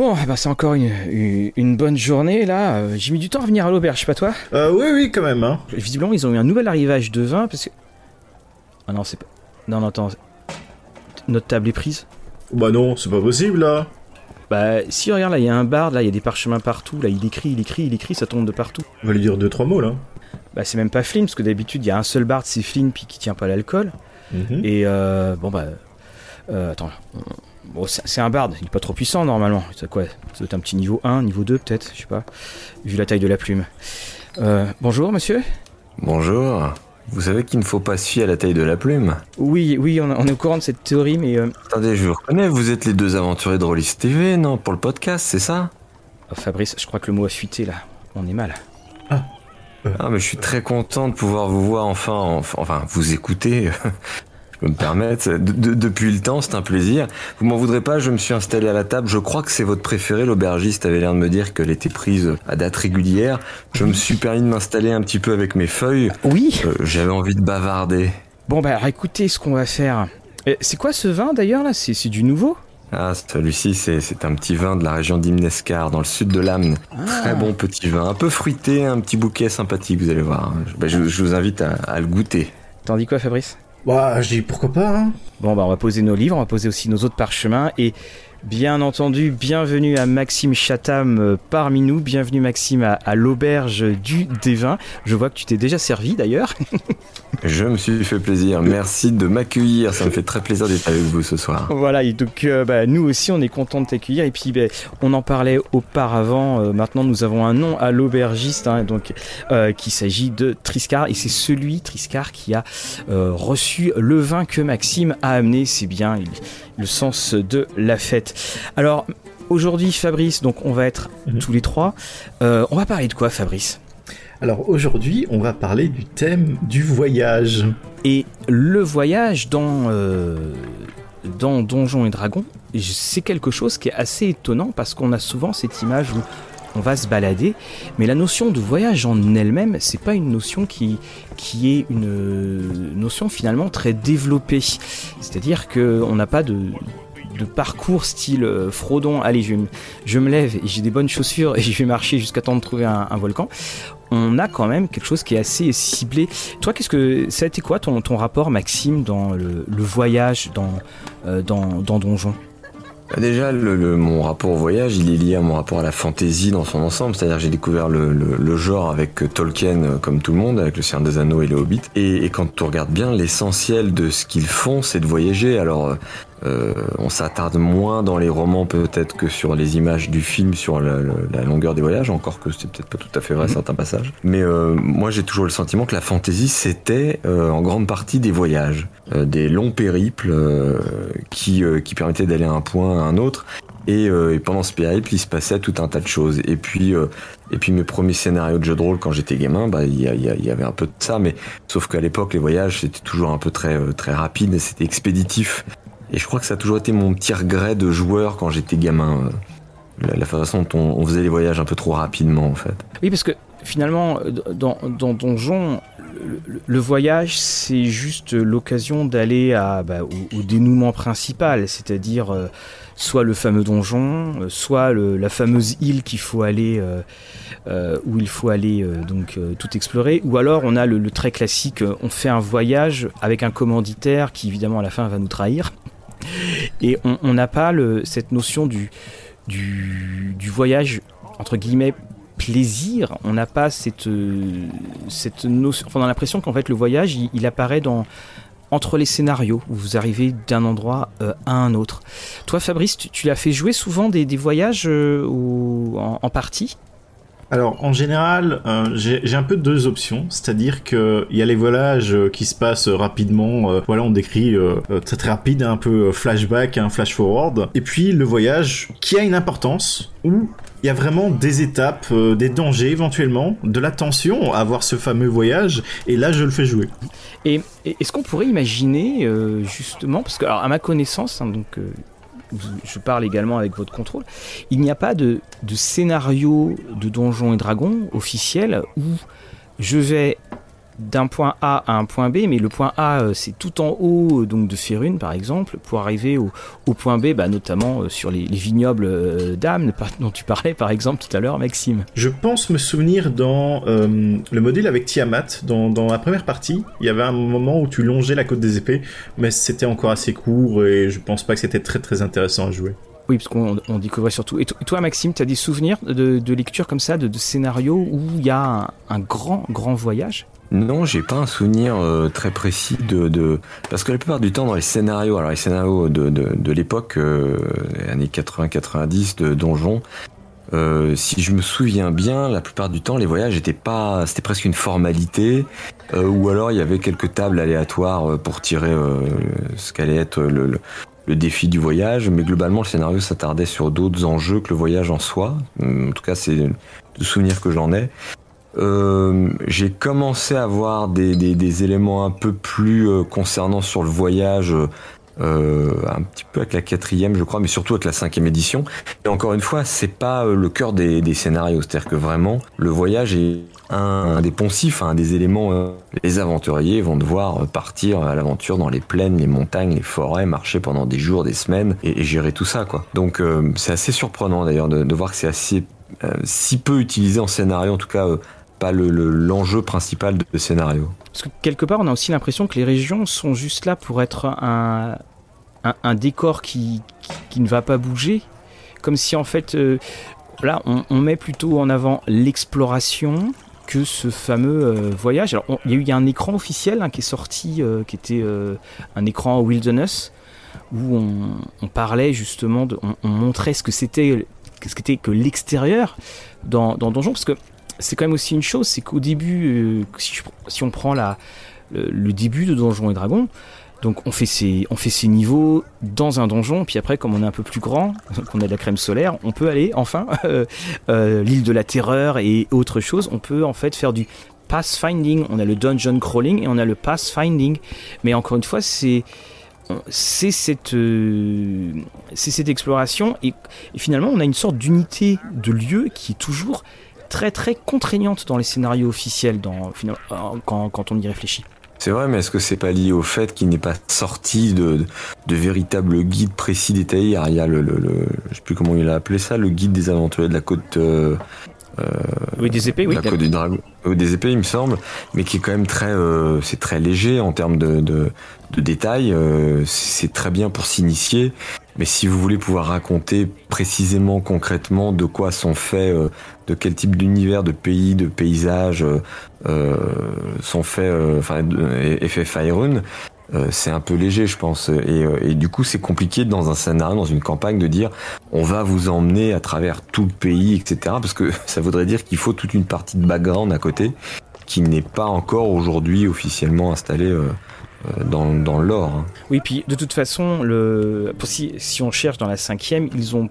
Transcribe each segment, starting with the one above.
Bon, bah c'est encore une, une, bonne journée là. Euh, j'ai mis du temps à venir à l'auberge, pas toi? Euh, Oui, oui, quand même. Hein. Visiblement, ils ont eu un nouvel arrivage de vin parce que. Ah non, c'est pas. Non, non, attends. Notre table est prise? Bah non, c'est pas possible là. Bah si, regarde là, il y a un bar, là, il y a des parchemins partout. Là, il écrit, il écrit, il écrit, ça tombe de partout. On va lui dire deux, trois mots là. Bah c'est même pas Flynn, parce que d'habitude, il y a un seul bar, c'est Flynn, puis qui tient pas l'alcool. Mhm. Et euh, bon bah. Euh, attends, Bon, c'est un bard, il est pas trop puissant normalement. C'est quoi C'est un petit niveau 1, niveau 2 peut-être, je sais pas, vu la taille de la plume. Euh, bonjour monsieur Bonjour. Vous savez qu'il ne faut pas se fier à la taille de la plume? Oui, oui, on, est au courant de cette théorie, mais... Euh, Attendez, je vous reconnais, vous êtes les deux aventuriers de Rollis TV, non Pour le podcast, c'est ça? Oh, Fabrice, je crois que le mot a fuité là. On est mal. Ah. Ah, mais je suis très content de pouvoir vous voir enfin, enfin, vous écouter. Peux me permettre. depuis le temps, c'est un plaisir. Vous m'en voudrez pas, je me suis installé à la table. Je crois que c'est votre préféré. L'aubergiste avait l'air de me dire qu'elle était prise à date régulière. Je me suis permis de m'installer un petit peu avec mes feuilles. Oui. Euh, j'avais envie de bavarder. Bon, bah écoutez ce qu'on va faire. C'est quoi ce vin d'ailleurs là? C'est du nouveau? Ah, celui-ci, c'est un petit vin de la région d'Imnescar, dans le sud de l'Amne. Ah. Très bon petit vin, un peu fruité, un petit bouquet sympathique, vous allez voir. Bah, je, vous invite à, à le goûter. T'en dis quoi, Fabrice? Bah, je dis pourquoi pas. Hein. Bon, bah, on va poser nos livres, on va poser aussi nos autres parchemins et Bien entendu, bienvenue à Maxime Chatham euh, parmi nous. Bienvenue Maxime à, l'auberge du Dévin. Je vois que tu t'es déjà servi d'ailleurs. Je me suis fait plaisir. Merci de m'accueillir. Ça me fait très plaisir d'être avec vous ce soir. Voilà, et donc euh, bah, nous aussi on est content de t'accueillir. Et puis bah, on en parlait auparavant. Euh, maintenant nous avons un nom à l'aubergiste, hein, donc qui s'agit de Triscar. Et c'est celui Triscar qui a reçu le vin que Maxime a amené. C'est bien le sens de la fête. Alors aujourd'hui Fabrice, donc on va être mhm. tous les trois. Euh, on va parler de quoi Fabrice? Alors aujourd'hui, on va parler du thème du voyage. Et le voyage dans, euh, dans Donjons et Dragons, c'est quelque chose qui est assez étonnant parce qu'on a souvent cette image où on va se balader, mais la notion de voyage en elle-même, c'est pas une notion qui, est une notion finalement très développée. C'est-à-dire qu'on n'a pas de, parcours style euh, Frodon, allez, je, je me lève et j'ai des bonnes chaussures et je vais marcher jusqu'à temps de trouver un, volcan. On a quand même quelque chose qui est assez ciblé. Toi, qu'est-ce que ça a été quoi ton, rapport, Maxime, dans le, voyage dans, euh, Donjon? Déjà, le, mon rapport au voyage, il est lié à mon rapport à la fantaisie dans son ensemble. C'est-à-dire j'ai découvert le, genre avec Tolkien, euh, comme tout le monde, avec le Seigneur des Anneaux et le Hobbit. Et, et quand tu regardes bien, l'essentiel de ce qu'ils font, c'est de voyager. Alors, euh, euh, on s'attarde moins dans les romans peut-être que sur les images du film, sur la, longueur des voyages, encore que c'est peut-être pas tout à fait vrai mhm. certains passages. Mais euh, moi j'ai toujours le sentiment que la fantaisie c'était euh, en grande partie des voyages, des longs périples qui, qui permettaient d'aller à un point à un autre. Et, pendant ce périple, il se passait tout un tas de choses. Et puis, et puis mes premiers scénarios de jeux de rôle quand j'étais gamin, bah il y, y, avait un peu de ça, mais sauf qu'à l'époque les voyages c'était toujours un peu très très rapide, c'était expéditif. Et je crois que ça a toujours été mon petit regret de joueur quand j'étais gamin. Euh, la, façon dont on, faisait les voyages un peu trop rapidement, en fait. Oui, parce que finalement, euh, dans, dans Donjon, le, voyage, c'est juste l'occasion d'aller bah, au, dénouement principal, c'est-à-dire euh, soit le fameux donjon, soit la fameuse île qu'il faut aller, où il faut aller donc tout explorer, ou alors on a le, le, très classique, on fait un voyage avec un commanditaire qui évidemment à la fin va nous trahir. Et on n'a pas cette notion du, du, voyage, entre guillemets, plaisir. On n'a pas cette, cette notion. Enfin, a l'impression qu'en fait, le voyage, il, apparaît dans, entre les scénarios, où vous arrivez d'un endroit euh, à un autre. Toi, Fabrice, tu, l'as fait jouer souvent des, voyages euh, en, partie? Alors en général, euh, j'ai un peu deux options, c'est-à-dire que il y a les voyages euh, qui se passent rapidement, euh, voilà on décrit très très rapide, un peu flashback, un flash forward, et puis le voyage qui a une importance où il y a vraiment des étapes, des dangers éventuellement, de la tension à avoir ce fameux voyage, et là je le fais jouer. Et est-ce qu'on pourrait imaginer justement, parce que à ma connaissance, hein, donc je parle également avec votre contrôle, il n'y a pas de, scénario de Donjons et Dragons officiel où je vais d'un point A à un point B, mais le point A euh, c'est tout en haut donc de Férune par exemple, pour arriver au, point B, bah, notamment sur les, vignobles d'âme dont tu parlais par exemple tout à l'heure, Maxime. Je pense me souvenir dans le modèle avec Tiamat, dans, dans, la première partie, il y avait un moment où tu longeais la côte des épées, mais c'était encore assez court et je pense pas que c'était très très intéressant à jouer. Oui, parce qu'on découvrait surtout. Et toi, Maxime, tu as des souvenirs de, lecture comme ça, de, de scénarios où il y a un, grand, grand voyage? Non, j'ai pas un souvenir euh, très précis de, parce que la plupart du temps dans les scénarios, alors les scénarios de, de, l'époque euh, années 80-90 de Donjon, euh, si je me souviens bien, la plupart du temps les voyages étaient pas, c'était presque une formalité, ou alors il y avait quelques tables aléatoires pour tirer ce qu'allait être le, le défi du voyage, mais globalement le scénario s'attardait sur d'autres enjeux que le voyage en soi. En tout cas, c'est le souvenir que j'en ai. Euh, j'ai commencé à voir des, des, éléments un peu plus euh, concernant sur le voyage, euh, un petit peu avec la quatrième, je crois, mais surtout avec la cinquième édition. Et encore une fois, c'est pas le cœur des, des scénarios, c'est-à-dire que vraiment le voyage est un, des poncifs, un des éléments. Euh, les aventuriers vont devoir partir à l'aventure dans les plaines, les montagnes, les forêts, marcher pendant des jours, des semaines et, gérer tout ça, quoi. Donc euh, c'est assez surprenant d'ailleurs de, voir que c'est assez euh, si peu utilisé en scénario, en tout cas pas l'enjeu le, principal de, scénario. Parce que quelque part, on a aussi l'impression que les régions sont juste là pour être un, un, décor qui, qui, ne va pas bouger. Comme si en fait, là, on, on, met plutôt en avant l'exploration, que ce fameux euh, voyage. Alors, il y a eu un écran officiel hein, qui est sorti, euh, qui était euh, un écran Wilderness, où on, parlait justement, de, on, montrait ce que c'était, ce qu'était que l'extérieur dans, Donjon, parce que c'est quand même aussi une chose, c'est qu'au début, si, on prend la, le, début de Donjons et Dragons, donc on fait ces on fait niveaux dans un donjon, puis après comme on est un peu plus grand, qu'on a de la crème solaire, on peut aller enfin euh, euh, l'île de la terreur et autre chose. On peut en fait faire du pathfinding. On a le dungeon crawling et on a le pathfinding. Mais encore une fois, c'est c'est cette, euh, c'est cette exploration et, finalement on a une sorte d'unité de lieu qui est toujours très très contraignante dans les scénarios officiels dans, quand, quand on y réfléchit. C'est vrai, mais est-ce que c'est pas lié au fait qu'il n'est pas sorti de, de, véritables guides précis détaillés? Il y a le, le, le, je sais plus comment il a appelé ça, le guide des aventuriers de la côte. Euh, euh oui, des épées, oui. La côte du dragon, euh, des épées, il me semble, mais qui est quand même très, euh, c'est très léger en termes de, de, de détails. Euh, c'est très bien pour s'initier, mais si vous voulez pouvoir raconter précisément, concrètement, de quoi sont faits, euh, de quel type d'univers, de pays, de paysages euh, sont faits, euh, enfin, est fait Faerun, c'est un peu léger, je pense. Et, du coup, c'est compliqué dans un scénario, dans une campagne, de dire on va vous emmener à travers tout le pays, etc. Parce que ça voudrait dire qu'il faut toute une partie de background à côté qui n'est pas encore aujourd'hui officiellement installée euh, dans, l'or. Hein. Oui, puis de toute façon, le, si on cherche dans la cinquième, ils ont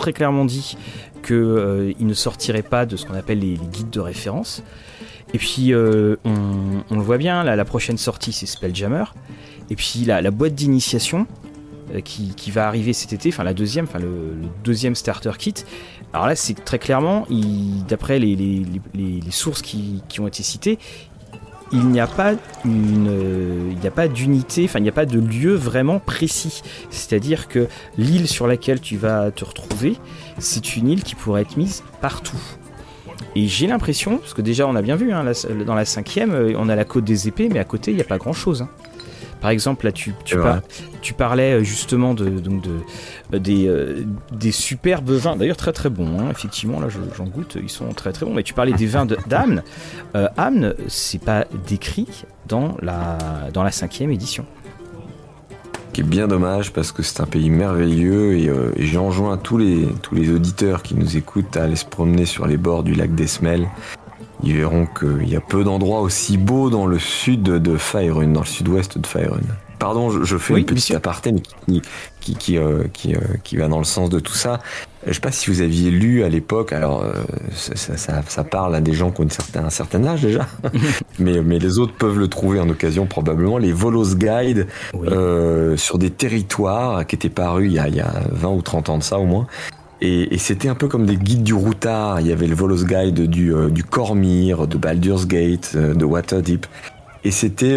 très clairement dit qu'ils euh, ne sortiraient pas de ce qu'on appelle les, guides de référence. Et puis, euh, on, le voit bien, la prochaine sortie, c'est Spelljammer. Et puis, la, boîte d'initiation, qui, qui, va arriver cet été, enfin la deuxième, enfin le, deuxième starter kit. Alors là, c'est très clairement, d'après les, les, sources qui, qui, ont été citées, il n'y a pas une, il n'y a pas d'unité, enfin il n'y a pas de lieu vraiment précis. C'est-à-dire que l'île sur laquelle tu vas te retrouver, c'est une île qui pourrait être mise partout. Et j'ai l'impression, parce que déjà on a bien vu, hein, dans la cinquième, euh, on a la côte des épées, mais à côté il n'y a pas grand-chose. Hein. Par exemple, là, tu, tu, parlais euh, justement de, donc de, euh, des, euh, des superbes vins, d'ailleurs très très bons, hein. effectivement, là j'en goûte, ils sont très très bons, mais tu parlais des vins d'Amne. Euh, Amne, c'est pas décrit dans la, dans la cinquième édition. Qui est bien dommage parce que c'est un pays merveilleux et, et j'enjoins tous les, tous les auditeurs qui nous écoutent à aller se promener sur les bords du lac d'Esmel ils verront qu'il y a peu d'endroits aussi beaux dans le sud de Faerun, dans le sud-ouest de Faerun. Pardon, je, fais une petite aparté, mais qui, qui, qui, euh, qui, euh, qui, va dans le sens de tout ça. Je sais pas si vous aviez lu à l'époque, alors euh, ça, ça, ça, parle à des gens qui ont certain, un certain âge déjà, mais, mais les autres peuvent le trouver en occasion probablement, les Volos Guide sur des territoires qui étaient parus il y, a, il y a 20 ou 30 ans de ça au moins, Et, c'était un peu comme des guides du routard. Il y avait le Volos Guide du, du Cormir, de Baldur's Gate, de Waterdeep. Et c'était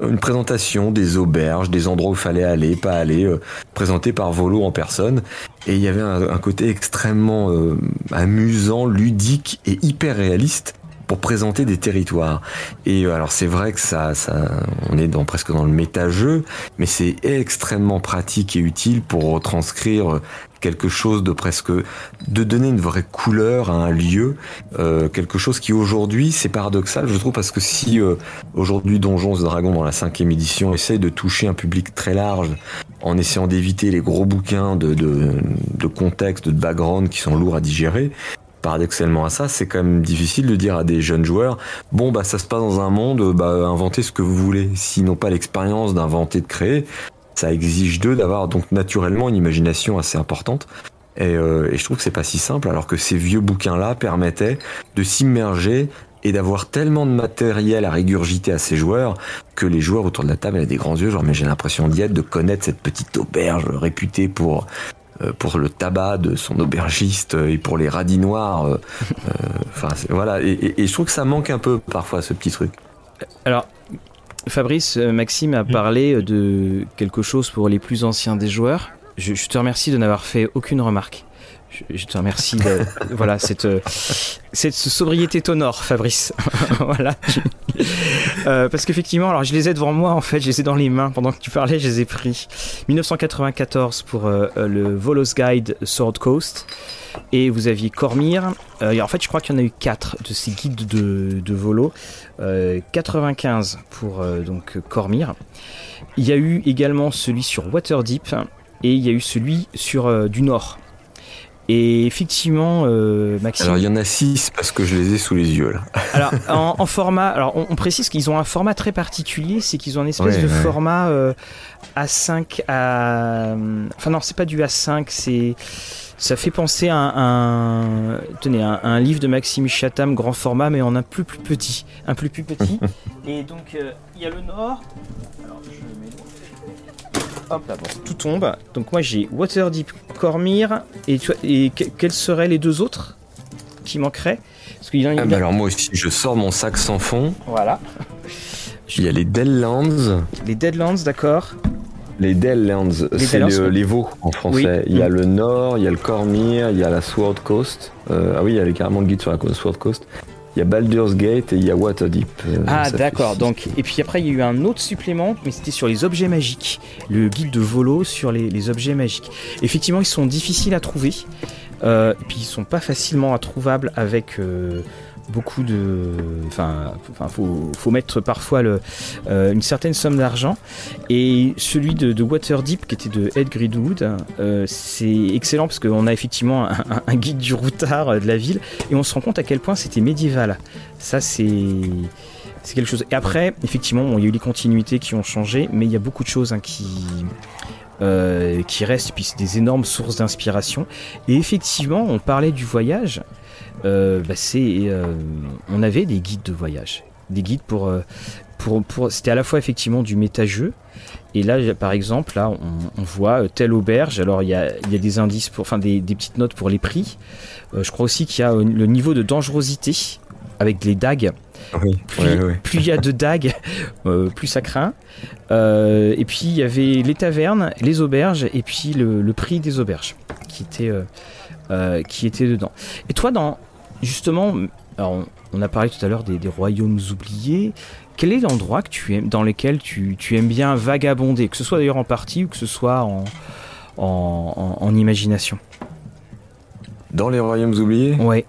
une présentation des auberges, des endroits où il fallait aller, pas aller, euh, présenté par Volo en personne. Et il y avait un, côté extrêmement euh, amusant, ludique et hyper réaliste pour présenter des territoires. Et euh, alors c'est vrai que ça, ça, on est dans presque dans le méta-jeu, mais c'est extrêmement pratique et utile pour retranscrire quelque chose de presque de donner une vraie couleur à un lieu, euh, quelque chose qui aujourd'hui c'est paradoxal je trouve parce que si euh, aujourd'hui Donjons et Dragons dans la cinquième édition essaie de toucher un public très large en essayant d'éviter les gros bouquins de, de, de contexte, de background qui sont lourds à digérer, paradoxalement à ça, c'est quand même difficile de dire à des jeunes joueurs, bon bah ça se passe dans un monde, bah inventez ce que vous voulez. S'ils n'ont pas l'expérience d'inventer, de créer, ça exige d'eux d'avoir donc naturellement une imagination assez importante. Euh, et, je trouve que c'est pas si simple, alors que ces vieux bouquins-là permettaient de s'immerger et d'avoir tellement de matériel à régurgiter à ces joueurs que les joueurs autour de la table avaient des grands yeux, genre mais j'ai l'impression d'y être, de connaître cette petite auberge réputée pour euh, pour le tabac de son aubergiste et pour les radis noirs. Euh, enfin voilà, et, et je trouve que ça manque un peu parfois ce petit truc. Alors Fabrice, euh, Maxime a parlé euh, de quelque chose pour les plus anciens des joueurs. Je, te remercie de n'avoir fait aucune remarque. Je, te remercie. De, voilà, cette, euh, cette sobriété t'honore, Fabrice. voilà. parce qu'effectivement, alors je les ai devant moi en fait, je les ai dans les mains pendant que tu parlais, je les ai pris. 1994 pour le Volos Guide Sword Coast. Et vous aviez Cormir. Euh, en fait, je crois qu'il y en a eu 4 de ces guides de, de volo. 95 euh, pour euh, donc Cormir. Il y a eu également celui sur Waterdeep. Et il y a eu celui sur du Nord. Et effectivement, Maxime. Alors il y en a 6 parce que je les ai sous les yeux là. alors en, format, alors on, précise qu'ils ont un format très particulier, c'est qu'ils ont un espèce de format A5 à. Enfin non, c'est pas du A5, c'est ça fait penser à un, tenez, un, livre de Maxime Chatham, grand format, mais en un plus plus petit. Un plus plus petit. et donc, euh, il y a le nord. Alors, je mets... Hop là, bon, tout tombe. Donc, moi, j'ai Waterdeep, Cormir. Et, et quels seraient les deux autres qui manqueraient? Parce qu'il y en a... Ah bah alors, moi aussi, je sors mon sac sans fond. Voilà. Il y a les Deadlands. Les Deadlands, d'accord. Les Deadlands, c'est les, veaux en français. Il y a mm. le Nord, il y a le Cormir, il y a la Sword Coast. Euh, ah oui, il y a carrément le guide sur la Sword Coast. Il y a Baldur's Gate et il y a Waterdeep. Euh, ah d'accord. Donc et puis après il y a eu un autre supplément, mais c'était sur les objets magiques. Le guide de Volo sur les, objets magiques. Effectivement, ils sont difficiles à trouver. Euh, et puis ils sont pas facilement trouvables avec beaucoup de. Enfin, faut, faut, mettre parfois euh, une certaine somme d'argent. Et celui de, Waterdeep, qui était de Ed Greenwood, euh, c'est excellent parce qu'on a effectivement un, guide du routard euh, de la ville et on se rend compte à quel point c'était médiéval. Ça, c'est. C'est quelque chose. Et après, effectivement, il y a eu les continuités qui ont changé, mais il y a beaucoup de choses hein, qui, qui restent, puis des énormes sources d'inspiration. Et effectivement, on parlait du voyage. Euh, bah, c'est, euh, on avait des guides de voyage, des guides pour, euh, c'était à la fois effectivement du méta-jeu, et là, par exemple, là, on, voit telle auberge. Alors, il y a, il y a des indices, pour, enfin des, petites notes pour les prix. je crois aussi qu'il y a le niveau de dangerosité avec les dagues. Plus, il y a de dagues, plus ça craint. et puis il y avait les tavernes, les auberges, et puis le, le prix des auberges qui était, qui était dedans. Et toi, dans, justement, on a parlé tout à l'heure des, royaumes oubliés. Quel est l'endroit que tu aimes, dans lequel tu, aimes bien vagabonder, que ce soit d'ailleurs en partie ou que ce soit en, en, imagination? Dans les royaumes oubliés? Ouais.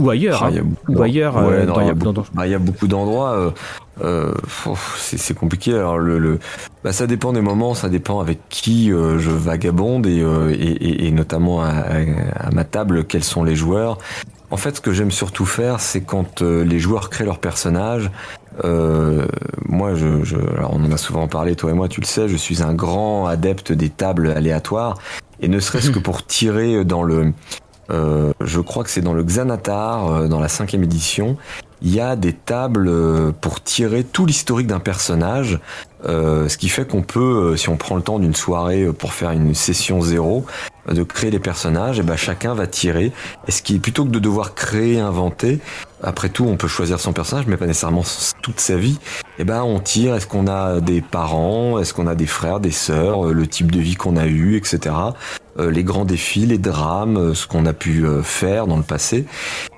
Ou ailleurs. Ah, hein. Ou ailleurs. il y a beaucoup d'endroits. Euh, euh, c'est compliqué. Alors le, bah, ça dépend des moments, ça dépend avec qui euh, je vagabonde et, et, notamment à, ma table quels sont les joueurs. En fait, ce que j'aime surtout faire, c'est quand euh, les joueurs créent leurs personnages. Euh, moi, je, je, alors on en a souvent parlé, toi et moi, tu le sais, je suis un grand adepte des tables aléatoires. Et ne serait-ce que pour tirer dans le... Euh, je crois que c'est dans le Xanatar, euh, dans la cinquième édition, il y a des tables euh, pour tirer tout l'historique d'un personnage, ce qui fait qu'on peut, si on prend le temps d'une soirée pour faire une session zéro, de créer les personnages, et ben chacun va tirer. Est-ce qui plutôt que de devoir créer, inventer, après tout, on peut choisir son personnage, mais pas nécessairement toute sa vie. Et ben, on tire. Est-ce qu'on a des parents Est-ce qu'on a des frères, des sœurs Le type de vie qu'on a eu, etc. les grands défis, les drames, ce qu'on a pu faire dans le passé.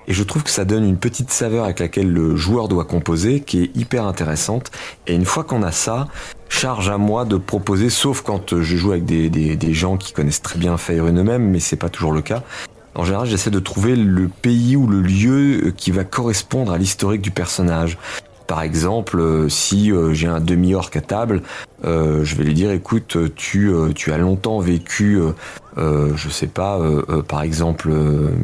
Et je trouve que ça donne une petite saveur avec laquelle le joueur doit composer, qui est hyper intéressante. Et une fois qu'on a ça, charge à moi de proposer, sauf quand je joue avec des, des, des gens qui connaissent très bien Faerun eux-mêmes, mais c'est pas toujours le cas. En général, j'essaie de trouver le pays ou le lieu qui va correspondre à l'historique du personnage. Par exemple, euh, si euh, j'ai un demi-orc à table, euh, je vais lui dire écoute, tu, tu as longtemps vécu, je sais pas, par exemple,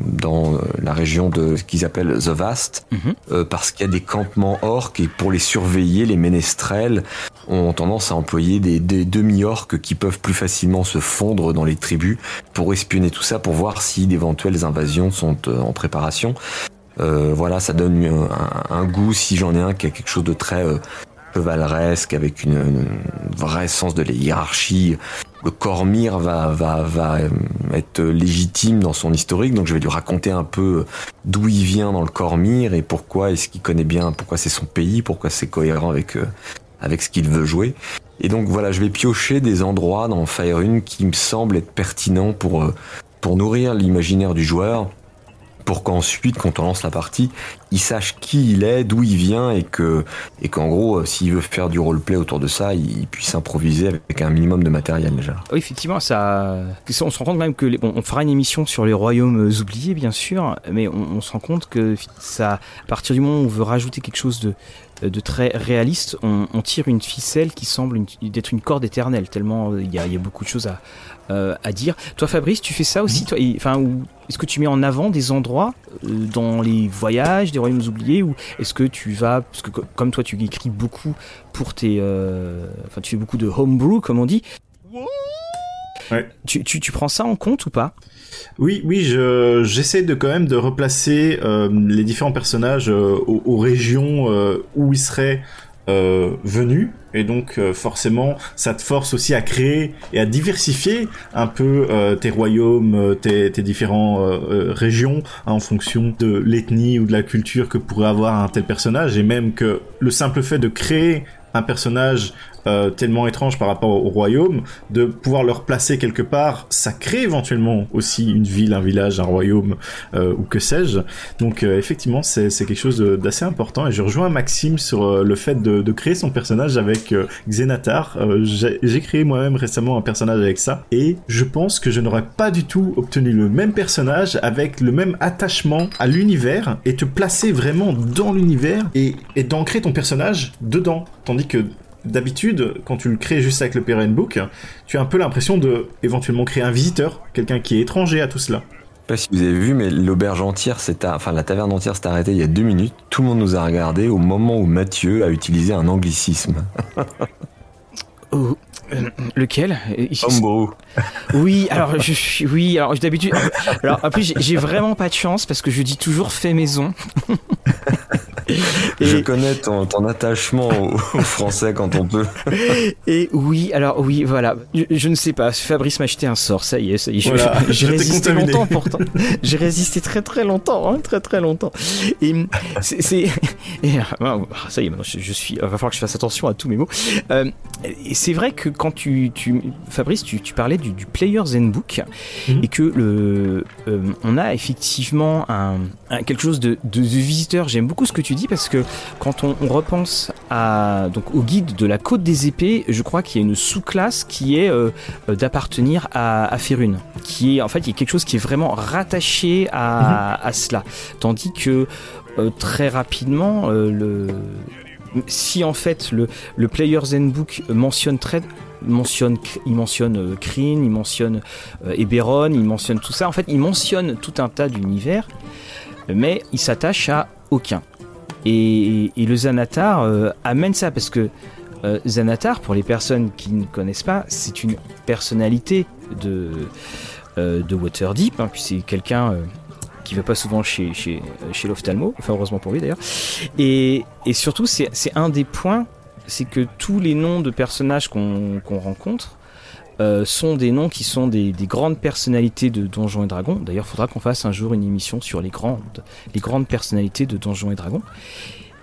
dans la région de ce qu'ils appellent The Vast, mhm. parce qu'il y a des campements orques et pour les surveiller, les ménestrels ont tendance à employer des, des demi-orques qui peuvent plus facilement se fondre dans les tribus pour espionner tout ça, pour voir si d'éventuelles invasions sont en préparation. Euh, voilà, ça donne un, goût, si j'en ai un, qui a quelque chose de très euh, chevaleresque, avec une, une, vrai sens de la hiérarchie. Le Cormir va, va, va euh, être légitime dans son historique, donc je vais lui raconter un peu d'où il vient dans le Cormir et pourquoi est-ce qu'il connaît bien, pourquoi c'est son pays, pourquoi c'est cohérent avec, avec ce qu'il veut jouer. Et donc voilà, je vais piocher des endroits dans Faerun qui me semblent être pertinents pour, pour nourrir l'imaginaire du joueur pour qu'ensuite, quand on lance la partie, il sache qui il est, d'où il vient et que et qu'en gros, euh, s'il veut faire du roleplay autour de ça, il puisse improviser avec un minimum de matériel déjà. Oui, effectivement, ça, on se rend compte même que on fera une émission sur les royaumes oubliés, bien sûr, mais on, se rend compte que ça, à partir du moment où on veut rajouter quelque chose de de très réaliste, on, tire une ficelle qui semble d'être une corde éternelle, tellement euh, il y, a, beaucoup de choses à, euh, à dire. Toi, Fabrice, tu fais ça aussi toi, Enfin, est-ce que tu mets en avant des endroits euh, dans les voyages des royaumes oubliés ou est-ce que tu vas, parce que comme toi, tu écris beaucoup pour tes, euh, enfin, tu fais beaucoup de homebrew, comme on dit. Tu, tu, tu, prends ça en compte ou pas? Oui, oui, je, j'essaie de quand même de replacer les différents personnages aux, aux, régions où ils seraient euh, venu et donc euh, forcément ça te force aussi à créer et à diversifier un peu euh, tes royaumes, tes, tes différentes régions hein, en fonction de l'ethnie ou de la culture que pourrait avoir un tel personnage. Et même que le simple fait de créer un personnage euh, tellement étrange par rapport au royaume, de pouvoir le replacer quelque part, ça crée éventuellement aussi une ville, un village, un royaume euh, ou que sais-je. Donc euh, effectivement, c'est quelque chose d'assez important et je rejoins Maxime sur le fait de, de, créer son personnage avec Xenatar. J'ai créé moi-même récemment un personnage avec ça et je pense que je n'aurais pas du tout obtenu le même personnage avec le même attachement à l'univers et te placer vraiment dans l'univers et, et d'ancrer ton personnage dedans. Tandis que d'habitude, quand tu le crées juste avec le Parent Book, tu as un peu l'impression de éventuellement créer un visiteur, quelqu'un qui est étranger à tout cela. Je sais pas si vous avez vu, mais l'auberge entière, c'est enfin la taverne entière s'est arrêtée il y a deux minutes. Tout le monde nous a regardé au moment où Mathieu a utilisé un anglicisme. oh, lequel? Homebrew. Oui, alors je suis, oui, alors d'habitude, alors après j'ai vraiment pas de chance parce que je dis toujours fait maison. Je connais ton, attachement au, français quand on peut. Et oui, alors oui, voilà. Je, ne sais pas. Fabrice m'a acheté un sort. Ça y est, ça y est. J'ai résisté longtemps pourtant. J'ai résisté très très longtemps, hein, très très longtemps. Et c'est, ah, ça y est, maintenant je, suis. Il va falloir que je fasse attention à tous mes mots. Euh, c'est vrai que quand tu, tu Fabrice, tu, tu parlais du, du Player's Handbook mhm. et que le, euh, on a effectivement un, quelque chose de, de, de visiteur. J'aime beaucoup ce que tu dis parce que quand on, repense à, donc, au guide de la côte des épées, je crois qu'il y a une sous-classe qui est euh, d'appartenir à, à Ferune, qui est en fait il y a quelque chose qui est vraiment rattaché à, mhm. cela, tandis que euh, très rapidement euh, le si en fait le, le Player's Handbook mentionne très mentionne, il mentionne Kryn, il mentionne Eberron, il mentionne tout ça. En fait, il mentionne tout un tas d'univers, mais il s'attache à aucun. Et, le Zanatar euh, amène ça parce que euh, Zanatar, pour les personnes qui ne connaissent pas, c'est une personnalité de, euh, de Waterdeep, hein, puis c'est quelqu'un qui va pas souvent chez, chez, chez enfin heureusement pour lui d'ailleurs. Et, et surtout, c'est un des points, c'est que tous les noms de personnages qu'on rencontre euh, sont des noms qui sont des, grandes personnalités de Donjons et Dragons. D'ailleurs, il faudra qu'on fasse un jour une émission sur les grandes, les grandes personnalités de Donjons et Dragons.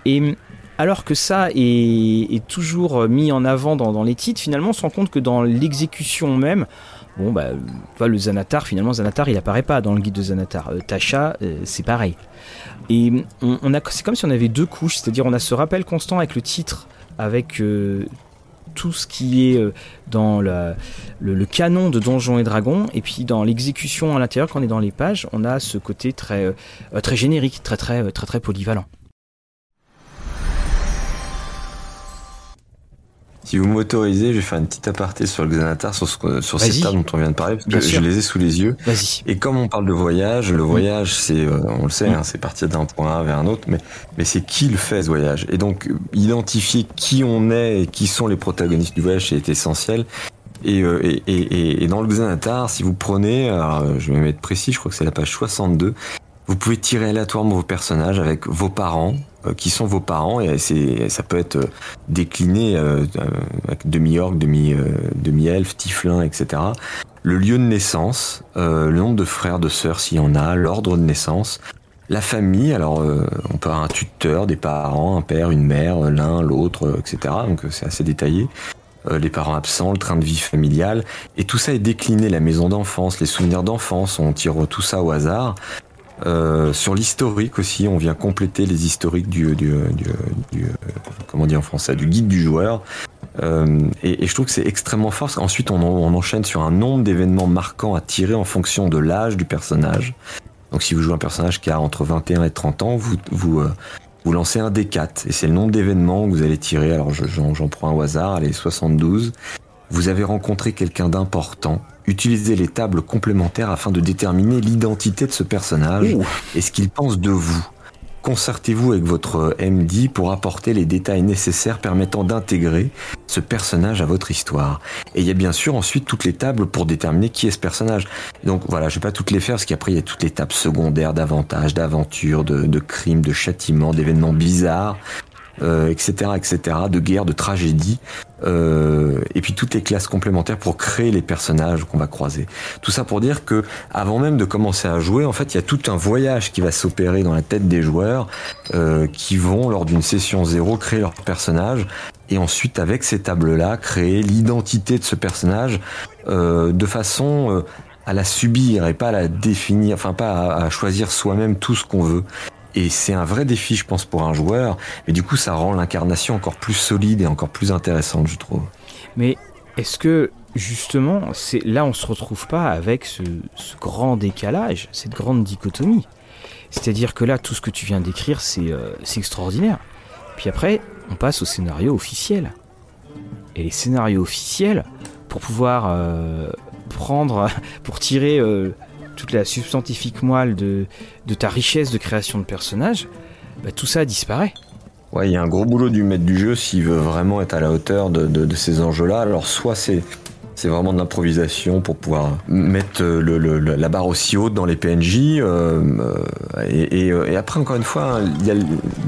Et alors que ça est, toujours mis en avant dans, les titres, finalement, on se rend compte que dans l'exécution même, bon, bah, le Zanatar, finalement, Zanatar, il apparaît pas dans le guide de Zanatar. Euh, Tasha, euh, c'est pareil. Et on, c'est comme si on avait deux couches, c'est-à-dire on a ce rappel constant avec le titre, avec tout ce qui est euh, dans le, canon de Donjons et Dragons, et puis dans l'exécution à l'intérieur, quand on est dans les pages, on a ce côté très, euh, très générique, très très très très polyvalent. Si vous m'autorisez, je vais faire une petite aparté sur le Xanatar, sur, sur ces tas dont on vient de parler, parce que je les ai sous les yeux. Et comme on parle de voyage, le voyage, c'est, euh, on le sait, hein, c'est partir d'un point A vers un autre, mais, mais c'est qui le fait ce voyage? Et donc, identifier qui on est et qui sont les protagonistes du voyage, c'est essentiel. Et, euh, et, et, et, dans le Xanatar, si vous prenez, alors, je vais mettre précis, je crois que c'est la page 62, vous pouvez tirer aléatoirement vos personnages avec vos parents, euh, qui sont vos parents et ça peut être euh, décliné euh, avec demi-orc, demi demi-elfe, tiflin, etc. Le lieu de naissance, le nombre de frères, de sœurs s'il y en a, l'ordre de naissance, la famille, alors on peut avoir un tuteur, des parents, un père, une mère, l'un, l'autre, etc. Donc c'est assez détaillé. les parents absents, le train de vie familial, et tout ça est décliné, la maison d'enfance, les souvenirs d'enfance, on tire tout ça au hasard. Euh, sur l'historique aussi, on vient compléter les historiques du, du, du, du comment dire en français, du guide du joueur. Euh, et, je trouve que c'est extrêmement fort. Parce qu'ensuite, on, on, enchaîne sur un nombre d'événements marquants à tirer en fonction de l'âge du personnage. Donc, si vous jouez un personnage qui a entre 21 et 30 ans, vous vous, euh, vous lancez un D4 et c'est le nombre d'événements que vous allez tirer. Alors, j'en prends un au hasard, allez 72. Vous avez rencontré quelqu'un d'important Utilisez les tables complémentaires afin de déterminer l'identité de ce personnage et ce qu'il pense de vous. Concertez-vous avec votre MD pour apporter les détails nécessaires permettant d'intégrer ce personnage à votre histoire. Et il y a bien sûr ensuite toutes les tables pour déterminer qui est ce personnage. Donc voilà, je vais pas toutes les faire parce qu'après il y a toutes les tables secondaires d'avantages, d'aventures, de, de crimes, de châtiments, d'événements bizarres euh, etc., etc., de guerre, de tragédie, euh, et puis toutes les classes complémentaires pour créer les personnages qu'on va croiser. Tout ça pour dire que avant même de commencer à jouer, en fait, il y a tout un voyage qui va s'opérer dans la tête des joueurs, euh, qui vont lors d'une session zéro créer leur personnage, et ensuite avec ces tables-là créer l'identité de ce personnage euh, de façon à la subir et pas à la définir, enfin pas à choisir soi-même tout ce qu'on veut. Et c'est un vrai défi, je pense, pour un joueur. Mais du coup, ça rend l'incarnation encore plus solide et encore plus intéressante, je trouve. Mais est-ce que justement, là, on se retrouve pas avec ce, grand décalage, cette grande dichotomie C'est-à-dire que là, tout ce que tu viens d'écrire, c'est euh, extraordinaire. Puis après, on passe au scénario officiel. Et les scénarios officiels, pour pouvoir euh, prendre, pour tirer euh, toute la substantifique moelle de, ta richesse de création de personnages, bah, tout ça disparaît. Ouais, il y a un gros boulot du maître du jeu s'il veut vraiment être à la hauteur de, de ces enjeux-là. Alors soit c'est c'est vraiment de l'improvisation pour pouvoir mettre le, le, la barre aussi haute dans les PNJ. Euh, et, et, et, après, encore une fois, il y a,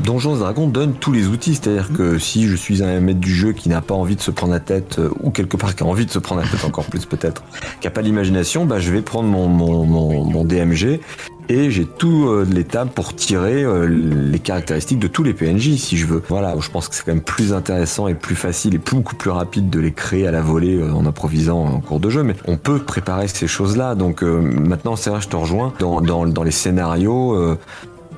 Donjons Dragons donne tous les outils. C'est-à-dire que si je suis un maître du jeu qui n'a pas envie de se prendre la tête, euh, ou quelque part qui a envie de se prendre la tête encore plus peut-être, qui n'a pas l'imagination, bah, je vais prendre mon, mon, mon, mon DMG et j'ai tout euh, l'étape pour tirer euh, les caractéristiques de tous les PNJ si je veux. Voilà, je pense que c'est quand même plus intéressant et plus facile et beaucoup plus rapide de les créer à la volée euh, en improvisant en cours de jeu, mais on peut préparer ces choses-là. Donc maintenant, c'est vrai, je te rejoins dans, les scénarios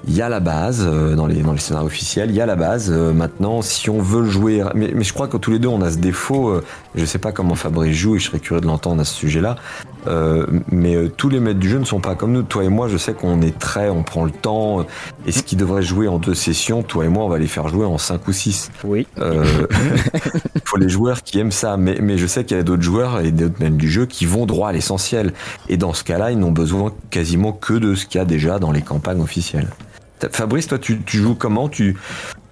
il y a la base dans les scénarios officiels, il y a la base. Maintenant, si on veut jouer, mais, mais je crois que tous les deux on a ce défaut. Euh, je sais pas comment Fabrice joue et je serais curieux de l'entendre à ce sujet-là. Mais tous les maîtres du jeu ne sont pas comme nous. Toi et moi, je sais qu'on est très, on prend le temps. et ce qui devrait jouer en deux sessions, toi et moi, on va les faire jouer en cinq ou six. Oui. Il faut les joueurs qui aiment ça. Mais mais je sais qu'il y a d'autres joueurs et d'autres maîtres du jeu qui vont droit à l'essentiel. Et dans ce cas-là, ils n'ont besoin quasiment que de ce qu'il y a déjà dans les campagnes officielles. Fabrice, toi, tu, joues comment? Tu,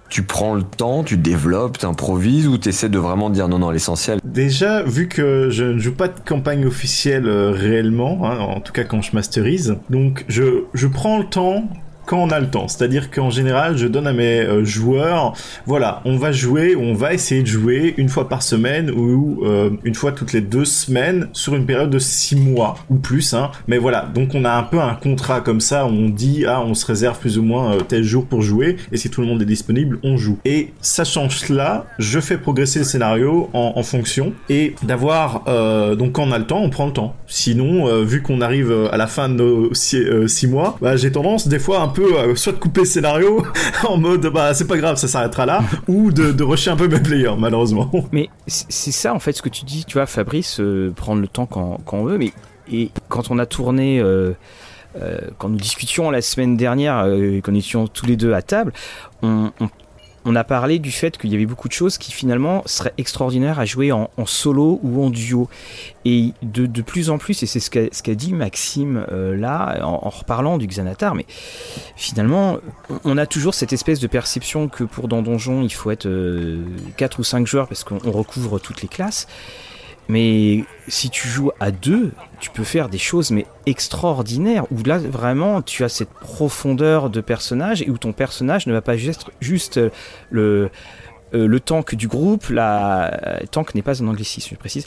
tu prends le temps, tu développes, tu improvises ou tu essaies de vraiment dire non, non, l'essentiel? Déjà, vu que je ne joue pas de campagne officielle euh, réellement, hein, en tout cas quand je masterise, donc je, je prends le temps quand on a le temps. C'est-à-dire qu'en général, je donne à mes euh, joueurs, voilà, on va jouer, on va essayer de jouer une fois par semaine ou euh, une fois toutes les deux semaines sur une période de six mois ou plus. Hein. Mais voilà, donc on a un peu un contrat comme ça, on dit, ah, on se réserve plus ou moins euh, tel jour pour jouer, et si tout le monde est disponible, on joue. Et sachant cela, je fais progresser le scénario en, fonction, et d'avoir, donc quand on a le temps, on prend le temps. Sinon, vu qu'on arrive à la fin de nos six, mois, bah, j'ai tendance des fois un peu euh, soit de couper le scénario en mode bah c'est pas grave, ça s'arrêtera là, ou de, de rusher un peu mes players, malheureusement. Mais c'est ça en fait ce que tu dis, tu vois, Fabrice, euh, prendre le temps quand, quand, on veut, mais et quand on a tourné. Euh, quand nous discutions la semaine dernière, quand nous étions tous les deux à table, on, on on a parlé du fait qu'il y avait beaucoup de choses qui finalement seraient extraordinaires à jouer en, solo ou en duo. Et de, plus en plus, et c'est ce qu'a dit Maxime euh, là, en, reparlant du Xanatar, mais finalement, on a toujours cette espèce de perception que pour dans Donjon, il faut être 4 euh, ou 5 joueurs parce qu'on recouvre toutes les classes. Mais si tu joues à deux, tu peux faire des choses extraordinaires où là vraiment tu as cette profondeur de personnage et où ton personnage ne va pas juste, juste le euh, le tank du groupe, la euh, tank n'est pas un anglicisme, je précise,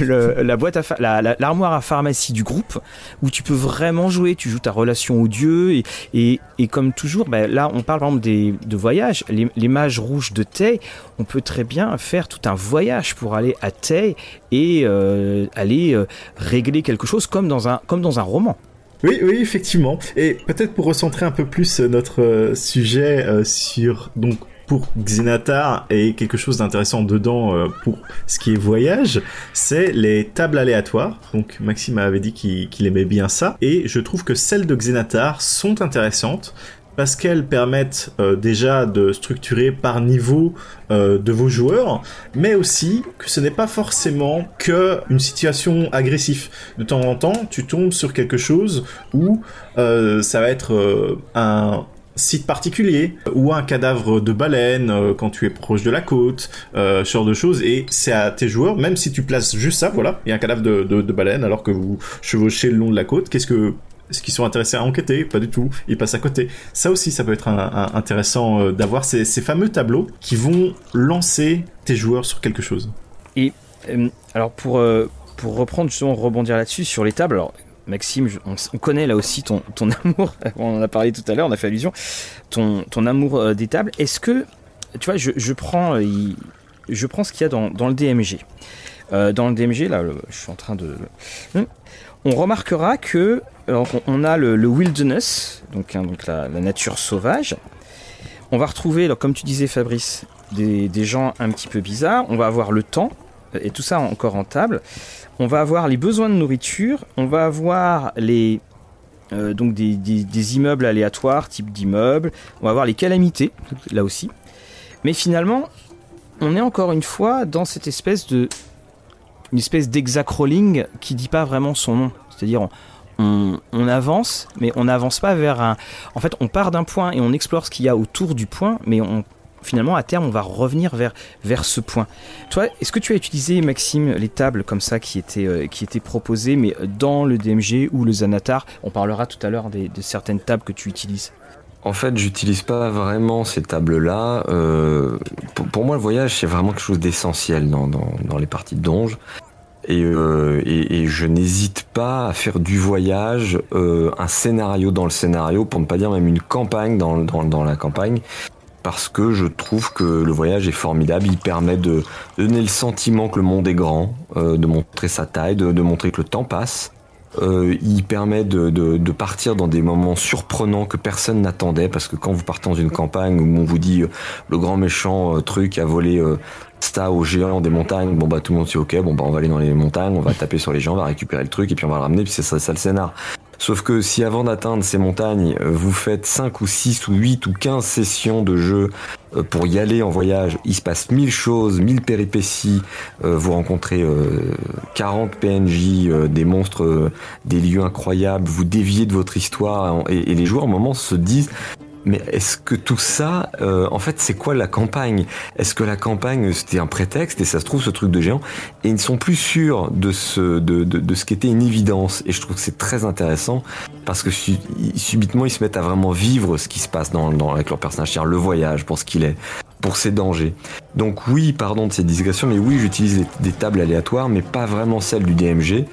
la boîte à l'armoire à pharmacie du groupe où tu peux vraiment jouer, tu joues ta relation au dieu et, et, comme toujours, ben, là on parle par exemple des, de voyages, les, mages rouges de Tay, on peut très bien faire tout un voyage pour aller à Tay et euh, aller régler quelque chose comme dans un comme dans un roman. Oui, oui, effectivement. Et peut-être pour recentrer un peu plus notre sujet sur donc pour Xenatar et quelque chose d'intéressant dedans euh, pour ce qui est voyage, c'est les tables aléatoires. Donc Maxime avait dit qu'il aimait bien ça et je trouve que celles de Xenatar sont intéressantes parce qu'elles permettent euh, déjà de structurer par niveau euh, de vos joueurs, mais aussi que ce n'est pas forcément que une situation agressive. De temps en temps, tu tombes sur quelque chose où ça va être un, site particulier ou un cadavre de baleine euh, quand tu es proche de la côte, euh, ce genre de choses. Et c'est à tes joueurs, même si tu places juste ça, voilà, il y a un cadavre de, baleine alors que vous chevauchez le long de la côte. Qu'est-ce que est-ce qu'ils sont intéressés à enquêter? Pas du tout. Ils passent à côté. Ça aussi, ça peut être intéressant euh, d'avoir ces, ces, fameux tableaux qui vont lancer tes joueurs sur quelque chose. Et alors pour pour reprendre justement rebondir là-dessus sur les tables. Alors Maxime, on, connaît là aussi ton, amour, on en a parlé tout à l'heure, on a fait allusion, ton, amour euh, des tables. Est-ce que, tu vois, je, prends, euh, je prends ce qu'il y a dans, le DMG. Euh, dans le DMG, là, je suis en train de... Hmm. On remarquera que on, a le, wilderness, donc, hein, la, nature sauvage. On va retrouver, comme tu disais Fabrice, des gens un petit peu bizarres. On va avoir le temps, et tout ça encore en table on va avoir les besoins de nourriture, on va avoir les euh, donc des, immeubles aléatoires, type d'immeubles, on va avoir les calamités, là aussi. Mais finalement, on est encore une fois dans cette espèce de une espèce qui dit pas vraiment son nom. C'est-à-dire on, on, avance, mais on n'avance pas vers un. En fait, on part d'un point et on explore ce qu'il y a autour du point, mais on finalement, à terme, on va revenir vers, vers ce point. Toi, est-ce que tu as utilisé, Maxime, les tables comme ça qui étaient, euh, qui étaient proposées, mais dans le DMG ou le Zanatar? On parlera tout à l'heure de certaines tables que tu utilises. En fait, j'utilise pas vraiment ces tables-là. Euh, pour, moi, le voyage, c'est vraiment quelque chose d'essentiel dans, dans, les parties de donge. Et, euh, et, je n'hésite pas à faire du voyage un scénario dans le scénario, pour ne pas dire même une campagne dans, dans, dans la campagne parce que je trouve que le voyage est formidable. Il permet de donner le sentiment que le monde est grand, euh, de montrer sa taille, de, montrer que le temps passe. Euh, il permet de, partir dans des moments surprenants que personne n'attendait, parce que quand vous partez dans une campagne où on vous dit euh, le grand méchant truc a volé Sta aux géants des montagnes, bon bah tout le monde dit ok, bah on va aller dans les montagnes, on va taper sur les gens, on va récupérer le truc et puis on va le ramener, puis c'est ça le scénar. Sauf que si avant d'atteindre ces montagnes, euh, vous faites 5 ou 6 ou 8 ou 15 sessions de jeu euh, pour y aller en voyage, il se passe 1000 choses, 1000 péripéties, euh, vous rencontrez 40 PNJ, des monstres, des lieux incroyables, vous déviez de votre histoire et, les joueurs au moment se disent mais est-ce que tout ça, euh, en fait, c'est quoi la campagne? Est-ce que la campagne c'était un prétexte? Et ça se trouve ce truc de géant. Et ils ne sont plus sûrs de ce de, de, de ce qu'était une évidence. Et je trouve que c'est très intéressant parce que subitement ils se mettent à vraiment vivre ce qui se passe dans, avec leur personnage, le voyage pour ce qu'il est, pour ses dangers. Donc oui, pardon de ces digressions, mais oui, j'utilise des, tables aléatoires, mais pas vraiment celles du DMG.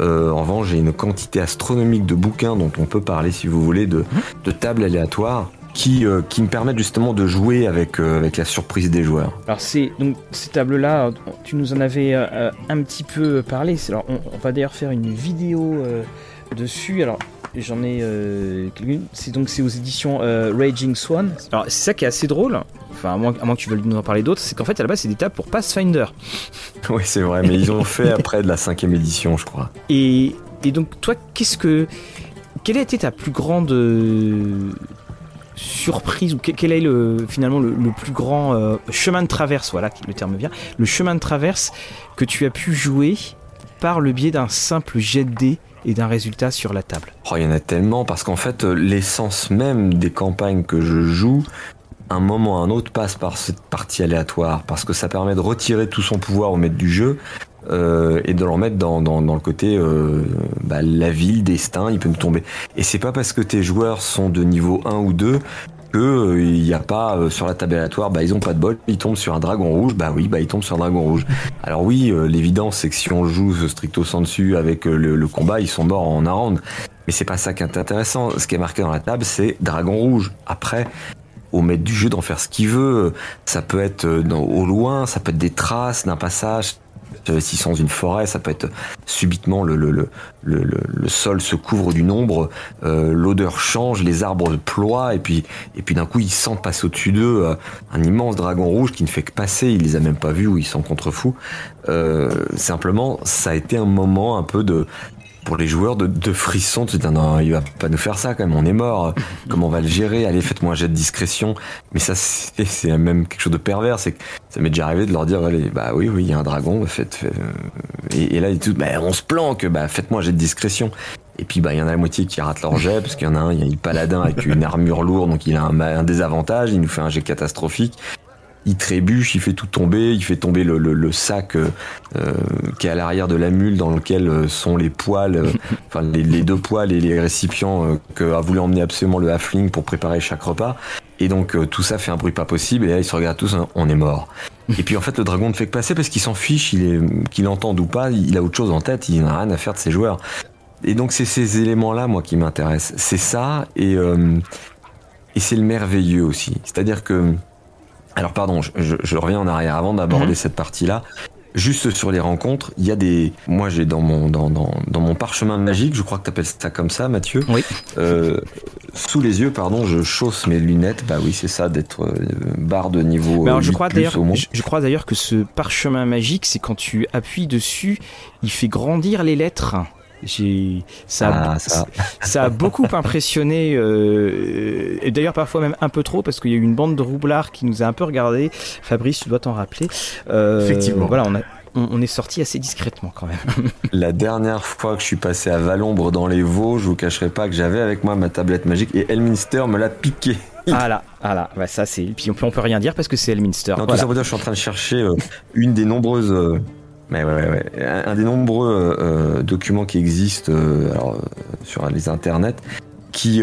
Euh, en revanche, j'ai une quantité astronomique de bouquins dont on peut parler, si vous voulez, de, tables aléatoires qui, euh, qui me permettent justement de jouer avec, euh, la surprise des joueurs. Alors c'est ces tables-là, tu nous en avais un petit peu parlé. Alors on, on va d'ailleurs faire une vidéo dessus. J'en ai quelques C'est donc c'est aux éditions Raging Swan. Alors c'est ça qui est assez drôle. Enfin à moins, à moins que tu veuilles nous en parler d'autres, c'est qu'en fait à la base c'est des tables pour Pathfinder. oui c'est vrai, mais ils ont fait après de la cinquième édition je crois. Et, et donc toi qu'est-ce que quelle a été ta plus grande surprise ou quel est le, finalement le, plus grand euh, chemin de traverse, voilà, le terme vient, le chemin de traverse que tu as pu jouer par le biais d'un simple jet de dés et d'un résultat sur la table oh, Il y en a tellement parce qu'en fait euh, l'essence même des campagnes que je joue, un moment ou un autre passe par cette partie aléatoire parce que ça permet de retirer tout son pouvoir au maître du jeu euh, et de le remettre dans, dans, dans le côté euh, bah, la ville, destin, il peut nous tomber. Et c'est pas parce que tes joueurs sont de niveau 1 ou 2 que euh, il n'y a pas euh, sur la table aléatoire, bah ils ont pas de bol, ils tombent sur un dragon rouge, bah oui, bah ils tombent sur un dragon rouge. Alors oui, l'évidence c'est que si on joue stricto sensu avec le, combat, ils sont morts en un round. Mais c'est pas ça qui est intéressant. Ce qui est marqué dans la table, c'est dragon rouge. Après, au maître du jeu d'en faire ce qu'il veut. Ça peut être au loin, ça peut être des traces d'un passage, si sont dans une forêt, ça peut être subitement le, le, le, le, sol se couvre d'une ombre, euh, l'odeur change, les arbres ploient, et puis, et puis d'un coup ils sentent passer au-dessus d'eux euh, un immense dragon rouge qui ne fait que passer, ils les a même pas vus ou ils sont contre fous. Euh, simplement, ça a été un moment un peu de, pour les joueurs de, de frisson, de se dire non, il va pas nous faire ça quand même, on est mort, comment on va le gérer, allez faites-moi un jet de discrétion. Mais ça c'est même quelque chose de pervers, c'est que ça m'est déjà arrivé de leur dire allez bah oui oui il y a un dragon, faites, Et, là tout, bah, on se planque, bah faites-moi un jet de discrétion. Et puis bah il y en a la moitié qui rate leur jet parce qu'il y en a un, il y a le paladin avec une armure lourde donc il a un, un désavantage, il nous fait un jet catastrophique il trébuche, il fait tout tomber, il fait tomber le, le, sac euh, euh, qui est à l'arrière de la mule dans lequel euh, sont les poils, enfin les, les, deux poils et les récipients que a voulu emmener absolument le halfling pour préparer chaque repas. Et donc tout ça fait un bruit pas possible et là ils se regardent tous, hein, on est mort. Et puis en fait le dragon ne fait que passer parce qu'il s'en fiche, il est qu'il entende ou pas, il a autre chose en tête, il n'a rien à faire de ses joueurs. Et donc c'est ces éléments-là moi qui m'intéressent. C'est ça et et c'est le merveilleux aussi. C'est-à-dire que alors pardon, je, reviens en arrière avant d'aborder mhm. cette partie-là. Juste sur les rencontres, il y a des. Moi, j'ai dans mon dans, dans, dans, mon parchemin magique, je crois que tu appelles ça comme ça, Mathieu. Oui. Euh, sous les yeux, pardon, je chausse mes lunettes. Bah oui, c'est ça, d'être euh, barre de niveau. alors, je crois d'ailleurs, je, crois d'ailleurs que ce parchemin magique, c'est quand tu appuies dessus, il fait grandir les lettres. J'ai ça, a, ah, ça. a beaucoup impressionné euh, et d'ailleurs parfois même un peu trop parce qu'il y a eu une bande de roublards qui nous a un peu regardé. Fabrice, tu dois t'en rappeler. Euh, Effectivement. Voilà, on a on, est sorti assez discrètement quand même. La dernière fois que je suis passé à Valombre dans les Vosges, je vous cacherai pas que j'avais avec moi ma tablette magique et Elminster me l'a piqué. Ah là, ah là, bah ça c'est. Puis on peut, on peut rien dire parce que c'est Elminster. Non, tout ça pour dire, je suis en train de chercher euh, une des nombreuses mais ouais, ouais. Un, des nombreux euh, euh, documents qui existent euh, sur les internets qui,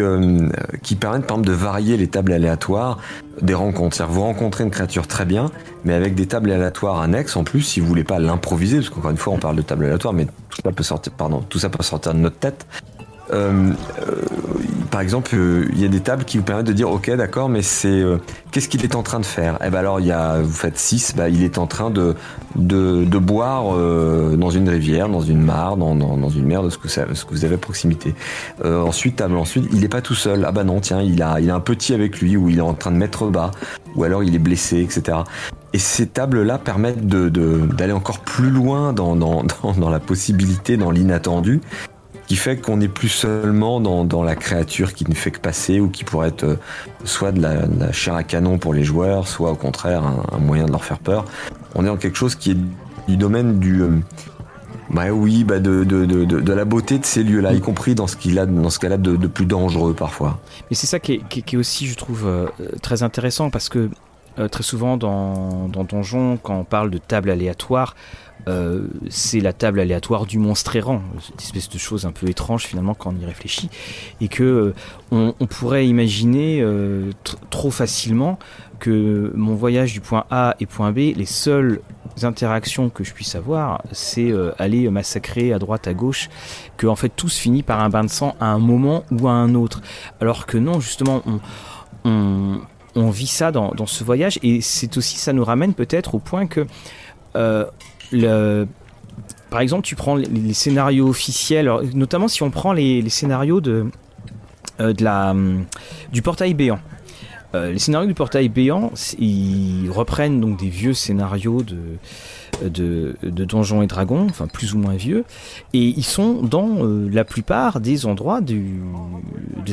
qui permettent par exemple de varier les tables aléatoires des rencontres. C'est-à-dire vous rencontrez une créature très bien, mais avec des tables aléatoires annexes en plus, si vous voulez pas l'improviser, parce qu'encore une fois on parle de tables aléatoires, mais tout ça peut sortir, pardon, tout ça peut sortir de notre tête. Euh, euh, par exemple, euh, il y a des tables qui vous permettent de dire ok d'accord mais c'est qu'est-ce qu'il est en train de faire? Eh ben alors il y a vous faites 6, bah, il est en train de de, de boire dans une rivière, dans une mare, dans, dans, dans une mer de ce que, ce que vous avez à proximité. ensuite table ensuite il est pas tout seul. Ah bah non tiens il a il a un petit avec lui ou il est en train de mettre bas ou alors il est blessé etc. Et ces tables-là permettent d'aller de, encore plus loin dans, dans, dans la possibilité, dans l'inattendu, qui fait qu'on n'est plus seulement dans, la créature qui ne fait que passer ou qui pourrait être euh, soit de la, chair à canon pour les joueurs, soit au contraire un, moyen de leur faire peur. On est dans quelque chose qui est du domaine du, euh, Bah oui, bah de, de, de, de, la beauté de ces lieux-là, y compris dans ce qu'il a, dans ce cas-là de, de, plus dangereux parfois. Mais c'est ça qui est, aussi, je trouve, euh, très intéressant parce que très souvent dans, dans Donjon, quand on parle de table aléatoire, euh, c'est la table aléatoire du monstre errant, cette espèce de chose un peu étrange finalement quand on y réfléchit, et que euh, on, pourrait imaginer euh, trop facilement que mon voyage du point A et point B, les seules interactions que je puisse avoir, c'est aller massacrer à droite, à gauche, que en fait tout se finit par un bain de sang à un moment ou à un autre, alors que non, justement, on, vit ça dans, ce voyage. Et c'est aussi ça nous ramène peut-être au point que par exemple tu prends les, scénarios officiels notamment si on prend les, scénarios de, euh, la, du portail béant euh, les scénarios du portail béant ils reprennent donc des vieux scénarios de de, Donjons et Dragons, enfin plus ou moins vieux, et ils sont dans euh, la plupart des endroits de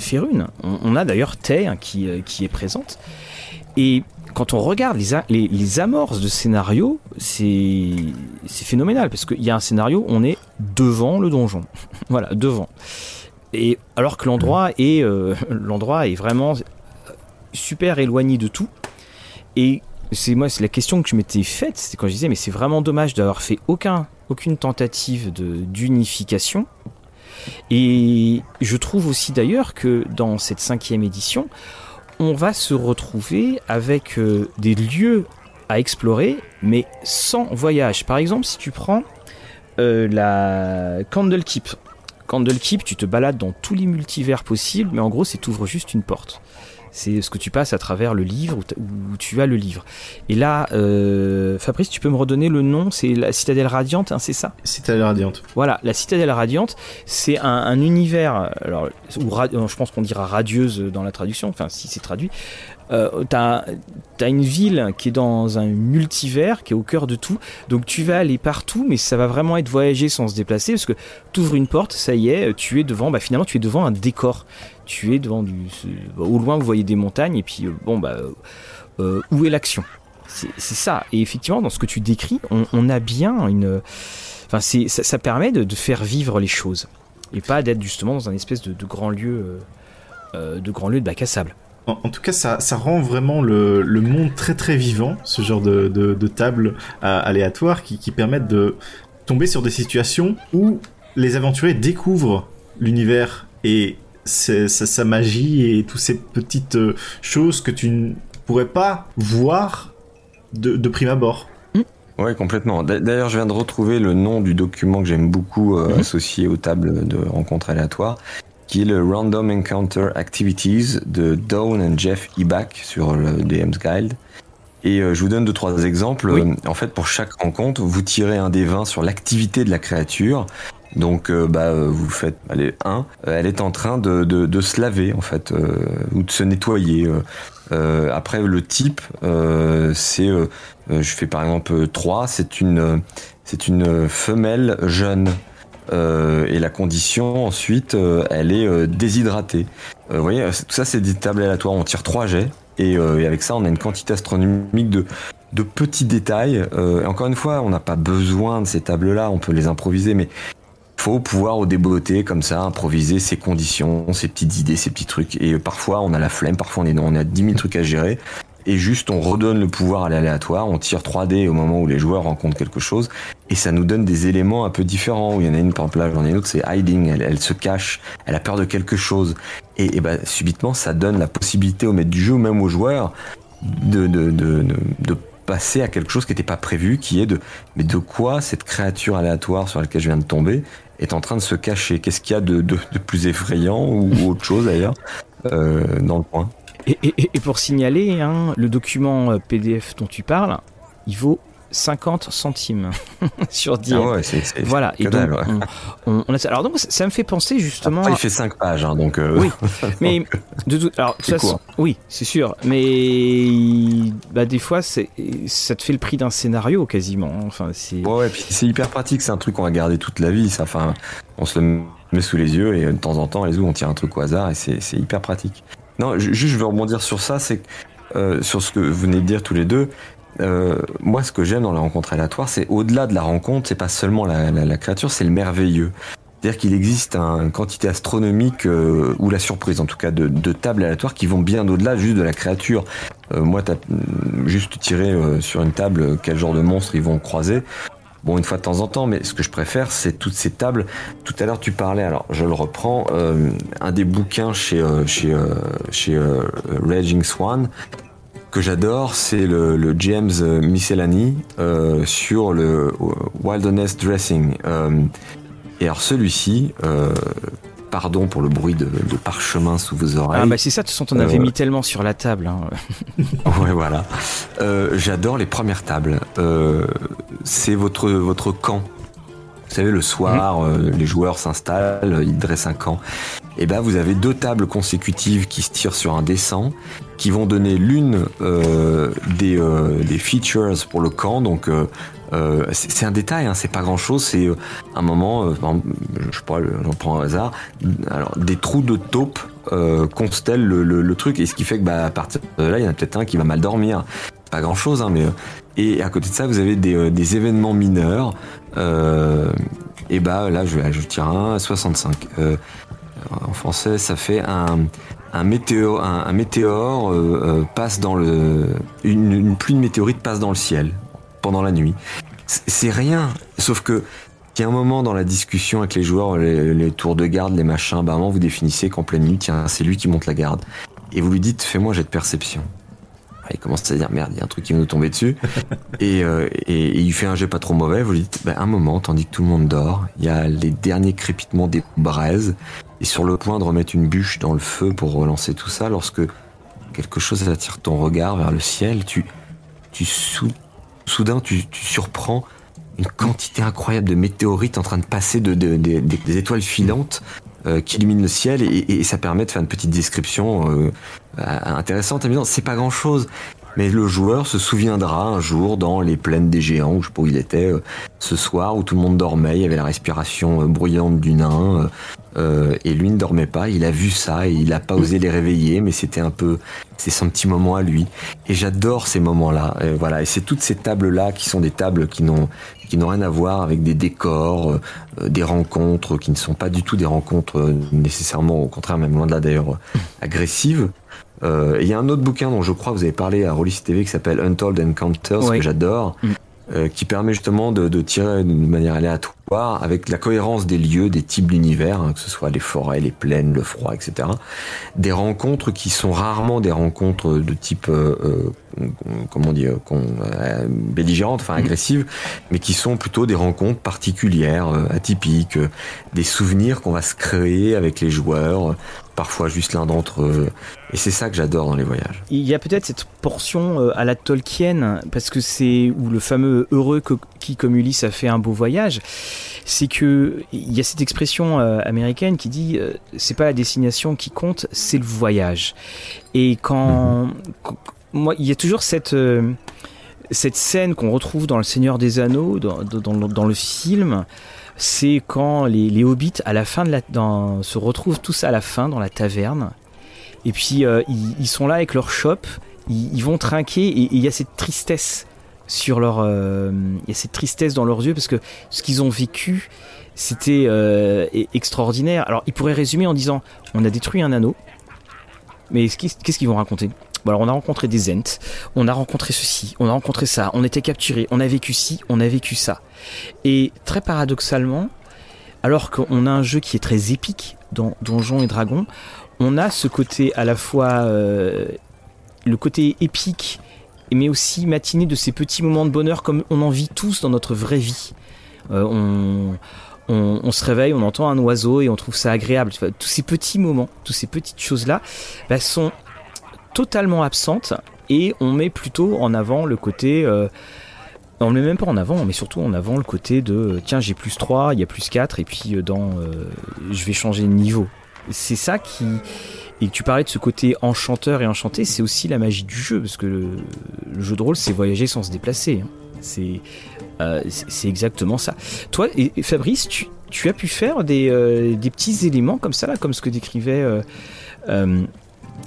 Férune. On, a d'ailleurs Tay hein, qui, qui est présente. Et quand on regarde les, les, amorces de scénario, c'est phénoménal, parce qu'il y a un scénario, on est devant le donjon. voilà, devant. Et alors que l'endroit est, euh, l'endroit est vraiment super éloigné de tout. Et c'est moi, c'est la question que je m'étais faite, c'était quand je disais, mais c'est vraiment dommage d'avoir fait aucun, aucune tentative d'unification. Et je trouve aussi d'ailleurs que dans cette cinquième édition, on va se retrouver avec euh, des lieux à explorer, mais sans voyage. Par exemple, si tu prends euh, la Candlekeep. Candlekeep, tu te balades dans tous les multivers possibles, mais en gros, c'est t'ouvres juste une porte c'est ce que tu passes à travers le livre où, tu as le livre. Et là, euh, Fabrice, tu peux me redonner le nom? C'est la Citadelle Radiante, hein, c'est ça? Citadelle Radiante. Voilà, la Citadelle Radiante, c'est un, univers, alors, où, je pense qu'on dira radieuse dans la traduction, enfin si c'est traduit, euh, t'as as une ville qui est dans un multivers, qui est au cœur de tout. Donc tu vas aller partout, mais ça va vraiment être voyager sans se déplacer, parce que tu ouvres une porte, ça y est, tu es devant, bah finalement tu es devant un décor. Tu es devant du... Au loin, vous voyez des montagnes, et puis euh, bon, bah... Euh, où est l'action? C'est ça. Et effectivement, dans ce que tu décris, on, a bien une... Enfin, ça, ça permet de, faire vivre les choses. Et pas d'être justement dans un espèce de, grand lieu... de grand lieu de bac à sable. En, tout cas, ça, ça rend vraiment le, le, monde très très vivant, ce genre de, de, de euh, qui, qui permettent de tomber sur des situations où les aventuriers découvrent l'univers et sa, sa, magie et toutes ces petites euh, choses que tu ne pourrais pas voir de, de prime abord. Oui, complètement. D'ailleurs, je viens de retrouver le nom du document que j'aime beaucoup euh, mhm. associé aux tables de rencontres aléatoires qui est le Random Encounter Activities de Dawn et Jeff Eback sur le DM's Guide. Et euh, je vous donne deux trois exemples. En fait, pour chaque rencontre, vous tirez un des 20 sur l'activité de la créature. Donc, euh, bah, vous faites, allez, 1. elle est en train de, de, se laver, en fait, ou de se nettoyer. après, le type, c'est, je fais par exemple 3, c'est une, c'est une femelle jeune. Euh, et la condition ensuite, euh, elle est euh, déshydratée. vous voyez, tout ça c'est des tables aléatoires. On tire trois jets et, avec ça on a une quantité astronomique de de petits détails. encore une fois, on n'a pas besoin de ces tables-là, on peut les improviser, mais faut pouvoir au débeauter comme ça, improviser ses conditions, ses petites idées, ses petits trucs. Et parfois on a la flemme, parfois on est on a 10 000 trucs à gérer. Et juste on redonne le pouvoir à l'aléatoire, on tire 3D au moment où les joueurs rencontrent quelque chose, et ça nous donne des éléments un peu différents, il y en a une par exemple j'en ai une autre, c'est hiding, elle, se cache, elle a peur de quelque chose, et, bah, subitement ça donne la possibilité au maître du jeu, même aux joueurs, de, de, de passer à quelque chose qui n'était pas prévu, qui est de mais de quoi cette créature aléatoire sur laquelle je viens de tomber est en train de se cacher? Qu'est-ce qu'il y a de, de, plus effrayant ou autre chose d'ailleurs euh, dans le coin? Et, pour signaler, hein, le document euh, PDF dont tu parles, il vaut 50 centimes sur 10. Ah ouais, c'est voilà. Et donc, on, a, alors donc ça me fait penser justement. Après, il fait 5 pages, hein, donc. Euh, oui, mais de tout. Alors ça, oui, c'est sûr, mais bah, des fois, ça te fait le prix d'un scénario quasiment. Enfin, c'est. Ouais, puis c'est hyper pratique. C'est un truc qu'on va garder toute la vie. Ça, enfin, on se le met sous les yeux et de temps en temps, les où on tire un truc au hasard et c'est hyper pratique. Non, juste je veux rebondir sur ça, c'est euh, sur ce que vous venez de dire tous les deux. Moi, ce que j'aime dans la rencontre aléatoire, c'est au-delà de la rencontre, c'est pas seulement la, la créature, c'est le merveilleux. C'est-à-dire qu'il existe une quantité astronomique, euh, ou la surprise en tout cas, de, de tables aléatoires qui vont bien au-delà juste de la créature. Euh, moi, t'as mm, juste tiré euh, sur une table quel genre de monstres ils vont croiser. Bon, une fois de temps en temps, mais ce que je préfère, c'est toutes ces tables. Tout à l'heure, tu parlais, alors je le reprends, un des bouquins chez, chez, chez Raging Swan, que j'adore, c'est le, le, James Miscellany sur le Wilderness Dressing. Et alors celui-ci, euh, pardon pour le bruit de, parchemin sous vos oreilles. Ah bah c'est ça, de toute façon, on avait euh, mis tellement sur la table. Hein. ouais, voilà. Euh, j'adore les premières tables. c'est votre, votre camp. Vous savez, le soir, mhm. les joueurs s'installent, ils dressent un camp. Et ben, vous avez deux tables consécutives qui se tirent sur un dessin, qui vont donner l'une des, des features pour le camp, donc euh, c'est un détail, hein, c'est pas grand chose. C'est euh, un moment, euh, je j'en prends un hasard. Alors des trous de taupe constellent le, truc, et ce qui fait que bah, à partir de là, il y en a peut-être un qui va mal dormir. Pas grand chose, hein, mais et à côté de ça, vous avez des, événements mineurs. et bah là, je vais ajouter un 65. en français, ça fait un un météore, un, météore passe dans le, une, une, pluie de météorites passe dans le ciel pendant la nuit. C'est rien, sauf que il y a un moment dans la discussion avec les joueurs, les, tours de garde, les machins, bah, vous définissez qu'en pleine nuit, tiens, c'est lui qui monte la garde. Et vous lui dites, fais-moi jet de perception. Ah, il commence à dire, merde, il y a un truc qui va nous tomber dessus. Euh, et, il fait un jet pas trop mauvais, vous lui dites, bah, un moment, tandis que tout le monde dort, il y a les derniers crépitements des braises, et sur le point de remettre une bûche dans le feu pour relancer tout ça, lorsque quelque chose attire ton regard vers le ciel, tu, tu, soudain tu, surprends une quantité incroyable de météorites en train de passer de, des étoiles filantes euh, qui illuminent le ciel et, ça permet de faire une petite description euh, intéressante, amusante. C'est pas grand chose, mais le joueur se souviendra un jour dans les plaines des géants, où je sais pas où il était, euh, ce soir où tout le monde dormait, il y avait la respiration bruyante du nain, euh, et lui ne dormait pas, il a vu ça et il n'a pas osé les réveiller, mais c'était un peu, c'est son petit moment à lui. Et j'adore ces moments-là. Et voilà, et c'est toutes ces tables-là qui sont des tables qui n'ont qui n'ont rien à voir avec des décors, euh, des rencontres qui ne sont pas du tout des rencontres euh, nécessairement, au contraire, même loin de là d'ailleurs, agressives. Il y a un autre bouquin dont je crois que vous avez parlé à Rollis TV qui s'appelle Untold Encounters que j'adore. Mm. Euh, qui permet justement de, de tirer d'une manière aléatoire avec la cohérence des lieux, des types d'univers, hein, que ce soit les forêts, les plaines, le froid, etc. Des rencontres qui sont rarement des rencontres de type, euh, euh comment dire, euh, belligérantes, enfin mm. agressives, mais qui sont plutôt des rencontres particulières, atypiques, des souvenirs qu'on va se créer avec les joueurs, parfois juste l'un d'entre eux. Et c'est ça que j'adore dans les voyages. Il y a peut-être cette portion euh, à la Tolkien, parce que c'est où le fameux heureux qui, comme Ulysse, a fait un beau voyage. C'est que il y a cette expression euh, américaine qui dit euh, c'est pas la destination qui compte, c'est le voyage. Et quand, mhm. moi, il y a toujours cette cette scène qu'on retrouve dans Le Seigneur des Anneaux, dans, dans, dans le film, c'est quand les, hobbits à la fin de la, dans, se retrouvent tous à la fin dans la taverne. Et puis euh, ils, sont là avec leur shop, ils, vont trinquer et il y a cette tristesse sur leur, euh, il cette tristesse dans leurs yeux parce que ce qu'ils ont vécu, c'était euh, e-, extraordinaire. Alors ils pourraient résumer en disant on a détruit un anneau, mais qu'est-ce qu'ils vont raconter? Alors on a rencontré des Ents, on a rencontré ceci, on a rencontré ça, on était capturé, on a vécu ci, on a vécu ça. Et très paradoxalement, alors qu'on a un jeu qui est très épique dans Donjons et Dragons, on a ce côté à la fois euh, le côté épique, mais aussi matiné de ces petits moments de bonheur comme on en vit tous dans notre vraie vie. Euh, on, se réveille, on entend un oiseau et on trouve ça agréable. Tous ces petits moments, toutes ces petites choses-là bah, sont totalement absente et on met plutôt en avant le côté euh, on le met même pas en avant, mais surtout en avant le côté de tiens j'ai plus 3, il y a plus 4 et puis dans je vais changer de niveau. C'est ça qui et tu parlais de ce côté enchanteur et enchanté, c'est aussi la magie du jeu parce que le, jeu de rôle c'est voyager sans se déplacer. Hein. C'est c'est exactement ça. Toi et, Fabrice, tu, as pu faire des, des, petits éléments comme ça là, comme ce que décrivait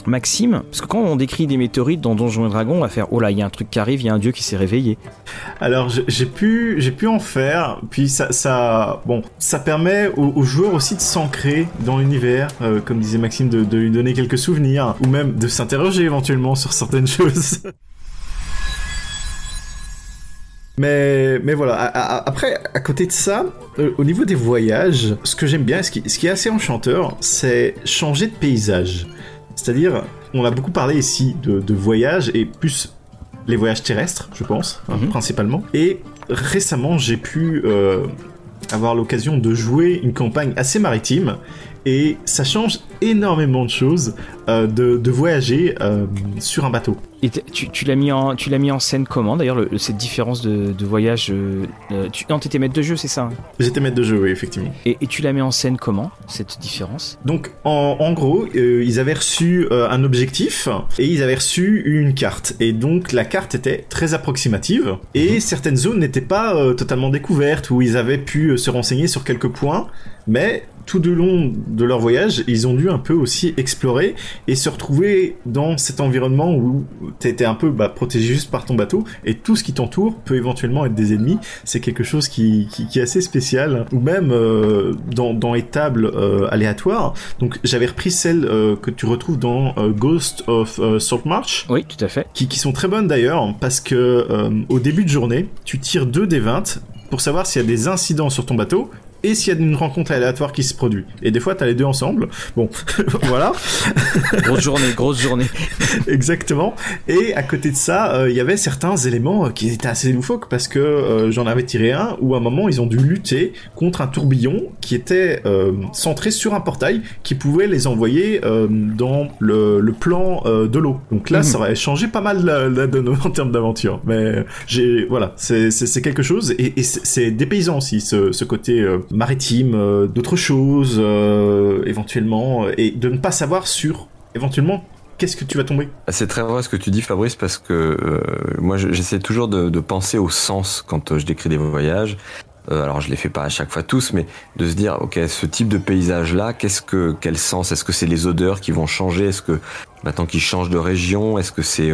Maxime, parce que quand on décrit des météorites dans Donjons et Dragons, on va faire oh là, il y a un truc qui arrive, il y a un dieu qui s'est réveillé. Alors j'ai pu j'ai pu en faire, puis ça ça permet aux, joueurs aussi de s'ancrer dans l'univers, euh, comme disait Maxime, de, lui donner quelques souvenirs ou même de s'interroger éventuellement sur certaines choses. Mais, mais voilà, après, à côté de ça, euh, au niveau des voyages, ce que j'aime bien, ce qui est assez enchanteur, c'est changer de paysage. C'est-à-dire, on a beaucoup parlé ici de, de voyages et plus les voyages terrestres, je pense, hein, mhm. principalement. Et récemment, j'ai pu euh, avoir l'occasion de jouer une campagne assez maritime et ça change énormément de choses euh, de, de, voyager euh, sur un bateau. Et tu, tu l'as mis en tu l'as mis en scène comment d'ailleurs cette différence de, de voyage euh, euh tu, Non, t'étais maître de jeu, c'est ça hein? J'étais maître de jeu, oui, effectivement. Et, et, tu la mets en scène comment cette différence? Donc en, en gros, euh, ils avaient reçu un objectif et ils avaient reçu une carte et donc la carte était très approximative et mhm. certaines zones n'étaient pas totalement découvertes où ils avaient pu se renseigner sur quelques points, mais tout du long de leur voyage, ils ont dû un peu aussi explorer et se retrouver dans cet environnement où t'étais un peu bah, protégé juste par ton bateau et tout ce qui t'entoure peut éventuellement être des ennemis. C'est quelque chose qui, qui, est assez spécial. Ou même euh, dans, dans les tables euh, aléatoires. Donc j'avais repris celles euh, que tu retrouves dans Ghost of Saltmarsh. Oui, tout à fait. Qui, qui sont très bonnes d'ailleurs parce que au début de journée, tu tires deux des 20 pour savoir s'il y a des incidents sur ton bateau et s'il y a une rencontre aléatoire qui se produit. Et des fois, t'as les deux ensemble. Bon, voilà. grosse journée, grosse journée. Exactement. Et à côté de ça, euh, il y avait certains éléments euh, qui étaient assez loufoques parce que euh, j'en avais tiré un où à un moment ils ont dû lutter contre un tourbillon qui était centré sur un portail qui pouvait les envoyer dans le, le plan de l'eau. Donc là, mhm. ça aurait changé pas mal la, la donne en termes d'aventure. Mais j'ai, voilà, c'est quelque chose et, et c'est dépaysant aussi ce, ce côté maritime, euh, d'autres choses euh, éventuellement, et de ne pas savoir sur éventuellement qu'est-ce que tu vas tomber ah, C'est très vrai ce que tu dis Fabrice parce que euh, moi j'essaie toujours de, de, penser au sens quand je décris des voyages. Alors je les fais pas à chaque fois tous, mais de se dire ok ce type de paysage là, qu'est-ce que quel sens? Est-ce que c'est les odeurs qui vont changer? Est-ce que maintenant qu'ils changent de région, est-ce que c'est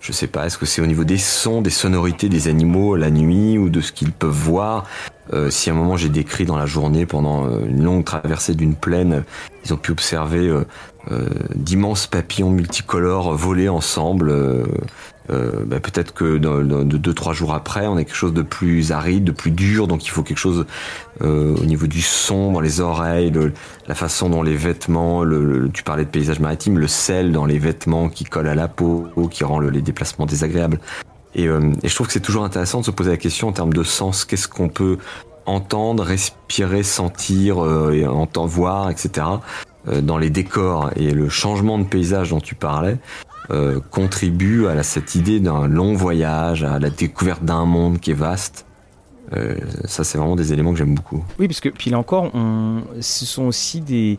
je sais pas, est-ce que c'est au niveau des sons, des sonorités des animaux la nuit ou de ce qu'ils peuvent voir? Euh, si à un moment j'ai décrit dans la journée pendant euh, une longue traversée d'une plaine, ils ont pu observer euh, euh d'immenses papillons multicolores voler ensemble. Bah, peut-être que de, deux trois jours après, on a quelque chose de plus aride, de plus dur, donc il faut quelque chose au niveau du son dans les oreilles, la façon dont les vêtements, le, tu parlais de paysage maritime, le sel dans les vêtements qui colle à la peau, qui rend les déplacements désagréables. Euh, et, je trouve que c'est toujours intéressant de se poser la question en termes de sens. Qu'est-ce qu'on peut entendre, respirer, sentir, euh, et entendre, voir, etc. Euh, dans les décors et le changement de paysage dont tu parlais euh, contribue à cette idée d'un long voyage, à la découverte d'un monde qui est vaste. Euh, ça, c'est vraiment des éléments que j'aime beaucoup. Oui, parce que puis là encore, on, ce sont aussi des,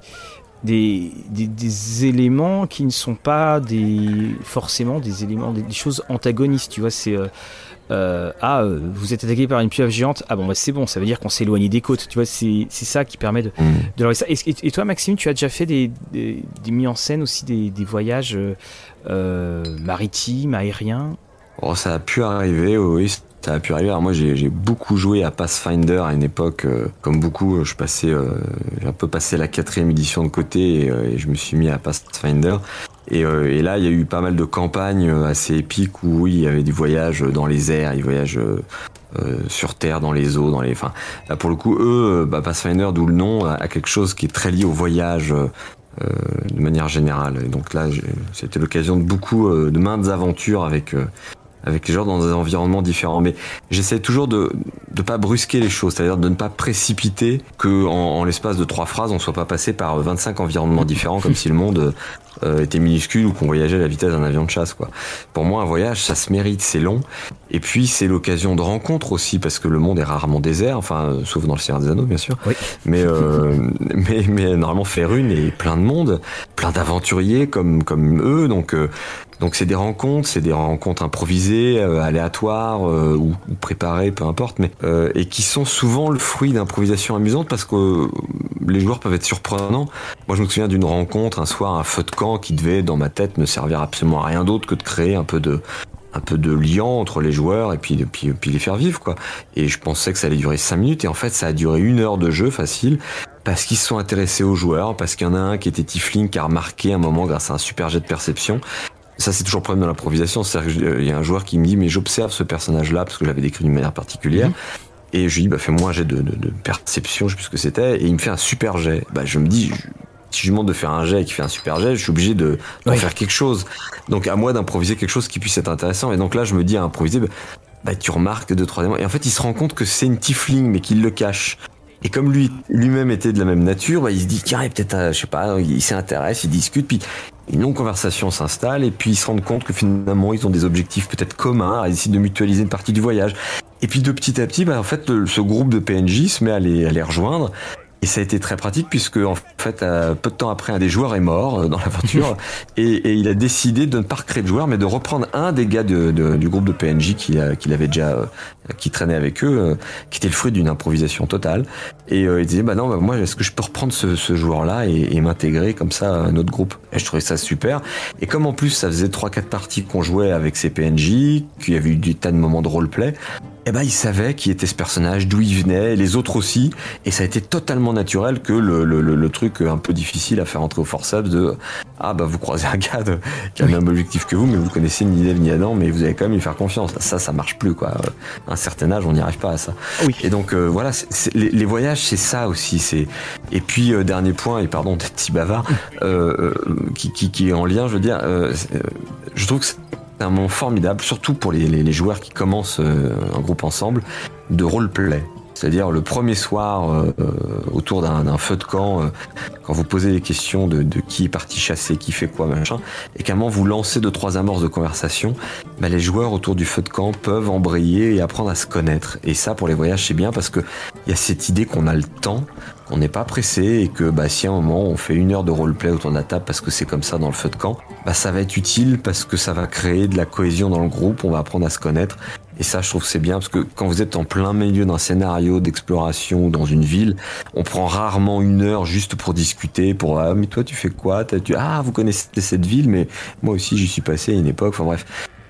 des, des, éléments qui ne sont pas des, forcément des éléments, des, choses antagonistes. Tu vois, c'est euh, euh, ah, euh, vous êtes attaqué par une pieuvre géante. Ah bon, bah, c'est bon, ça veut dire qu'on s'est éloigné des côtes. Tu vois, c'est ça qui permet de, mm. de ça. Et, toi, Maxime, tu as déjà fait des, des, mis en scène aussi des, voyages maritimes, aériens Oh, ça a pu arriver, oui ça a pu arriver. Alors moi, j'ai beaucoup joué à Pathfinder à une époque, euh, comme beaucoup, je passais, euh, j'ai un peu passé la quatrième édition de côté euh, et, je me suis mis à Pathfinder. Et, là, il y a eu pas mal de campagnes assez épiques où oui, il y avait des voyages dans les airs, des voyages sur terre, dans les eaux, dans les. Enfin, pour le coup, eux, bah, Pathfinder, d'où le nom, a, quelque chose qui est très lié au voyage. De manière générale. Donc là, c'était l'occasion de beaucoup, de maintes aventures avec avec les joueurs dans des environnements différents. Mais j'essaie toujours de ne pas brusquer les choses, c'est-à-dire de ne pas précipiter que en, l'espace de trois phrases, on soit pas passé par 25 environnements différents, comme si le monde euh, était minuscule ou qu'on voyageait à la vitesse d'un avion de chasse. Quoi. Pour moi, un voyage, ça se mérite, c'est long. Et puis, c'est l'occasion de rencontre aussi, parce que le monde est rarement désert, enfin, euh, sauf dans le Seigneur des Anneaux, bien sûr. Oui. Mais, euh, mais, mais normalement, faire une et plein de monde, plein d'aventuriers comme, comme eux. Donc, euh, donc c'est des rencontres, c'est des rencontres improvisées, euh, aléatoires euh, ou, ou, préparées, peu importe, mais euh, et qui sont souvent le fruit d'improvisations amusantes parce que les joueurs peuvent être surprenants. Moi, je me souviens d'une rencontre un soir, un feu de camp qui devait, dans ma tête, ne servir absolument à rien d'autre que de créer un peu de un peu de lien entre les joueurs et puis, puis, puis les faire vivre quoi. Et je pensais que ça allait durer 5 minutes et en fait ça a duré une heure de jeu facile parce qu'ils se sont intéressés aux joueurs, parce qu'il y en a un qui était Tifling qui a remarqué un moment grâce à un super jet de perception. Ça c'est toujours le problème dans l'improvisation, c'est-à-dire qu'il y a un joueur qui me dit mais j'observe ce personnage-là parce que je l'avais décrit d'une manière particulière. Mhm. Et je lui dis, bah, fais-moi un jet de, de, de, perception, je sais plus ce que c'était. Et il me fait un super jet. Bah, je me dis, si je lui demande de faire un jet et qu'il fait un super jet, je suis obligé de, faire quelque chose. Donc à moi d'improviser quelque chose qui puisse être intéressant. Et donc là, je me dis à improviser, bah, bah tu remarques deux, troisième. Et en fait, il se rend compte que c'est une tiefling, mais qu'il le cache. Et comme lui lui-même était de la même nature, bah, il se dit tiens, peut-être, euh, je sais pas, il s'intéresse, il discute, puis une longue conversation s'installe, et puis ils se rendent compte que finalement ils ont des objectifs peut-être communs, ils décident de mutualiser une partie du voyage. Et puis de petit à petit, bah, en fait, ce groupe de PNJ se met à les, à les rejoindre. Et ça a été très pratique puisque en fait, peu de temps après, un des joueurs est mort euh, dans l'aventure et, et, il a décidé de ne pas recréer de joueur, mais de reprendre un des gars de, de, du groupe de PNJ qu'il avait déjà, euh, qui traînait avec eux, euh, qui était le fruit d'une improvisation totale. Et il disait, bah non, bah, moi, est-ce que je peux reprendre ce, ce joueur-là et, et m'intégrer comme ça à notre groupe? Et je trouvais ça super. Et comme en plus, ça faisait trois quatre parties qu'on jouait avec ces PNJ, qu'il y avait eu du tas de moments de roleplay, eh ben, il savait qui était ce personnage, d'où il venait, les autres aussi, et ça a été totalement naturel que le, le, le, truc un peu difficile à faire entrer au forceps de ah bah vous croisez un gars qui a le même objectif que vous, mais vous connaissez ni Dev ni Adam, mais vous avez quand même lui faire confiance. Ça, ça marche plus quoi. À un certain âge, on n'y arrive pas à ça. Oui. Et donc euh, voilà, les, les, voyages, c'est ça aussi. C'est et puis euh, dernier point, et pardon d'être si bavard, euh, qui, qui, qui, est en lien, je veux dire, je trouve que c'est un moment formidable, surtout pour les, joueurs qui commencent euh, un groupe ensemble, de roleplay. C'est-à-dire le premier soir, euh, euh autour d'un feu de camp, quand vous posez les questions de, qui est parti chasser, qui fait quoi, machin, et qu'à un moment vous lancez deux trois amorces de conversation, bah, les joueurs autour du feu de camp peuvent embrayer et apprendre à se connaître. Et ça, pour les voyages, c'est bien parce que il y a cette idée qu'on a le temps, qu'on n'est pas pressé et que bah, si à un moment on fait une heure de roleplay autour de la table parce que c'est comme ça dans le feu de camp, bah, ça va être utile parce que ça va créer de la cohésion dans le groupe, on va apprendre à se connaître et ça, je trouve c'est bien parce que quand vous êtes en plein milieu d'un scénario d'exploration dans une ville, on prend rarement une heure juste pour discuter, pour ah mais toi tu fais quoi? Tu, Ah vous connaissez cette ville, mais moi aussi j'y suis passé à une époque. Enfin bref,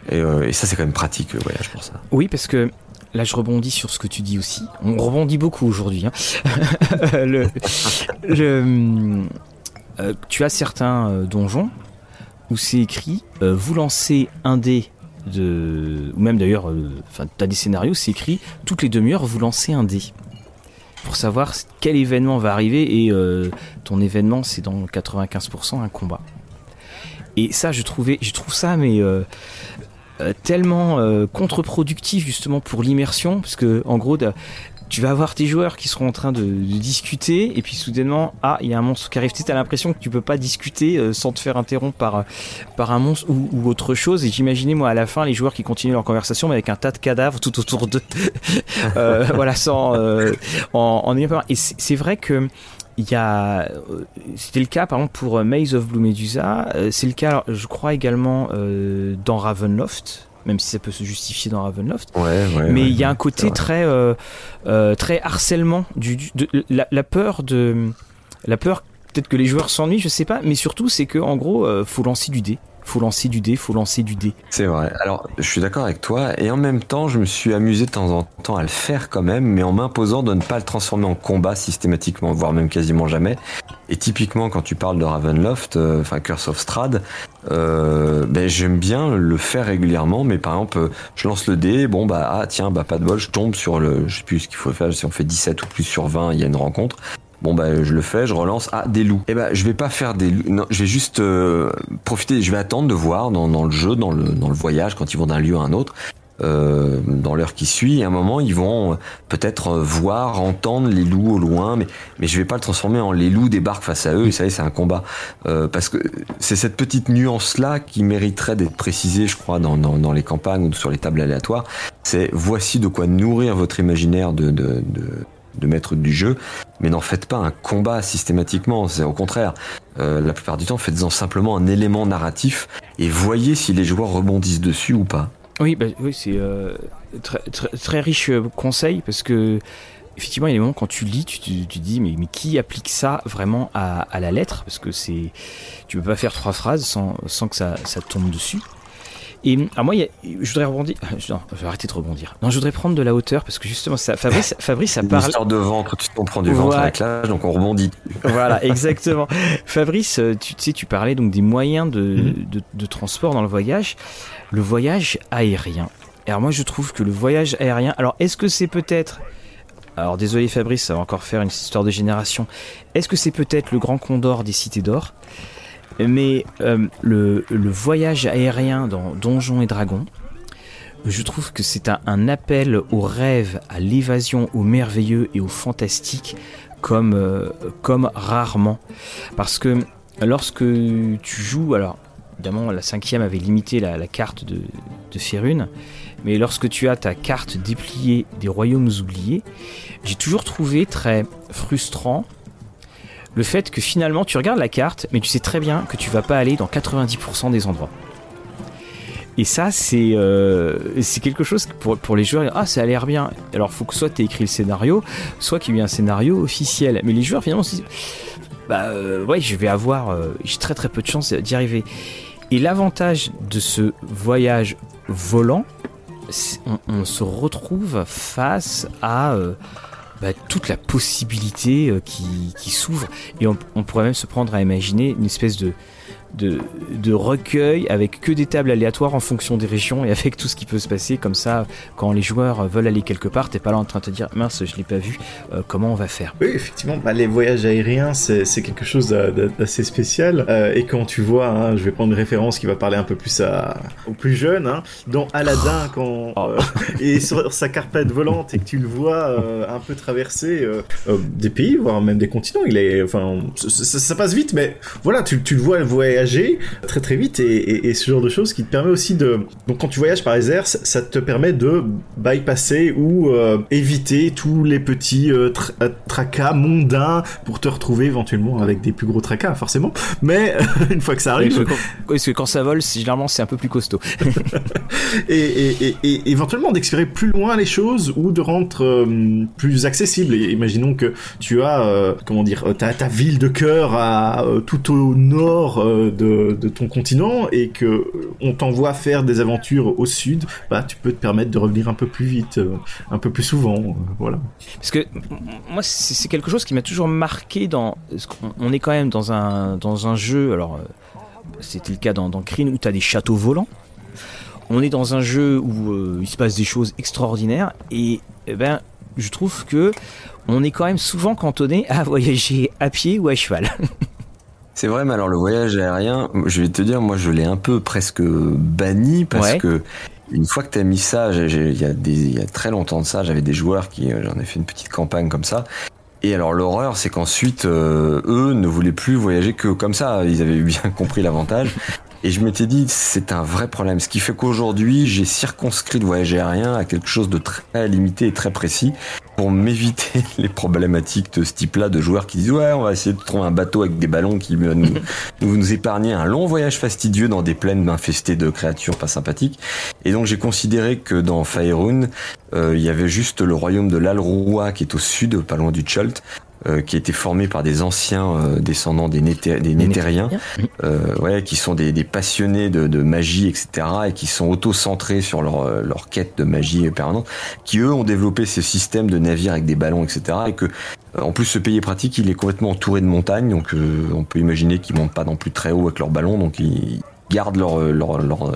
et, euh, et ça c'est quand même pratique le voyage pour ça. Oui parce que Là, je rebondis sur ce que tu dis aussi. On rebondit beaucoup aujourd'hui. Hein. euh, tu as certains euh, donjons où c'est écrit euh, vous lancez un dé ou même d'ailleurs, enfin, tu as des scénarios, c'est écrit toutes les demi-heures, vous lancez un dé pour savoir quel événement va arriver et ton événement, c'est dans 95% un combat. Et ça, je trouvais, je trouve ça, mais tellement euh, contre-productif justement pour l'immersion, parce que en gros, tu vas avoir tes joueurs qui seront en train de, de discuter et puis soudainement ah il y a un monstre qui arrive. Tu as l'impression que tu peux pas discuter euh, sans te faire interrompre par, par un monstre ou, ou autre chose. Et j'imaginais moi à la fin les joueurs qui continuent leur conversation mais avec un tas de cadavres tout autour d'eux. Euh, voilà sans euh, en, en et c'est vrai que il y a euh, c'était le cas par exemple pour Maze of Blue Medusa. Euh, c'est le cas alors, je crois également euh, dans Ravenloft même si ça peut se justifier dans Ravenloft. Ouais, ouais, mais ouais, il y a un côté très, euh, euh, très harcèlement, du, du de, la, la, peur de, la peur peut-être que les joueurs s'ennuient, je sais pas, mais surtout c'est que en gros, euh, faut lancer du dé faut lancer du dé, faut lancer du dé. C'est vrai. Alors, je suis d'accord avec toi, et en même temps, je me suis amusé de temps en temps à le faire quand même, mais en m'imposant de ne pas le transformer en combat systématiquement, voire même quasiment jamais. Et typiquement, quand tu parles de Ravenloft, enfin euh, Curse of Strahd, euh, ben j'aime bien le faire régulièrement, mais par exemple, je lance le dé, bon bah ah tiens, bah pas de bol, je tombe sur le, je sais plus ce qu'il faut faire, si on fait 17 ou plus sur 20, il y a une rencontre. Bon bah je le fais, je relance. Ah des loups. Eh ben je vais pas faire des loups. Non, je vais juste euh, profiter. Je vais attendre de voir dans, le jeu, dans le dans le voyage, quand ils vont d'un lieu à un autre. Euh, dans l'heure qui suit, et à un moment ils vont peut-être voir, entendre les loups au loin, mais mais je vais pas le transformer en les loups débarquent face à eux. Et ça, c'est un combat euh, parce que c'est cette petite nuance là qui mériterait d'être précisée, je crois, dans, dans, les campagnes ou sur les tables aléatoires. C'est voici de quoi nourrir votre imaginaire de, de de maître du jeu, mais n'en faites pas un combat systématiquement, c'est au contraire. Euh, la plupart du temps, faites-en simplement un élément narratif et voyez si les joueurs rebondissent dessus ou pas. Oui, bah, oui c'est euh, très, riche conseil parce que effectivement, il y a des moments quand tu lis, tu te dis, mais, qui applique ça vraiment à, la lettre? Parce que c'est, tu peux pas faire trois phrases sans, que ça tombe dessus. Et alors moi, je voudrais rebondir. Non, je vais arrêter de rebondir. Non, je voudrais prendre de la hauteur parce que justement, ça, Fabrice, Fabrice, ça parle. Histoire de ventre, tu t'en prends du ventre avec l'âge, donc on rebondit. Voilà, exactement. Fabrice, euh, tu, sais, tu parlais donc des moyens de, mhm. de, de transport dans le voyage. Le voyage aérien. Alors moi, je trouve que le voyage aérien. Alors, est-ce que c'est peut-être alors désolé Fabrice, ça va encore faire une histoire de génération. Est-ce que c'est peut-être le grand condor des cités d'or? Mais euh, le, voyage aérien dans Donjons et Dragons, je trouve que c'est un, appel au rêve, à l'évasion, au merveilleux et au fantastique comme, euh, comme rarement. Parce que lorsque tu joues, alors évidemment la cinquième avait limité la, carte de, de Férune, mais lorsque tu as ta carte dépliée des royaumes oubliés, j'ai toujours trouvé très frustrant le fait que finalement tu regardes la carte, mais tu sais très bien que tu vas pas aller dans 90% des endroits. Et ça, c'est euh, quelque chose pour, pour les joueurs. Ah, ça a l'air bien. Alors, faut que soit tu écrit le scénario, soit qu'il y ait un scénario officiel. Mais les joueurs, finalement, se disent Bah, euh, ouais, je vais avoir. Euh, j'ai très très peu de chance d'y arriver. Et l'avantage de ce voyage volant, on, se retrouve face à bah, toute la possibilité euh, qui, s'ouvre. Et on, pourrait même se prendre à imaginer une espèce de, de, de, recueil avec que des tables aléatoires en fonction des régions et avec tout ce qui peut se passer. Comme ça quand les joueurs veulent aller quelque part t'es pas là en train de te dire mince je l'ai pas vu euh, comment on va faire? Oui effectivement. Bah, les voyages aériens c'est quelque chose d'assez spécial. Euh, et quand tu vois hein, je vais prendre une référence qui va parler un peu plus à, aux plus jeunes hein, dans Aladdin quand oh. euh, et sur sa carpette volante et que tu le vois un peu traverser des pays voire même des continents. Il est enfin ça, ça, passe vite mais voilà tu, tu le vois voyager très très vite et, ce genre de choses qui te permet aussi de... Donc quand tu voyages par les airs, ça te permet de bypasser ou euh, éviter tous les petits euh, euh, tracas mondains pour te retrouver éventuellement avec des plus gros tracas, forcément. Mais une fois que ça arrive... parce que quand ça vole, généralement c'est un peu plus costaud. et, éventuellement d'explorer plus loin les choses ou de rendre plus accessible. imaginons que tu as, comment dire, ta, ta ville de cœur à, tout au nord de, ton continent et que on t'envoie faire des aventures au sud, bah tu peux te permettre de revenir un peu plus vite, euh, un peu plus souvent, euh, voilà. Parce que moi c'est quelque chose qui m'a toujours marqué dans, on est quand même dans un dans un jeu, alors euh, c'était le cas dans, dans Kryn où tu as des châteaux volants. On est dans un jeu où il se passe des choses extraordinaires et eh ben je trouve que on est quand même souvent cantonné à voyager à pied ou à cheval. C'est vrai, mais alors le voyage aérien, je vais te dire, moi je l'ai un peu presque banni parce que une fois que tu as mis ça, il y, a y a très longtemps de ça, j'avais des joueurs qui, euh, j'en ai fait une petite campagne comme ça. Et alors l'horreur, c'est qu'ensuite, euh, eux ne voulaient plus voyager que comme ça. Ils avaient bien compris l'avantage. Et je m'étais dit, c'est un vrai problème. Ce qui fait qu'aujourd'hui, j'ai circonscrit le voyage aérien à quelque chose de très limité et très précis pour m'éviter les problématiques de ce type-là de joueurs qui disent ouais, on va essayer de trouver un bateau avec des ballons qui va nous, nous, épargner un long voyage fastidieux dans des plaines infestées de créatures pas sympathiques. Et donc j'ai considéré que dans Faerun, euh, il y avait juste le royaume de l'Alroua qui est au sud, pas loin du Chult, euh, qui a été formé par des anciens euh, descendants des, des Néthériens, euh, ouais, qui sont des, des passionnés de, de, magie, etc., et qui sont auto-centrés sur leur, euh, leur quête de magie permanente, qui eux ont développé ce système de navires avec des ballons, etc., et que en plus, ce pays est pratique, il est complètement entouré de montagnes, donc on peut imaginer qu'ils montent pas non plus très haut avec leurs ballons, donc ils, gardent leur, leur, leur,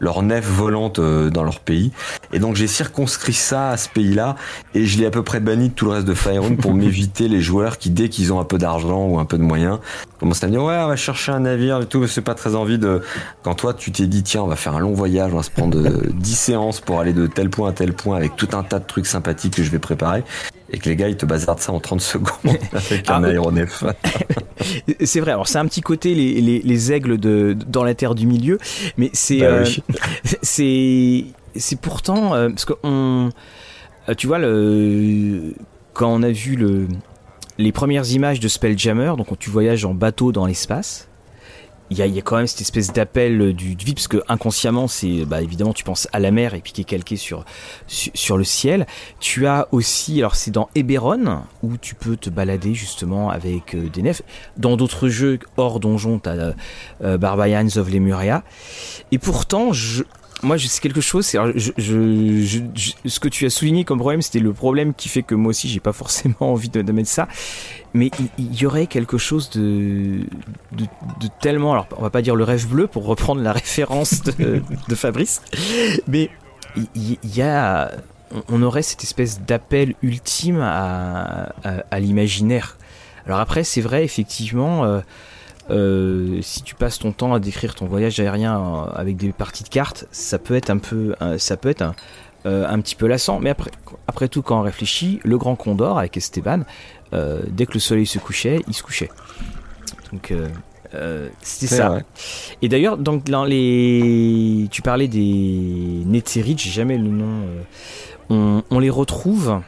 leur nef volante euh, dans leur pays. Et donc j'ai circonscrit ça à ce pays-là et je l'ai à peu près banni de tout le reste de Faerun pour m'éviter les joueurs qui, dès qu'ils ont un peu d'argent ou un peu de moyens, commencent à me dire ouais on va chercher un navire et tout, mais c'est pas très envie de... Quand toi tu t'es dit tiens on va faire un long voyage, on va se prendre 10 séances pour aller de tel point à tel point avec tout un tas de trucs sympathiques que je vais préparer et que les gars ils te bazardent ça en 30 secondes avec un aéronef. c'est vrai, alors c'est un petit côté les, les, les, aigles de, dans la terre du milieu, mais c'est bah euh, c'est c'est pourtant euh, parce que on euh, tu vois le quand on a vu le les premières images de Spelljammer, donc tu voyages en bateau dans l'espace, il y a, quand même cette espèce d'appel du, du vide parce que inconsciemment c'est bah, évidemment tu penses à la mer et puis qui est calqué sur, sur, sur le ciel. Tu as aussi alors c'est dans Eberron où tu peux te balader justement avec euh, des nefs. Dans d'autres jeux hors donjon tu as euh, Barbarians of Lemuria. Et pourtant je moi, c'est quelque chose. Ce que tu as souligné comme problème, c'était le problème qui fait que moi aussi, j'ai pas forcément envie de, de mettre ça. Mais il, y aurait quelque chose de, de, tellement. Alors, on va pas dire le rêve bleu pour reprendre la référence de, Fabrice, mais il, y a, on aurait cette espèce d'appel ultime à l'imaginaire. Alors après, c'est vrai, effectivement. Euh, euh, si tu passes ton temps à décrire ton voyage aérien euh, avec des parties de cartes, ça peut être un peu, euh, ça peut être un, euh, un petit peu lassant. Mais après, après tout, quand on réfléchit, le Grand Condor avec Esteban, euh, dès que le soleil se couchait, il se couchait. Donc c'était ça. Vrai. Et d'ailleurs, donc dans les, tu parlais des Netherite, j'ai jamais le nom. On, on, les retrouve.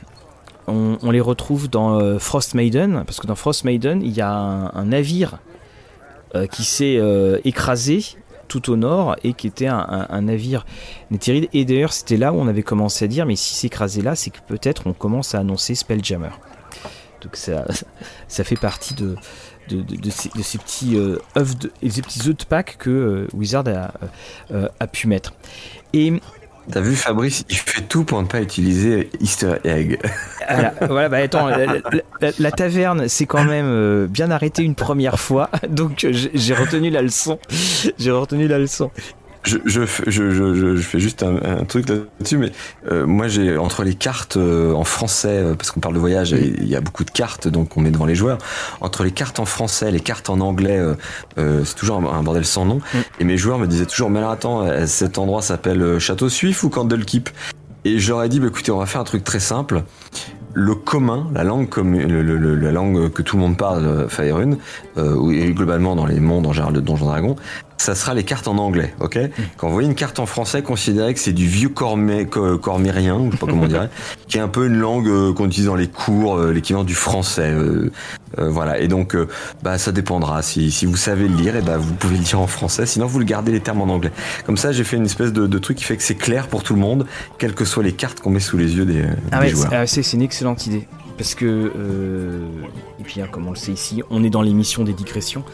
On, on les retrouve dans Frost Maiden, parce que dans Frost Maiden, il y a un, un navire qui s'est euh, écrasé tout au nord et qui était un, navire Néthéride. Et d'ailleurs, c'était là où on avait commencé à dire mais si c'est écrasé là, c'est que peut-être on commence à annoncer Spelljammer. Donc ça, ça fait partie de, de, ces, petits euh, œufs de, ces petits œufs de que euh, Wizard a, euh, a, pu mettre. Et T'as vu Fabrice, il fait tout pour ne pas utiliser Easter egg. Voilà, voilà bah attends, la, la, la taverne s'est quand même euh, bien arrêtée une première fois, donc j'ai retenu la leçon. J'ai retenu la leçon. Je, je, je, je, je fais juste un, un truc là-dessus, mais euh, moi j'ai entre les cartes euh, en français, euh, parce qu'on parle de voyage, il y a beaucoup de cartes, donc on met devant les joueurs. Entre les cartes en français, les cartes en anglais, euh, c'est toujours un, un, bordel sans nom. Et mes joueurs me disaient toujours, mais alors attends, cet endroit s'appelle Château Suif ou Candlekeep Et j'aurais dit, bah, écoutez, on va faire un truc très simple le commun, la langue comme le, le, la langue que tout le monde parle, Faerun, euh, et globalement dans les mondes en général de Donjons Dragons, ça sera les cartes en anglais, ok mmh. Quand vous voyez une carte en français, considérez que c'est du vieux cormé, cormérien, je sais pas comment on dirait, qui est un peu une langue euh, qu'on utilise dans les cours, euh, l'équivalent du français, euh, voilà. Et donc, bah ça dépendra. Si, si vous savez le lire, et bah vous pouvez le dire en français. Sinon, vous le gardez les termes en anglais. Comme ça, j'ai fait une espèce de, de, truc qui fait que c'est clair pour tout le monde, quelles que soient les cartes qu'on met sous les yeux des, ah des ouais, joueurs. Ah, c'est une excellente idée parce que euh, et puis hein, comme on le sait ici, on est dans l'émission des digressions.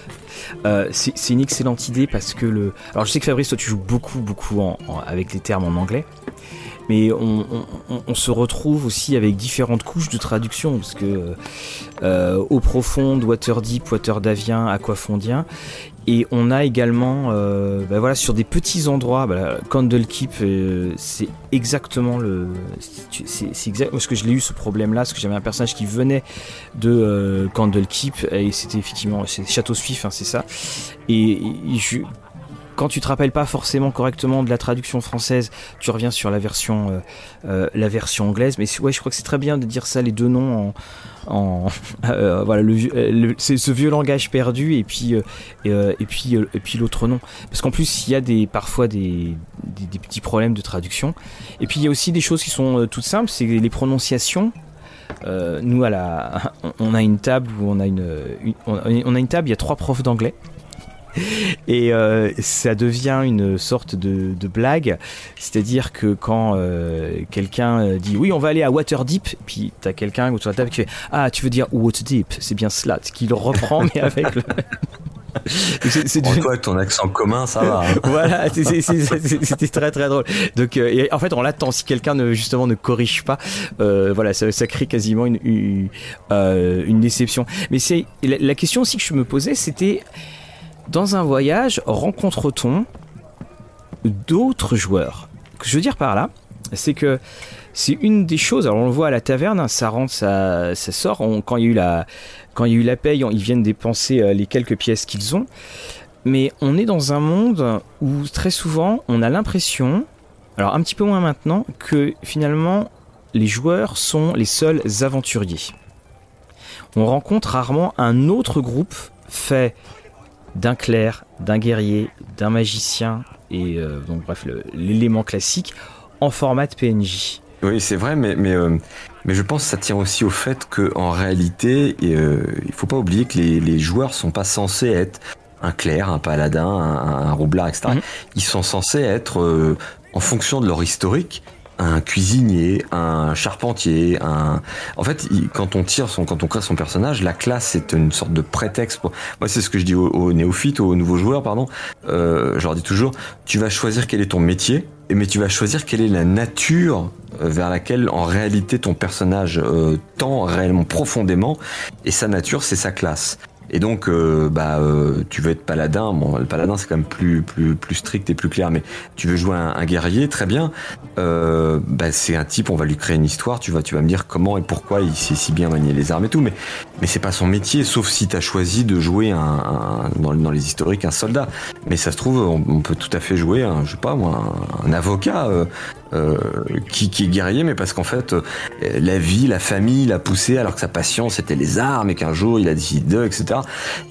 Euh, c'est une excellente idée parce que le. Alors je sais que Fabrice, toi tu joues beaucoup beaucoup avec les termes en anglais, mais on, se retrouve aussi avec différentes couches de traduction parce que euh, eau profonde, Waterdeep, Waterdavien, Aquafondien. Et on a également, euh, bah voilà, sur des petits endroits, bah, Candlekeep, euh, c'est exactement le, c'est exact parce que je l'ai eu ce problème-là, parce que j'avais un personnage qui venait de euh, Candlekeep et c'était effectivement, c'est Château Suif, hein, c'est ça. Et je, quand tu te rappelles pas forcément correctement de la traduction française, tu reviens sur la version, euh, euh, la version anglaise. Mais ouais, je crois que c'est très bien de dire ça, les deux noms en, euh, voilà, c'est ce vieux langage perdu et puis et, puis et puis l'autre nom. Parce qu'en plus, il y a des parfois des, des, petits problèmes de traduction. Et puis il y a aussi des choses qui sont toutes simples, c'est les prononciations. Nous à la, on a une table où on a une on a une table, il y a trois profs d'anglais. Et euh, ça devient une sorte de, de blague, c'est-à-dire que quand euh, quelqu'un dit oui, on va aller à Waterdeep, puis t'as quelqu'un autour de la table qui fait ah, tu veux dire Waterdeep, c'est bien cela, qui le reprend mais avec le. C'est toi, ton accent commun, ça va. Hein. voilà, c'était très très drôle. Donc, euh, et en fait, on l'attend. Si quelqu'un ne justement ne corrige pas, euh, voilà, ça, ça, crée quasiment une une, euh, une déception. Mais c'est la, la, question aussi que je me posais, c'était dans un voyage, rencontre-t-on d'autres joueurs? Ce que je veux dire par là, c'est que c'est une des choses. Alors on le voit à la taverne, ça rentre, ça, sort. Quand il y a eu la, quand il y a eu la paye, ils viennent dépenser euh, les quelques pièces qu'ils ont. Mais on est dans un monde où très souvent on a l'impression, alors un petit peu moins maintenant, que finalement les joueurs sont les seuls aventuriers. On rencontre rarement un autre groupe fait d'un clerc, d'un guerrier, d'un magicien et euh, donc bref l'élément classique en format de PNJ. Oui, c'est vrai, mais mais euh, mais je pense que ça tient aussi au fait que en réalité, euh, il faut pas oublier que les, les joueurs sont pas censés être un clerc, un paladin, un, roublard, etc. Mhm. Ils sont censés être, en fonction de leur historique, un cuisinier, un charpentier, un. En fait, quand on tire son, quand on crée son personnage, la classe c'est une sorte de prétexte. Pour... Moi, c'est ce que je dis aux, néophytes, aux nouveaux joueurs, pardon. Euh, je leur dis toujours, tu vas choisir quel est ton métier, mais tu vas choisir quelle est la nature euh, vers laquelle en réalité ton personnage euh, tend réellement profondément, et sa nature c'est sa classe. Et donc, euh, bah, euh, tu veux être paladin. Bon, le paladin c'est quand même plus plus plus strict et plus clair. Mais tu veux jouer un, guerrier, très bien. Euh, bah, c'est un type. On va lui créer une histoire. Tu vas tu vas me dire comment et pourquoi il sait si bien manier les armes et tout. Mais mais c'est pas son métier, sauf si tu as choisi de jouer un, dans, les historiques un soldat. Mais ça se trouve, on, peut tout à fait jouer, je sais pas moi, un, avocat euh, qui, qui, est guerrier, mais parce qu'en fait, euh, la vie, la famille l'a poussé, alors que sa passion c'était les armes, et qu'un jour il a décidé d'eux, etc.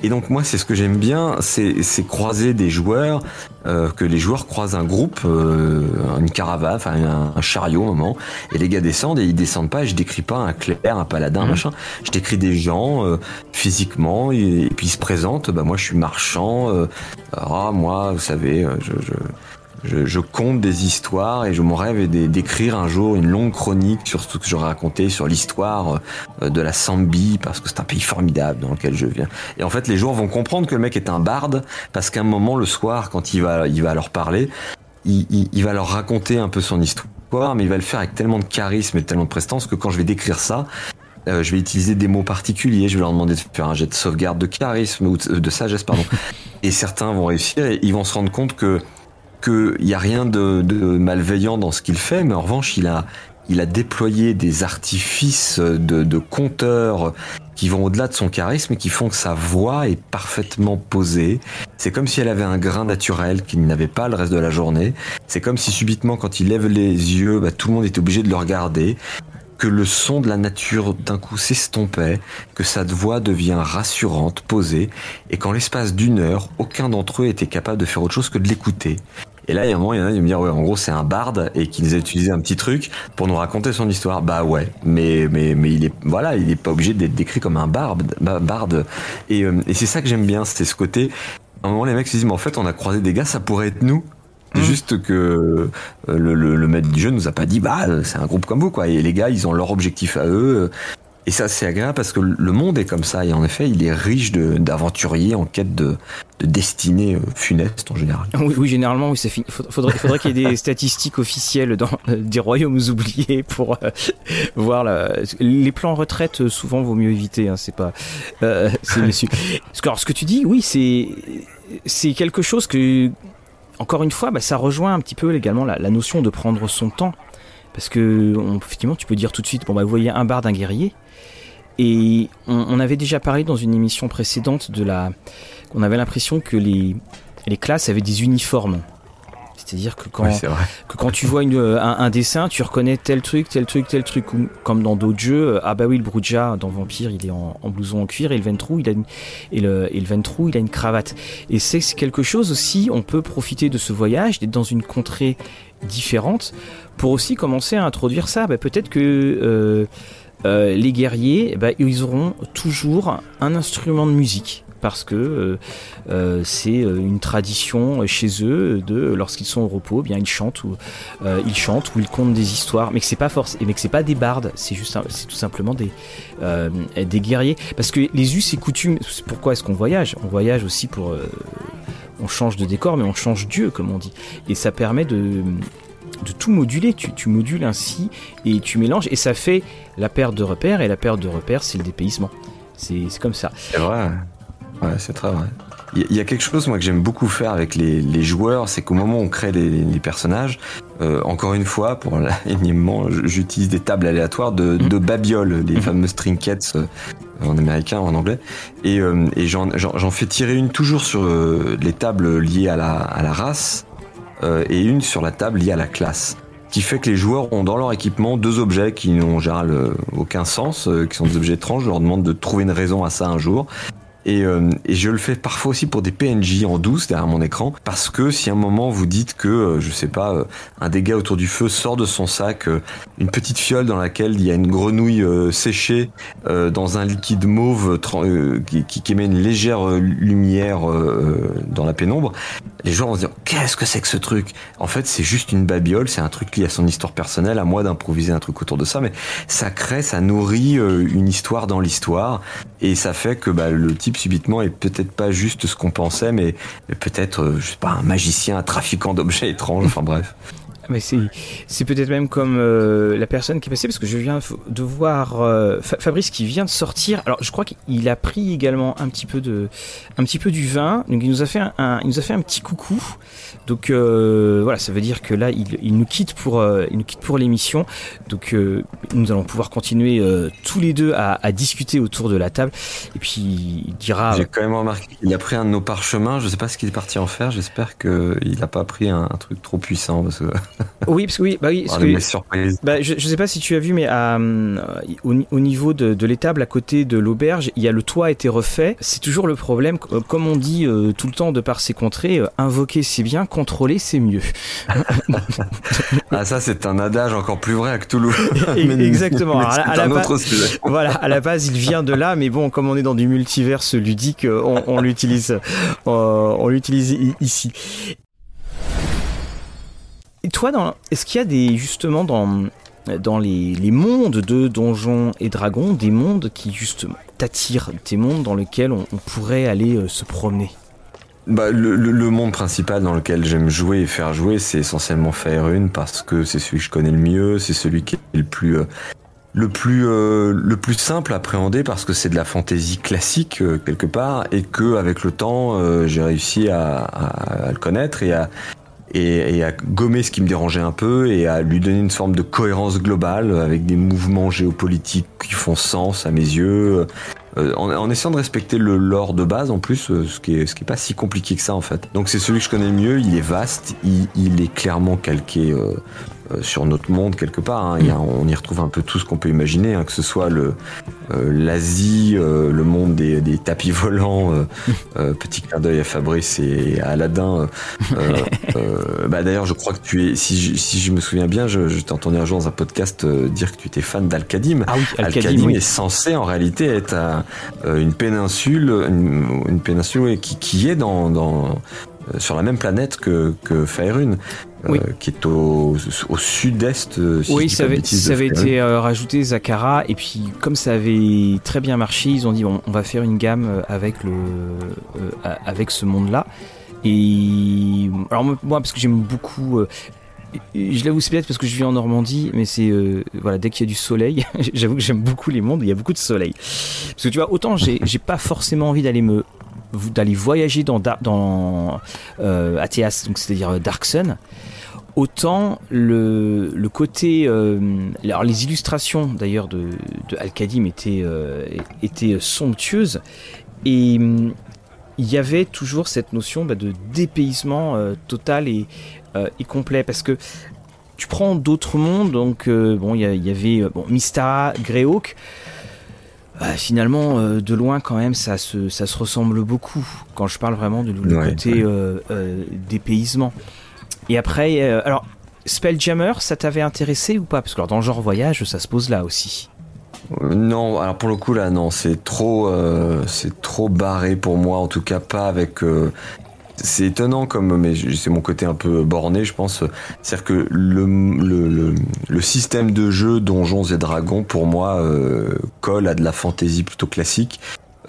Et donc moi, c'est ce que j'aime bien, c'est croiser des joueurs, euh, que les joueurs croisent un groupe, une caravane, enfin un, chariot au moment, et les gars descendent et ils descendent pas. Et je décris pas un clerc, un paladin, mmh. machin. Je décris des gens physiquement et, puis ils se présentent. Bah moi, je suis marchand. ah moi, vous savez, je, je je, je, compte des histoires et je mon rêve est d'écrire un jour une longue chronique sur tout ce que j'aurais raconté sur l'histoire euh, de la Zambie parce que c'est un pays formidable dans lequel je viens. Et en fait, les joueurs vont comprendre que le mec est un barde parce qu'à un moment le soir, quand il va, il va leur parler, il, il, il va leur raconter un peu son histoire, mais il va le faire avec tellement de charisme et tellement de prestance que quand je vais décrire ça, euh, je vais utiliser des mots particuliers, je vais leur demander de faire un jet de sauvegarde de charisme ou de, de sagesse, pardon. et certains vont réussir et ils vont se rendre compte que qu'il n'y a rien de, malveillant dans ce qu'il fait, mais en revanche, il a, il a déployé des artifices de, de compteurs qui vont au-delà de son charisme et qui font que sa voix est parfaitement posée. C'est comme si elle avait un grain naturel qu'il n'avait pas le reste de la journée. C'est comme si subitement, quand il lève les yeux, bah, tout le monde est obligé de le regarder que le son de la nature d'un coup s'estompait, que sa voix devient rassurante, posée, et qu'en l'espace d'une heure, aucun d'entre eux était capable de faire autre chose que de l'écouter. Et là, il y a un moment, il y en a qui me dire, ouais, en gros, c'est un barde et qu'ils a utilisé un petit truc pour nous raconter son histoire. Bah ouais, mais mais mais il est voilà, il est pas obligé d'être décrit comme un barde, barde. Et, euh, et c'est ça que j'aime bien, c'est ce côté. À un moment, les mecs se disent, mais en fait, on a croisé des gars, ça pourrait être nous. C'est mmh. juste que euh, le, le, le, maître du jeu nous a pas dit bah c'est un groupe comme vous quoi et les gars ils ont leur objectif à eux et ça, c'est agréable parce que le monde est comme ça. Et en effet, il est riche d'aventuriers en quête de, de destinée euh, funeste en général. Oui, oui généralement, oui, il faudrait, faudrait qu'il y ait des statistiques officielles dans euh, des royaumes oubliés pour euh, voir la, les plans retraite. Souvent, vaut mieux éviter. Hein, c'est pas, c'est Alors, ce que tu dis, oui, c'est c'est quelque chose que, encore une fois, bah, ça rejoint un petit peu également la, la notion de prendre son temps. Parce que, effectivement, tu peux dire tout de suite, bon, bah, vous voyez un bar d'un guerrier, et on, avait déjà parlé dans une émission précédente de la. qu'on avait l'impression que les, les classes avaient des uniformes. C'est-à-dire que quand, que quand tu vois une, un, dessin, tu reconnais tel truc, tel truc, tel truc. Comme dans d'autres jeux, ah bah oui, le Bruja dans Vampire, il est en, blouson en cuir et le Ventrou, il a une, et le, et le Ventrou, il a une cravate. Et c'est quelque chose aussi, on peut profiter de ce voyage, d'être dans une contrée différente, pour aussi commencer à introduire ça. Bah, Peut-être que. Euh, euh, les guerriers, eh ben, ils auront toujours un instrument de musique parce que euh, euh, c'est une tradition chez eux de lorsqu'ils sont au repos, eh bien ils chantent ou ils chantent ou ils comptent des histoires, mais que c'est pas force, mais que c'est pas des bardes, c'est juste tout simplement des des guerriers. Parce que les us et coutumes. Pourquoi est-ce qu'on voyage? On voyage aussi pour on change de décor, mais on change Dieu comme on dit, et ça permet de de tout moduler. Tu, modules ainsi et tu mélanges et ça fait la perte de repères. Et la perte de repères, c'est le dépaysement. C'est comme ça. C'est vrai. Ouais, c'est très vrai. Il y, a quelque chose moi que j'aime beaucoup faire avec les, joueurs, c'est qu'au moment où on crée les, personnages, euh, encore une fois, pour l'énièmement, j'utilise des tables aléatoires de, mm. de babioles, les mm. fameuses trinkets euh, en américain ou en anglais, et, euh, et j'en fais tirer une toujours sur les tables liées à la, à la race, euh, et une sur la table liée à la classe qui fait que les joueurs ont dans leur équipement deux objets qui n'ont en général euh, aucun sens, euh, qui sont des objets étranges. Je leur demande de trouver une raison à ça un jour. Et, euh, et, je le fais parfois aussi pour des PNJ en douce derrière mon écran, parce que si à un moment vous dites que, euh, je sais pas, euh, un dégât autour du feu sort de son sac une petite fiole dans laquelle il y a une grenouille séchée dans un liquide mauve qui, émet une légère lumière dans la pénombre, les gens vont se dire qu'est-ce que c'est que ce truc? En fait, c'est juste une babiole, c'est un truc lié à son histoire personnelle, à moi d'improviser un truc autour de ça, mais ça crée, ça nourrit une histoire dans l'histoire, et ça fait que bah, le type subitement est peut-être pas juste ce qu'on pensait, mais, peut-être, euh, je sais pas, un magicien, un trafiquant d'objets étranges, enfin bref. Mais c'est, c'est peut-être même comme euh, la personne qui est passée, parce que je viens de voir euh, Fabrice qui vient de sortir. Alors, je crois qu'il a pris également un petit peu de, un petit peu du vin. Donc, il nous a fait un, il nous a fait un petit coucou. Donc, euh, voilà, ça veut dire que là, il, il nous quitte pour, il nous quitte pour l'émission. Donc, nous allons pouvoir continuer tous les deux à, à, discuter autour de la table. Et puis, il dira. J'ai quand même remarqué qu'il a pris un de nos parchemins. Je sais pas ce qu'il est parti en faire. J'espère qu'il n'a pas pris un, un, truc trop puissant parce que oui, parce que oui, bah oui, parce que, bah, je, je sais pas si tu as vu, mais euh, au, niveau de, de l'étable à côté de l'auberge, il y a le toit a été refait. C'est toujours le problème, comme on dit euh, tout le temps de par ces contrées, euh, invoquer c'est bien, contrôler c'est mieux. ah ça c'est un adage encore plus vrai à Cthulhu. Exactement. à, la base, voilà, à la base il vient de là, mais bon, comme on est dans du multiverse ludique, on, on l'utilise, on l'utilise ici. Et toi, est-ce qu'il y a des justement dans dans les, mondes de Donjons et Dragons, des mondes qui justement t'attirent, des mondes dans lesquels on, pourrait aller euh, se promener? Bah, le, monde principal dans lequel j'aime jouer et faire jouer, c'est essentiellement Faerun parce que c'est celui que je connais le mieux, c'est celui qui est le plus euh, le plus euh, le plus simple à appréhender parce que c'est de la fantaisie classique quelque part et que avec le temps j'ai réussi à, le connaître et à et, à gommer ce qui me dérangeait un peu et à lui donner une forme de cohérence globale avec des mouvements géopolitiques qui font sens à mes yeux, euh, en, essayant de respecter le lore de base en plus, euh, ce qui est ce qui est pas si compliqué que ça en fait. Donc c'est celui que je connais le mieux. Il est vaste, il, est clairement calqué euh, sur notre monde quelque part. Hein. on y retrouve un peu tout ce qu'on peut imaginer, hein, que ce soit le euh, l'Asie, euh, le monde des, tapis volants, petit clin d'œil à Fabrice et à Aladdin. bah d'ailleurs, je crois que tu es, si je, si je me souviens bien, je, je t'ai entendu un jour dans un podcast dire que tu étais fan d'Al-Kadim. Ah oui, Al-Kadim est censé en réalité être une péninsule, une, péninsule qui, qui est dans, dans sur la même planète que, que Faerun. Euh, qui est au, au sud-est. Euh, oui, ça avait, ça avait été euh, rajouté Zakara, et puis comme ça avait très bien marché, ils ont dit on va faire une gamme avec, le, avec ce monde-là. Et alors moi, parce que j'aime beaucoup je l'avoue, c'est peut-être parce que je vis en Normandie, mais c'est voilà, dès qu'il y a du soleil, j'avoue que j'aime beaucoup les mondes où il y a beaucoup de soleil. Parce que tu vois, autant j'ai pas forcément envie d'aller me d'aller voyager dans dans euh, Athéas, donc c'est-à-dire Dark Sun, autant le, le côté euh, alors les illustrations d'ailleurs de, de Al-Kadim étaient, euh, étaient somptueuses. Et hum, il y avait toujours cette notion bah, de dépaysement euh, total et, et, complet. Parce que tu prends d'autres mondes donc bon il y, avait bon Mistara Greyhawk bah, finalement, de loin quand même, ça se, ça se ressemble beaucoup. Quand je parle vraiment du côté dépaysement. Et après, euh, alors, Spelljammer, ça t'avait intéressé ou pas? Parce que dans le genre voyage, ça se pose là aussi. Euh, non, alors pour le coup là, non, c'est trop, euh, c'est trop barré pour moi. En tout cas, pas avec. C'est étonnant comme, mais c'est mon côté un peu borné, je pense. C'est-à-dire que le, le, le, système de jeu Donjons et Dragons, pour moi, colle à de la fantaisie plutôt classique.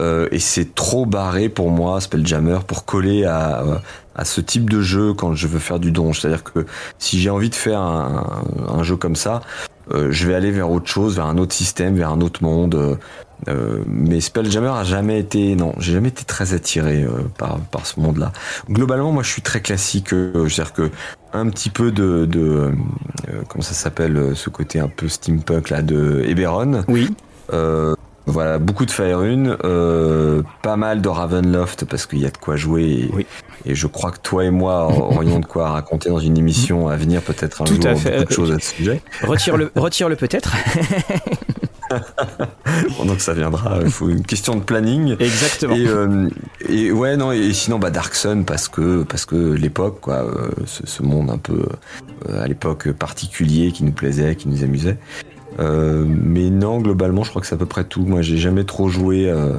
Euh, et c'est trop barré pour moi, Spelljammer, pour coller à, euh, à ce type de jeu quand je veux faire du donge. C'est-à-dire que si j'ai envie de faire un, un, jeu comme ça, euh, je vais aller vers autre chose, vers un autre système, vers un autre monde. Euh, mais Spelljammer a jamais été, non, j'ai jamais été très attiré par, par ce monde-là. Globalement, moi, je suis très classique. C'est-à-dire que un petit peu de, de comment ça s'appelle, ce côté un peu steampunk là de Eberron. Oui. Euh, voilà, beaucoup de Faerun, euh, pas mal de Ravenloft parce qu'il y a de quoi jouer. Et, je crois que toi et moi aurions de quoi raconter dans une émission à venir, peut-être un Tout jour, à fait. beaucoup de choses à ce sujet. Retire-le retire -le peut-être. donc ça viendra. Il faut une question de planning. Exactement. Et, euh, et ouais, non. Et sinon, bah Dark Sun parce que parce que l'époque, quoi, euh, ce, ce, monde un peu euh, à l'époque particulier qui nous plaisait, qui nous amusait. Euh, mais non, globalement, je crois que c'est à peu près tout. Moi, j'ai jamais trop joué euh,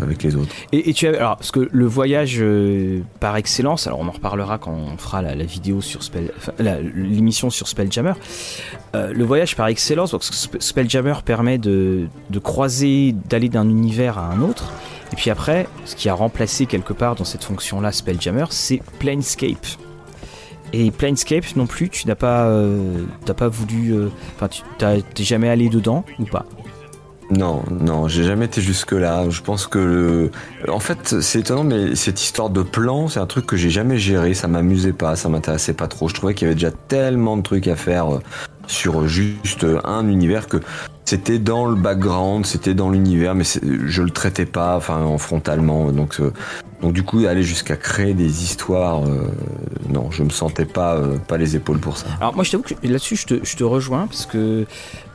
avec les autres. Et, tu as alors parce que le voyage euh, par excellence, alors on en reparlera quand on fera la, vidéo sur Spell, l'émission sur Spelljammer. Euh, le voyage par excellence, donc Spelljammer permet de, de croiser, d'aller d'un univers à un autre. Et puis après, ce qui a remplacé quelque part dans cette fonction-là Spelljammer, c'est Planescape. Et Planescape non plus, tu n'as pas, euh, pas voulu, euh, enfin, tu t'es jamais allé dedans ou pas? Non, non, j'ai jamais été jusque là. Je pense que, en fait, c'est étonnant, mais cette histoire de plan, c'est un truc que j'ai jamais géré. Ça m'amusait pas, ça m'intéressait pas trop. Je trouvais qu'il y avait déjà tellement de trucs à faire euh, sur juste un univers que c'était dans le background, c'était dans l'univers, mais je le traitais pas, enfin, en frontalement. Donc, euh, donc du coup, aller jusqu'à créer des histoires, euh, non, je me sentais pas, les épaules pour ça. Alors moi, je t'avoue que là-dessus, je te rejoins parce que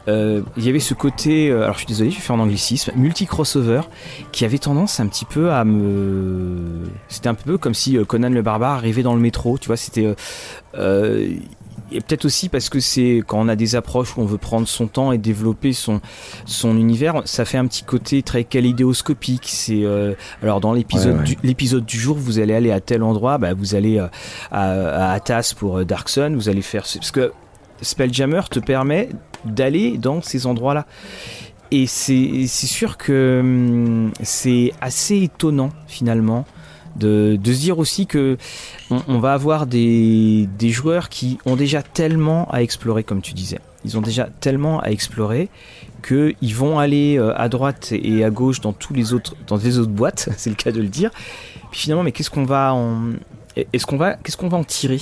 euh, il y avait ce côté, euh, alors je suis désolé, je vais faire un anglicisme, multi-crossover, qui avait tendance un petit peu à me... C'était un peu comme si euh, Conan le barbare arrivait dans le métro, tu vois, c'était... Euh, et peut-être aussi parce que c'est quand on a des approches où on veut prendre son temps et développer son son univers, ça fait un petit côté très kaléidoscopique. C'est euh, alors dans l'épisode ouais, ouais. du l'épisode du jour, vous allez aller à tel endroit, bah, vous allez à, à Atas pour Dark Sun, vous allez faire parce que Spelljammer te permet d'aller dans ces endroits-là. Et c'est sûr que hum, c'est assez étonnant finalement de, se dire aussi que on, va avoir des, joueurs qui ont déjà tellement à explorer, comme tu disais. Ils ont déjà tellement à explorer qu'ils vont aller euh, à droite et à gauche dans tous les autres, boîtes, c'est le cas de le dire. Puis finalement, mais qu'est-ce qu'on va en tirer?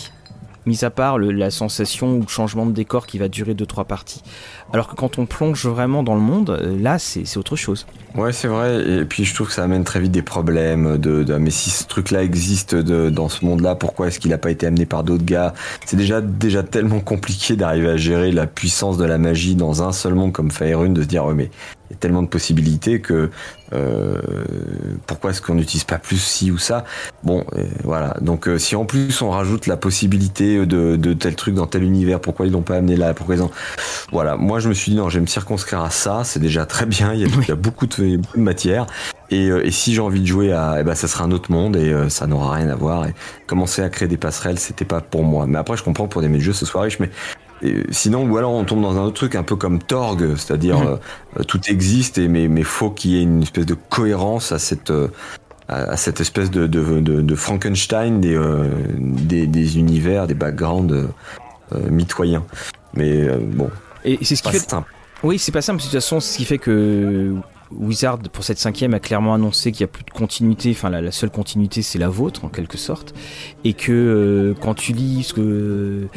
Mis à part la sensation ou le changement de décor qui va durer 2-3 parties. Alors que quand on plonge vraiment dans le monde, là, c'est autre chose. Ouais, c'est vrai. Et puis, je trouve que ça amène très vite des problèmes de, mais si ce truc-là existe dans ce monde-là, pourquoi est-ce qu'il n'a pas été amené par d'autres gars? C'est déjà, déjà tellement compliqué d'arriver à gérer la puissance de la magie dans un seul monde comme Faerun, de se dire, ouais, mais il y a tellement de possibilités que euh, pourquoi est-ce qu'on n'utilise pas plus ci ou ça? Bon, euh, voilà. Donc euh, si en plus on rajoute la possibilité de, de, tel truc dans tel univers, pourquoi ils l'ont pas amené là? Pourquoi ils ont... Voilà. Moi je me suis dit non, je vais me circonscrire à ça. C'est déjà très bien. Il y a, il y a beaucoup, de, beaucoup de matière. Et, et, si j'ai envie de jouer à, eh ben ça sera un autre monde et ça n'aura rien à voir. Et commencer à créer des passerelles, c'était pas pour moi. Mais après, je comprends pour des jeux ce soir riche, mais et sinon, ou alors on tombe dans un autre truc un peu comme Torg, c'est-à-dire mmh. euh, tout existe, et, mais, mais faut qu'il y ait une espèce de cohérence à cette, euh, à cette espèce de, de, de, de Frankenstein des, euh, des, des, univers, des backgrounds mitoyens. Mais bon. Et c'est ce qui fait. Simple. Oui, c'est pas simple. De toute façon, ce qui fait que Wizard pour cette cinquième a clairement annoncé qu'il n'y a plus de continuité, enfin la, seule continuité c'est la vôtre en quelque sorte, et que euh, quand tu lis ce que,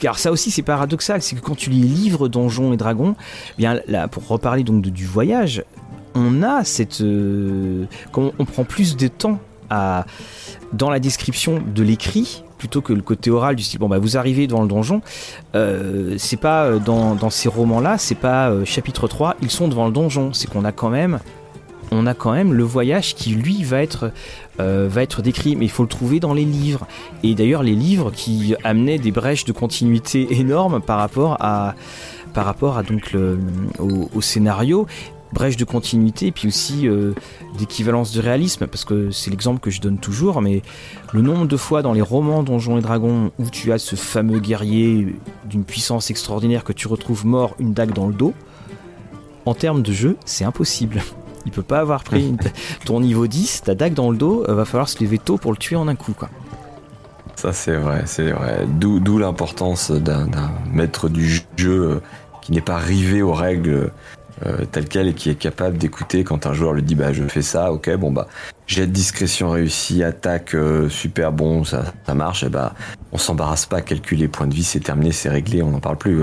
car ça aussi c'est paradoxal, c'est que quand tu lis livres Donjons et Dragons, eh bien là pour reparler donc du voyage, on a cette, euh, on, on prend plus de temps à dans la description de l'écrit plutôt que le côté oral du style bon bah vous arrivez devant le donjon euh, c'est pas dans, dans ces romans là c'est pas euh, chapitre 3 ils sont devant le donjon. C'est qu'on a quand même on a quand même le voyage qui lui va être euh, va être décrit mais il faut le trouver dans les livres. Et d'ailleurs les livres qui amenaient des brèches de continuité énormes par rapport à donc au scénario brèche de continuité et puis aussi euh, d'équivalence de réalisme parce que c'est l'exemple que je donne toujours mais le nombre de fois dans les romans Donjons et Dragons où tu as ce fameux guerrier d'une puissance extraordinaire que tu retrouves mort une dague dans le dos en termes de jeu c'est impossible. Il peut pas avoir pris une, ton niveau 10 ta dague dans le dos euh, va falloir se lever tôt pour le tuer en un coup quoi. Ça c'est vrai c'est vrai. D'où l'importance d'un maître du jeu euh, qui n'est pas rivé aux règles euh, tel quel et qui est capable d'écouter quand un joueur lui dit bah je fais ça, ok bon bah j'ai de discrétion réussi, attaque euh, super bon, ça, ça marche, et bah on s'embarrasse pas, calculer points de vie, c'est terminé, c'est réglé, on n'en parle plus.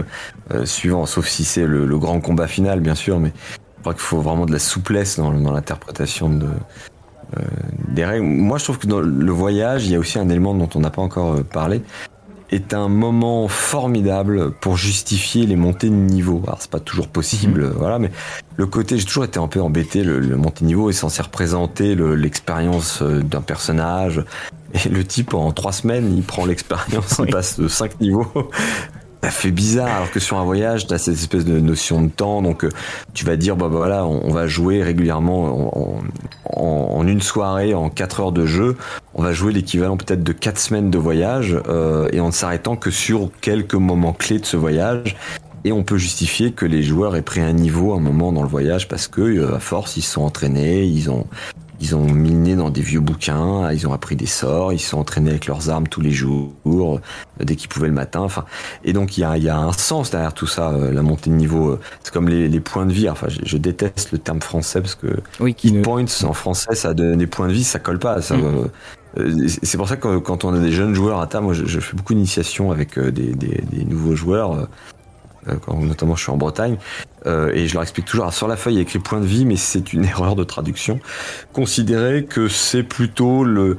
Euh, suivant, sauf si c'est le, grand combat final bien sûr, mais je crois qu'il faut vraiment de la souplesse dans, dans l'interprétation de euh, des règles. Moi je trouve que dans le voyage, il y a aussi un élément dont on n'a pas encore parlé, est un moment formidable pour justifier les montées de niveau. Alors c'est pas toujours possible, mhm. voilà, mais le côté, j'ai toujours été un peu embêté, le, le montée de niveau est censé représenter l'expérience euh, d'un personnage. Et le type, en trois semaines, il prend l'expérience, il passe de cinq niveaux ça fait bizarre alors que sur un voyage tu as cette espèce de notion de temps donc euh, tu vas dire bah, bah voilà on, va jouer régulièrement en, une soirée en 4 heures de jeu. On va jouer l'équivalent peut-être de 4 semaines de voyage euh, et en ne s'arrêtant que sur quelques moments clés de ce voyage. Et on peut justifier que les joueurs aient pris un niveau un moment dans le voyage parce que euh, à force ils sont entraînés ils ont ils ont miné dans des vieux bouquins, ils ont appris des sorts, ils se sont entraînés avec leurs armes tous les jours, euh, dès qu'ils pouvaient le matin. Enfin, et donc il y a, y a, un sens derrière tout ça, euh, la montée de niveau. Euh, c'est comme les, les, points de vie. Enfin, je, déteste le terme français parce que oui, qui points en français, ça donne des points de vie, ça colle pas. Ça, mm. c'est pour ça que quand on a des jeunes joueurs à table, moi je, fais beaucoup d'initiation avec des, des, des, nouveaux joueurs. Quand, notamment je suis en Bretagne, euh, et je leur explique toujours, sur la feuille il y a écrit point de vie, mais c'est une erreur de traduction. Considérez que c'est plutôt le,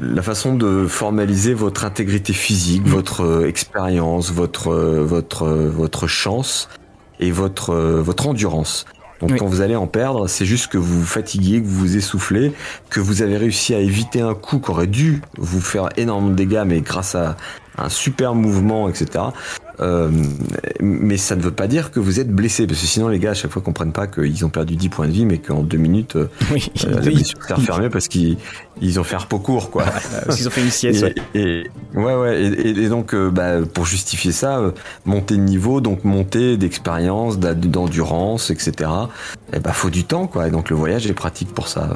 la façon de formaliser votre intégrité physique, votre euh, expérience, votre, euh, votre, votre chance et votre, votre endurance. Donc quand vous allez en perdre, c'est juste que vous vous fatiguez, que vous vous essoufflez, que vous avez réussi à éviter un coup qui aurait dû vous faire énormément de dégâts, mais grâce à un super mouvement, etc. Euh, mais ça ne veut pas dire que vous êtes blessé, parce que sinon les gars à chaque fois comprennent pas qu'ils ont perdu 10 points de vie, mais qu'en deux minutes, euh, oui, euh, s'est refermée parce qu'ils ils ont fait un repos court, quoi. ils ont fait une sieste. Et, ouais, ouais, et, donc bah, pour justifier ça, monter de niveau, donc monter d'expérience, d'endurance, etc. Et bah faut du temps, quoi. Et donc le voyage est pratique pour ça.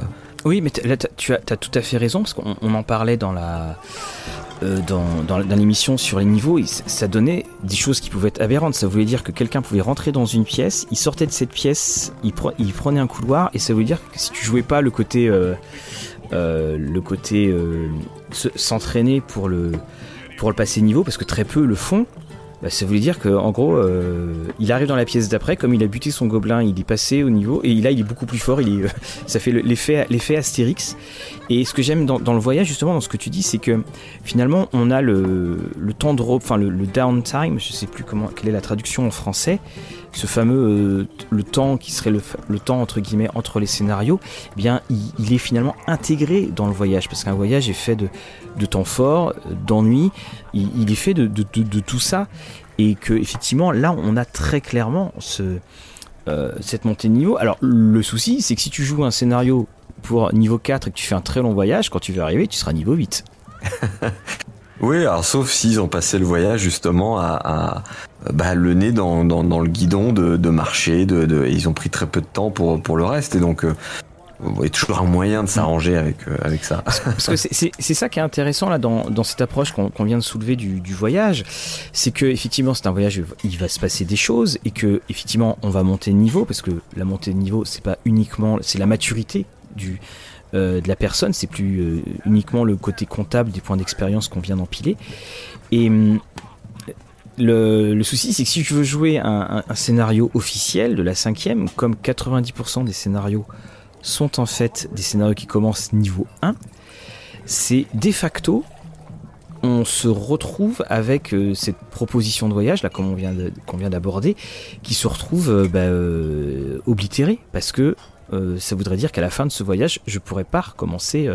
Oui, mais là, tu as, tout à fait raison, parce qu'on en parlait dans la, euh, dans, l'émission sur les niveaux, ça donnait des choses qui pouvaient être aberrantes. Ça voulait dire que quelqu'un pouvait rentrer dans une pièce, il sortait de cette pièce, il, il, prenait un couloir, et ça voulait dire que si tu jouais pas le côté, euh, euh, le côté s'entraîner pour le, pour le passer niveau, parce que très peu le font, bah, ça voulait dire qu'en gros, euh, il arrive dans la pièce d'après, comme il a buté son gobelin, il est passé au niveau, et là il est beaucoup plus fort, est, ça fait l'effet, l'effet Astérix. Et ce que j'aime dans, le voyage, justement, dans ce que tu dis, c'est que finalement on a le, le temps de enfin le, downtime, je sais plus comment, quelle est la traduction en français, ce fameux euh, le temps qui serait le, temps entre guillemets entre les scénarios, eh bien il, est finalement intégré dans le voyage, parce qu'un voyage est fait de, temps fort, d'ennui, il, est fait de, de, tout ça, et que effectivement là on a très clairement ce, euh, cette montée de niveau. Alors le souci c'est que si tu joues un scénario pour niveau 4 et que tu fais un très long voyage, quand tu vas arriver tu seras niveau 8. oui, alors sauf s'ils ont passé le voyage justement à, bah, le nez dans, dans, le guidon de, de marcher, de, de, ils ont pris très peu de temps pour, pour le reste, et donc euh, il y a toujours un moyen de s'arranger avec, euh, avec ça. Parce que c'est ça qui est intéressant là dans, dans cette approche qu'on vient de soulever du, du voyage, c'est que effectivement c'est un voyage, il va se passer des choses et que effectivement on va monter de niveau parce que la montée de niveau c'est pas uniquement, c'est la maturité euh, de la personne, c'est plus euh, uniquement le côté comptable des points d'expérience qu'on vient d'empiler. Et hum, le, souci, c'est que si je veux jouer un, scénario officiel de la cinquième, comme 90% des scénarios sont en fait des scénarios qui commencent niveau 1. C'est de facto, on se retrouve avec euh, cette proposition de voyage, là, comme on vient, d'aborder, qui se retrouve euh, bah, oblitérée, parce que ça voudrait dire qu'à la fin de ce voyage, je pourrais pas recommencer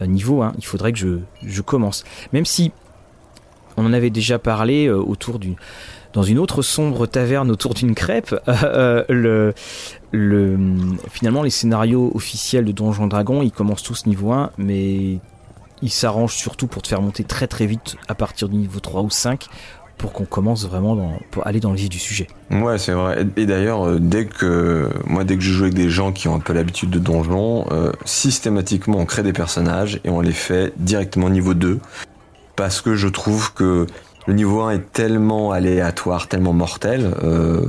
niveau 1. Il faudrait que je, je commence. Même si on en avait déjà parlé autour d'une dans une autre sombre taverne autour d'une crêpe, euh, le, finalement les scénarios officiels de Donjon Dragon, ils commencent tous niveau 1, mais ils s'arrangent surtout pour te faire monter très très vite à partir du niveau 3 ou 5 pour qu'on commence vraiment dans, pour aller dans le vif du sujet. Ouais, c'est vrai. Et d'ailleurs, euh, dès que moi, dès que je joue avec des gens qui ont un peu l'habitude de donjon, euh, systématiquement, on crée des personnages et on les fait directement niveau 2 parce que je trouve que le niveau 1 est tellement aléatoire, tellement mortel. Euh,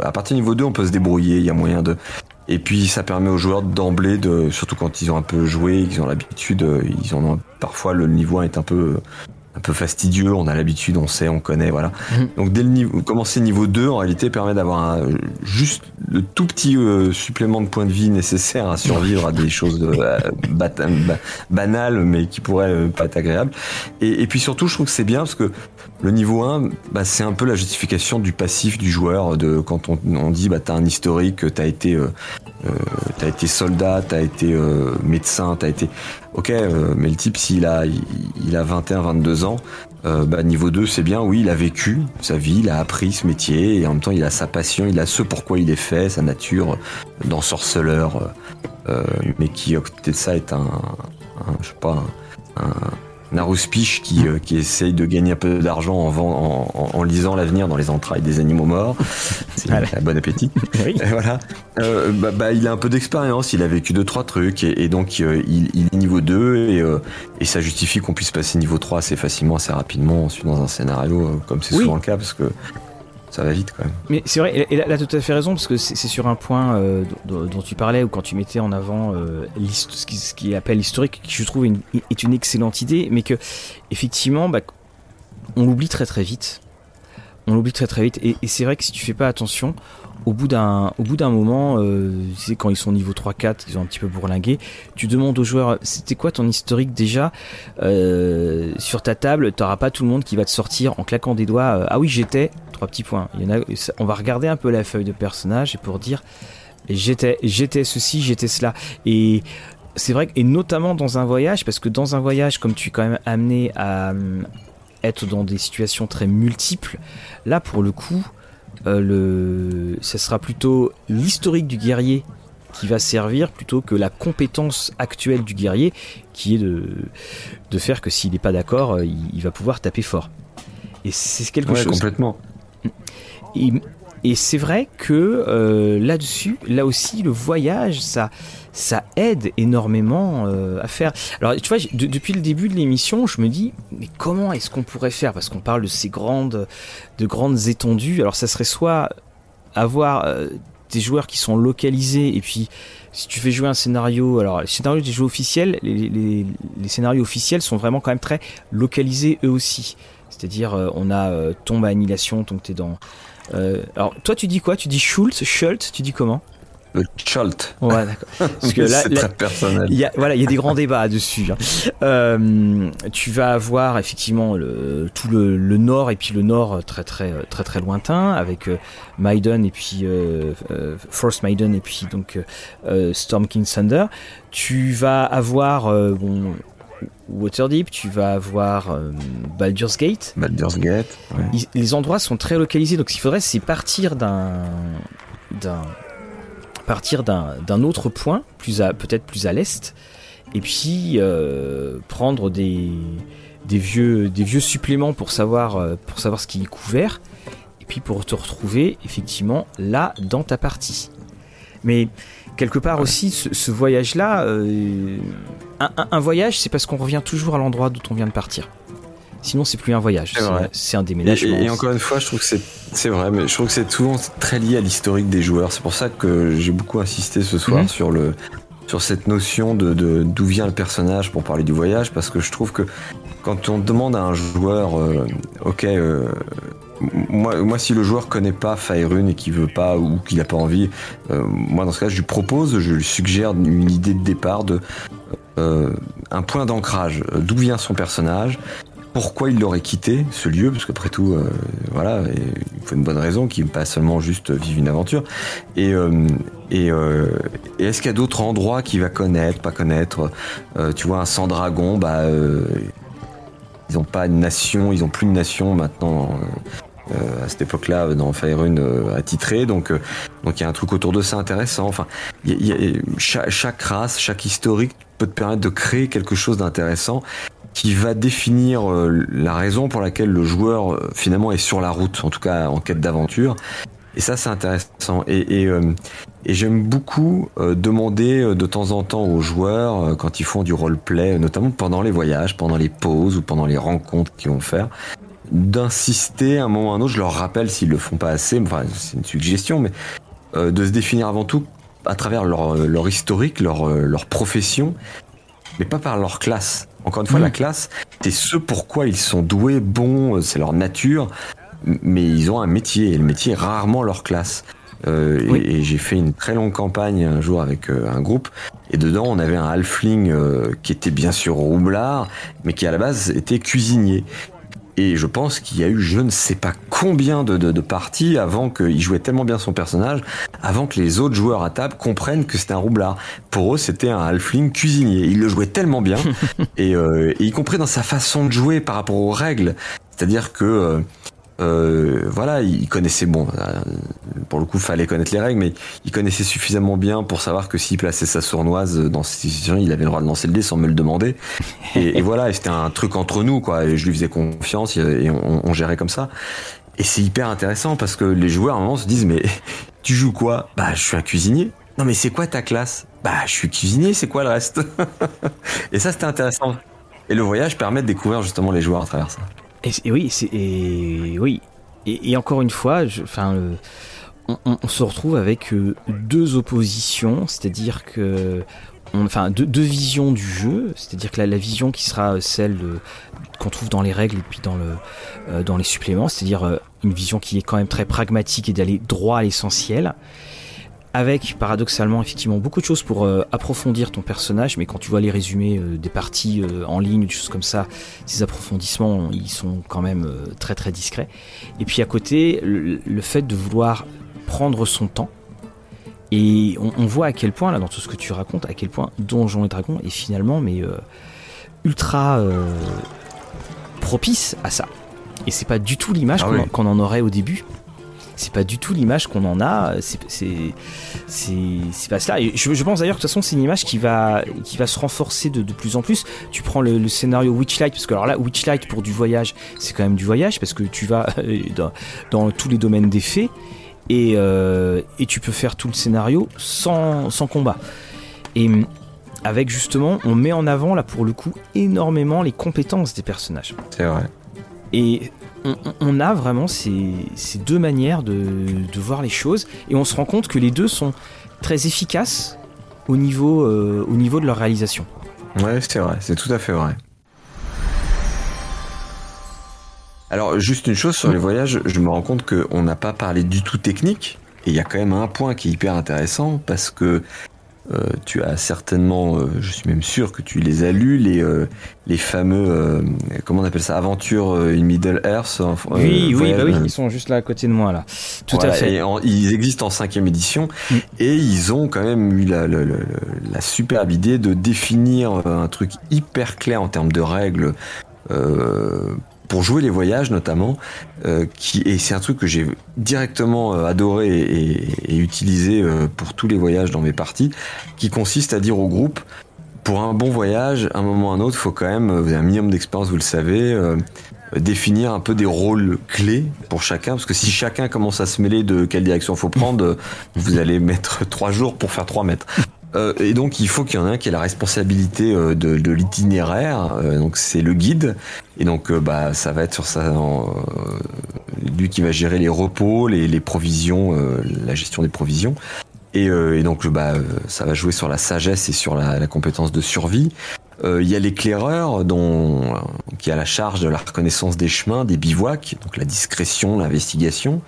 à partir du niveau 2, on peut se débrouiller, il y a moyen de... Et puis ça permet aux joueurs d'emblée, de, surtout quand ils ont un peu joué, ils ont l'habitude, euh, ils ont parfois le niveau 1 est un peu un peu fastidieux, on a l'habitude, on sait, on connaît, voilà. Mhm. Donc dès le niveau, commencer niveau 2, en réalité, permet d'avoir juste le tout petit euh, supplément de points de vie nécessaire à survivre à des choses euh, bat- banales, mais qui pourraient euh, pas être agréables. Et, et puis surtout, je trouve que c'est bien parce que le niveau 1, bah, c'est un peu la justification du passif du joueur, de quand on, on dit, bah, t'as un historique, t'as été, euh, t'as été soldat, t'as été euh, médecin, t'as été... Ok, euh, mais le type, s'il a, il, a 21, 22 ans, euh, bah, niveau 2, c'est bien, oui, il a vécu sa vie, il a appris ce métier, et en même temps, il a sa passion, il a ce pourquoi il est fait, sa nature d'ensorceleur, euh, euh, mais qui, à côté de ça, est un, un je sais pas, un, un, un arouspiche qui, euh, qui essaye de gagner un peu d'argent en, en, en, en lisant l'avenir dans les entrailles des animaux morts. C'est bon appétit. Oui. Voilà. Euh, bah, bah, il a un peu d'expérience, il a vécu deux trois trucs et, et donc euh, il, il est niveau 2 et, et ça justifie qu'on puisse passer niveau 3 assez facilement, assez rapidement ensuite dans un scénario comme c'est Oui. souvent le cas parce que ça va vite quand même. Mais c'est vrai, et là, as tout à fait raison, parce que c'est sur un point euh, dont, tu parlais, ou quand tu mettais en avant euh, ce qui, ce qui appelle qui je trouve est une excellente idée, mais que, effectivement, bah, on l'oublie très très vite. On l'oublie très très vite, et, et c'est vrai que si tu fais pas attention, au bout d'un au bout d'un moment, euh, sais, quand ils sont niveau 3-4, ils ont un petit peu bourlingué, tu demandes aux joueurs, c'était quoi ton historique déjà Euh, Sur ta table, t'auras pas tout le monde qui va te sortir en claquant des doigts, euh, ah oui j'étais, trois petits points. Il y en a, on va regarder un peu la feuille de personnage et pour dire j'étais, j'étais ceci, j'étais cela. Et c'est vrai, et notamment dans un voyage, parce que dans un voyage, comme tu es quand même amené à hum, être dans des situations très multiples, là pour le coup, le, ça sera plutôt l'historique du guerrier qui va servir plutôt que la compétence actuelle du guerrier qui est de, de faire que s'il n'est pas d'accord, euh, il, il va pouvoir taper fort. Et c'est quelque Ouais, chose. complètement. Et, et c'est vrai que euh, là-dessus, là aussi, le voyage, ça, ça aide énormément euh, à faire. Alors, tu vois, depuis le début de l'émission, je me dis, mais comment est-ce qu'on pourrait faire? Parce qu'on parle de ces grandes, de grandes étendues. Alors, ça serait soit avoir euh, des joueurs qui sont localisés et puis si tu fais jouer un scénario, alors les scénarios des jeux officiels, les, scénarios officiels sont vraiment quand même très localisés eux aussi. C'est-à-dire, on a tombe à annihilation, donc t'es dans. Euh, alors, toi, tu dis quoi? Tu dis Schultz, Schultz, tu dis comment? Le chalt. Ouais, d'accord. Parce que là, c'est très personnel. il y a, voilà, il y a des grands débats dessus. hein. Euh, tu vas avoir effectivement le, tout le, le nord et puis le nord euh, très très euh, très très lointain avec euh, Maiden et puis euh, euh, Force Maiden et puis donc euh, euh, Storm King Thunder. Tu vas avoir euh, bon, Waterdeep, tu vas avoir euh, Baldur's Gate. Baldur's Gate. ouais. Ils- les endroits sont très localisés, donc ce qu'il faudrait, c'est partir d'un, d'un, partir d'un, d'un autre point, plus à, peut-être plus à l'est, et puis euh, prendre des, des vieux, des vieux suppléments pour savoir, euh, pour savoir ce qui est couvert, et puis pour te retrouver effectivement là dans ta partie. Mais quelque part aussi, ce, ce voyage-là, euh, un, voyage, c'est parce qu'on revient toujours à l'endroit d'où on vient de partir. Sinon, c'est plus un voyage, C'est un déménagement. et- et encore une fois, je trouve que c'est c'est vrai, mais je trouve que c'est souvent très lié à l'historique des joueurs. C'est pour ça que j'ai beaucoup insisté ce soir Mhm. sur le sur cette notion de de- d'où vient le personnage pour parler du voyage, parce que je trouve que quand on demande à un joueur, euh, ok, euh, moi, moi si le joueur connaît pas Faerun et qu'il veut pas ou qu'il a pas envie, euh, moi dans ce cas, je lui propose, je lui suggère une idée de départ de euh, un point d'ancrage. Euh, D'où vient son personnage? Pourquoi il l'aurait quitté, ce lieu, parce qu'après tout, voilà, il faut une bonne raison, qu'il pas seulement juste vivre une aventure. Et, est-ce qu'il y a d'autres endroits qu'il va connaître, pas connaître? Tu vois, un sans dragon, bah, ils ont pas une nation, ils ont plus de nation maintenant. Euh, à cette époque-là, dans Faerun, euh, attitré, donc euh, donc il y a un truc autour de ça intéressant. Enfin, chaque, race, chaque historique peut te permettre de créer quelque chose d'intéressant qui va définir la raison pour laquelle le joueur finalement est sur la route, en tout cas en quête d'aventure. Et ça, c'est intéressant. Et, et, j'aime beaucoup demander de temps en temps aux joueurs, quand ils font du roleplay, notamment pendant les voyages, pendant les pauses ou pendant les rencontres qu'ils vont faire, d'insister à un moment ou à un autre, je leur rappelle s'ils le font pas assez, enfin c'est une suggestion, mais euh, de se définir avant tout à travers leur, leur historique, leur, euh, leur profession, mais pas par leur classe. Encore une fois, la classe, c'est ce pourquoi ils sont doués, bons, euh, c'est leur nature, mais ils ont un métier, et le métier est rarement leur classe. Euh, et- j'ai fait une très longue campagne un jour avec euh, un groupe, et dedans on avait un halfling euh, qui était bien sûr roublard, mais qui à la base était cuisinier. Et je pense qu'il y a eu je ne sais pas combien de, de, de parties avant qu'il jouait tellement bien son personnage, avant que les autres joueurs à table comprennent que c'était un roublard. Pour eux, c'était un halfling cuisinier. Il le jouait tellement bien, et, euh, et y compris dans sa façon de jouer par rapport aux règles. C'est-à-dire que euh, euh, voilà, il connaissait bon. euh, Pour le coup, fallait connaître les règles, mais il connaissait suffisamment bien pour savoir que s'il plaçait sa sournoise dans cette situation, il avait le droit de lancer le dé sans me le demander. Et, voilà, c'était un truc entre nous, quoi. Et je lui faisais confiance et on, on gérait comme ça. Et c'est hyper intéressant parce que les joueurs à un moment se disent mais tu joues quoi? Bah je suis un cuisinier. Non mais c'est quoi ta classe? Bah je suis cuisinier, c'est quoi le reste? Et ça c'était intéressant. Et le voyage permet de découvrir justement les joueurs à travers ça. Et, oui, c'est et oui. Et, encore une fois, je- enfin, euh, on, se retrouve avec euh, deux oppositions, c'est-à-dire que, enfin, deux, visions du jeu, c'est-à-dire que la, vision qui sera celle de- qu'on trouve dans les règles et puis dans le euh, dans les suppléments, c'est-à-dire euh, une vision qui est quand même très pragmatique et d'aller droit à l'essentiel. Avec paradoxalement effectivement beaucoup de choses pour euh, approfondir ton personnage, mais quand tu vois les résumés euh, des parties euh, en ligne ou des choses comme ça, ces approfondissements, ils sont quand même très très discrets. Et puis à côté, le, le fait de vouloir prendre son temps. Et on, on voit à quel point, là, dans tout ce que tu racontes, à quel point Donjons et Dragons est finalement mais ultra propice à ça. Et c'est pas du tout l'image Ah qu'on oui. en- qu'on en aurait au début. C'est pas du tout l'image qu'on en a. C'est pas cela. Et je, je pense d'ailleurs que de toute façon c'est une image qui va qui va se renforcer de, de plus en plus. Tu prends le, le scénario Witchlight parce que alors là Witchlight pour du voyage c'est quand même du voyage parce que tu vas euh, dans, dans tous les domaines des fées et euh, et tu peux faire tout le scénario sans sans combat. Et hum, avec justement on met en avant là pour le coup énormément les compétences des personnages. C'est vrai. Et on, a vraiment ces, deux manières de, voir les choses, et on se rend compte que les deux sont très efficaces au niveau, euh, au niveau de leur réalisation. Ouais, c'est vrai, c'est tout à fait vrai. Alors, juste une chose sur les voyages, je me rends compte qu'on n'a pas parlé du tout technique, et il y a quand même un point qui est hyper intéressant, parce que tu as certainement, euh, je suis même sûr que tu les as lus, les, euh, les fameux, euh, comment on appelle ça, Aventures euh, in Middle Earth. euh, oui, oui, bah oui, ils sont juste là à côté de moi là. Tout Voilà, à fait. en- ils existent en cinquième édition Mm. et ils ont quand même eu la, la, la- la superbe idée de définir euh, un truc hyper clair en termes de règles euh, pour jouer les voyages notamment. euh, qui, et c'est un truc que j'ai directement euh, adoré et, et- et utilisé euh, pour tous les voyages dans mes parties, qui consiste à dire au groupe pour un bon voyage, un moment ou un autre, faut quand même, euh, vous avez un minimum d'expérience, vous le savez, définir un peu des rôles clés pour chacun, parce que si chacun commence à se mêler de quelle direction faut prendre, vous allez mettre trois jours pour faire trois mètres. Euh, et donc il faut qu'il y en ait un qui ait la responsabilité euh, de, de l'itinéraire, euh, donc c'est le guide, et donc euh, bah ça va être sur ça, euh, lui qui va gérer les repos, les, les provisions, euh, la gestion des provisions. Et, et donc bah, ça va jouer sur la sagesse et sur la, la compétence de survie. Il y a l'éclaireur dont qui a la charge de la reconnaissance des chemins, des bivouacs, donc la discrétion, l'investigation.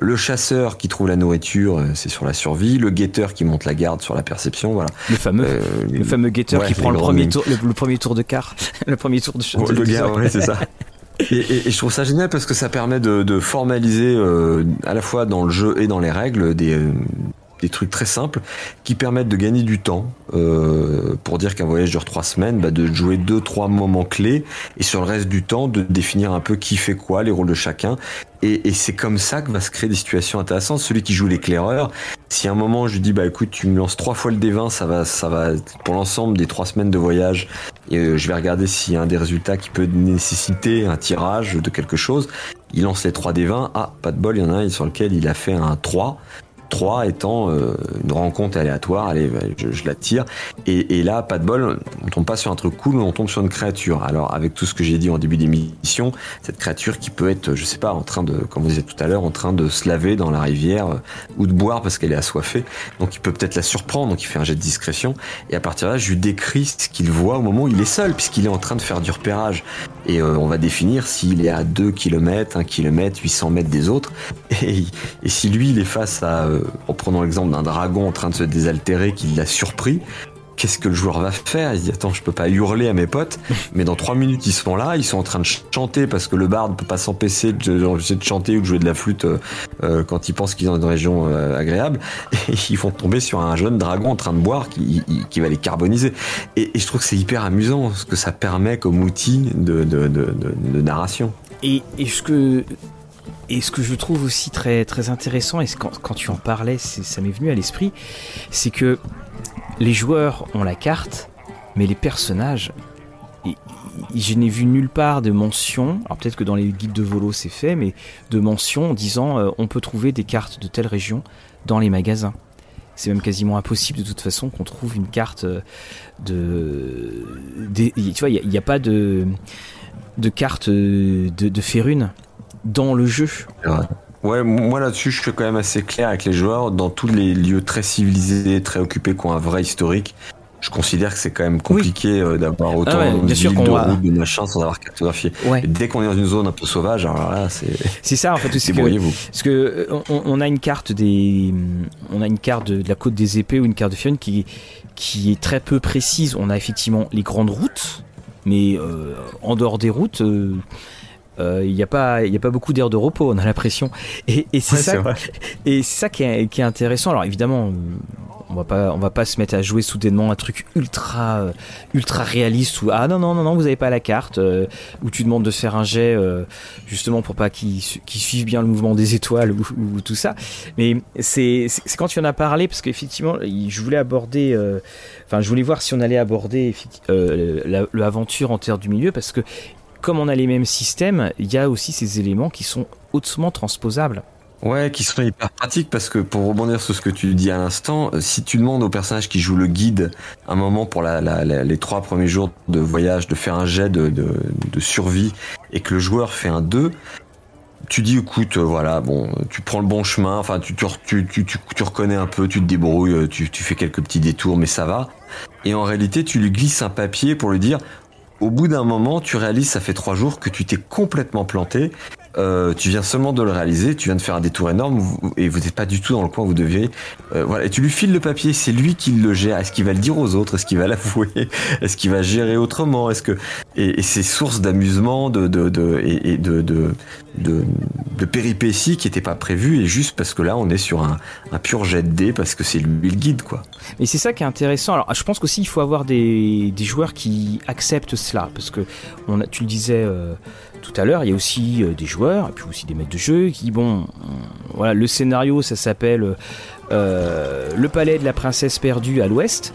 Le chasseur qui trouve la nourriture, euh, c'est sur la survie. Le guetteur qui monte la garde sur la perception. Voilà. Le fameux, Euh, le fameux guetteur ouais, qui prend le premier, tour, le, le premier tour de quart, le premier tour de, Oh, de- le gars, ouais, c'est ça. Et, et- et je trouve ça génial parce que ça permet de, de formaliser euh, à la fois dans le jeu et dans les règles des, des trucs très simples qui permettent de gagner du temps euh, pour dire qu'un voyage dure trois semaines, bah, de jouer deux trois moments clés et sur le reste du temps de définir un peu qui fait quoi, les rôles de chacun. Et, c'est comme ça que va se créer des situations intéressantes. Celui qui joue l'éclaireur, si à un moment je dis bah écoute tu me lances trois fois le D20, ça va ça va pour l'ensemble des trois semaines de voyage et euh, je vais regarder s'il y a un des résultats qui peut nécessiter un tirage de quelque chose. Il lance les 3 des 20. Ah, pas de bol, il y en a un sur lequel il a fait un 3. 3 étant euh, une rencontre aléatoire, allez, je, je la tire. Et, et, là, pas de bol, on tombe pas sur un truc cool, on tombe sur une créature. Alors, avec tout ce que j'ai dit en début d'émission, cette créature qui peut être, je sais pas, en train de, comme vous disiez tout à l'heure, en train de se laver dans la rivière euh, ou de boire parce qu'elle est assoiffée. Donc, il peut peut-être la surprendre, donc il fait un jet de discrétion. Et à partir de là, je lui décris ce qu'il voit au moment où il est seul, puisqu'il est en train de faire du repérage. Et euh, on va définir s'il est à 2 km, 1 km, 800 mètres des autres. Et, et si lui, il est face à, euh, en prenant l'exemple d'un dragon en train de se désaltérer qui l'a surpris, qu'est-ce que le joueur va faire? Il dit attends, je peux pas hurler à mes potes, mais dans trois minutes ils sont là, ils sont en train de chanter parce que le barde peut pas s'empêcher de, de, chanter ou de jouer de la flûte euh, euh quand ils pensent qu'ils sont dans une région euh, agréable, et ils vont tomber sur un jeune dragon en train de boire qui, va les carboniser. Et, je trouve que c'est hyper amusant ce que ça permet comme outil de, de, narration. Et, et ce que et ce que je trouve aussi très, très intéressant, et quand, tu en parlais, ça m'est venu à l'esprit, c'est que les joueurs ont la carte, mais les personnages, je n'ai vu nulle part de mention, alors peut-être que dans les guides de volo c'est fait, mais de mention en disant euh, on peut trouver des cartes de telle région dans les magasins. C'est même quasiment impossible de toute façon qu'on trouve une carte euh, de. tu vois, il n'y a, pas de, de carte de, de Férune dans le jeu. Ouais, moi là-dessus, je suis quand même assez clair avec les joueurs. Dans tous les lieux très civilisés, très occupés, qui ont un vrai historique, je considère que c'est quand même compliqué oui. d'avoir autant ah ouais, de villes, de va... routes, de machin sans avoir cartographié. Ouais. dès qu'on est dans une zone un peu sauvage, alors là, c'est. C'est ça en fait. C'est que, parce que on, on, a une carte des, on a une carte de, la côte des épées ou une carte de Fion qui qui est très peu précise. On a effectivement les grandes routes, mais euh, en dehors des routes. Euh, il euh, n'y a pas il a pas beaucoup d'air de repos on a l'impression. Et, et c'est ouais, ça et c'est ça qui est, qui est, intéressant. Alors évidemment on va pas on va pas se mettre à jouer soudainement un truc ultra ultra réaliste où ah non non non non vous avez pas la carte euh, où tu demandes de faire un jet euh, justement pour pas qu'ils qu suivent bien le mouvement des étoiles ou, ou tout ça. Mais c'est quand tu en as parlé parce qu'effectivement je voulais aborder euh, enfin je voulais voir si on allait aborder l'aventure en terre du milieu parce que comme on a les mêmes systèmes, il y a aussi ces éléments qui sont hautement transposables. Ouais, qui sont hyper pratiques parce que pour rebondir sur ce que tu dis à l'instant, euh, si tu demandes au personnage qui joue le guide un moment pour les trois premiers jours de voyage de faire un jet de, survie et que le joueur fait un 2, tu dis écoute euh, voilà bon tu prends le bon chemin enfin tu tu, reconnais un peu tu te débrouilles euh, tu fais quelques petits détours mais ça va et en réalité tu lui glisses un papier pour lui dire au bout d'un moment, tu réalises, ça fait trois jours, que tu t'es complètement planté. Euh, tu viens seulement de le réaliser, tu viens de faire un détour énorme et vous n'êtes pas du tout dans le coin où vous deviez. Euh, voilà, et tu lui files le papier, c'est lui qui le gère. Est-ce qu'il va le dire aux autres? Est-ce qu'il va l'avouer? Est-ce qu'il va gérer autrement? Est-ce que et, et c'est source d'amusement, de, de, de, de, de, péripéties qui n'étaient pas prévues et juste parce que là on est sur un, un pur jet de dés parce que c'est lui le guide quoi. Et c'est ça qui est intéressant. Alors je pense qu'aussi il faut avoir des, des joueurs qui acceptent cela parce que on a, tu le disais. Euh, tout à l'heure, il y a aussi euh, des joueurs et puis aussi des maîtres de jeu qui, bon, voilà, le scénario, ça s'appelle euh, Le palais de la princesse perdue à l'ouest.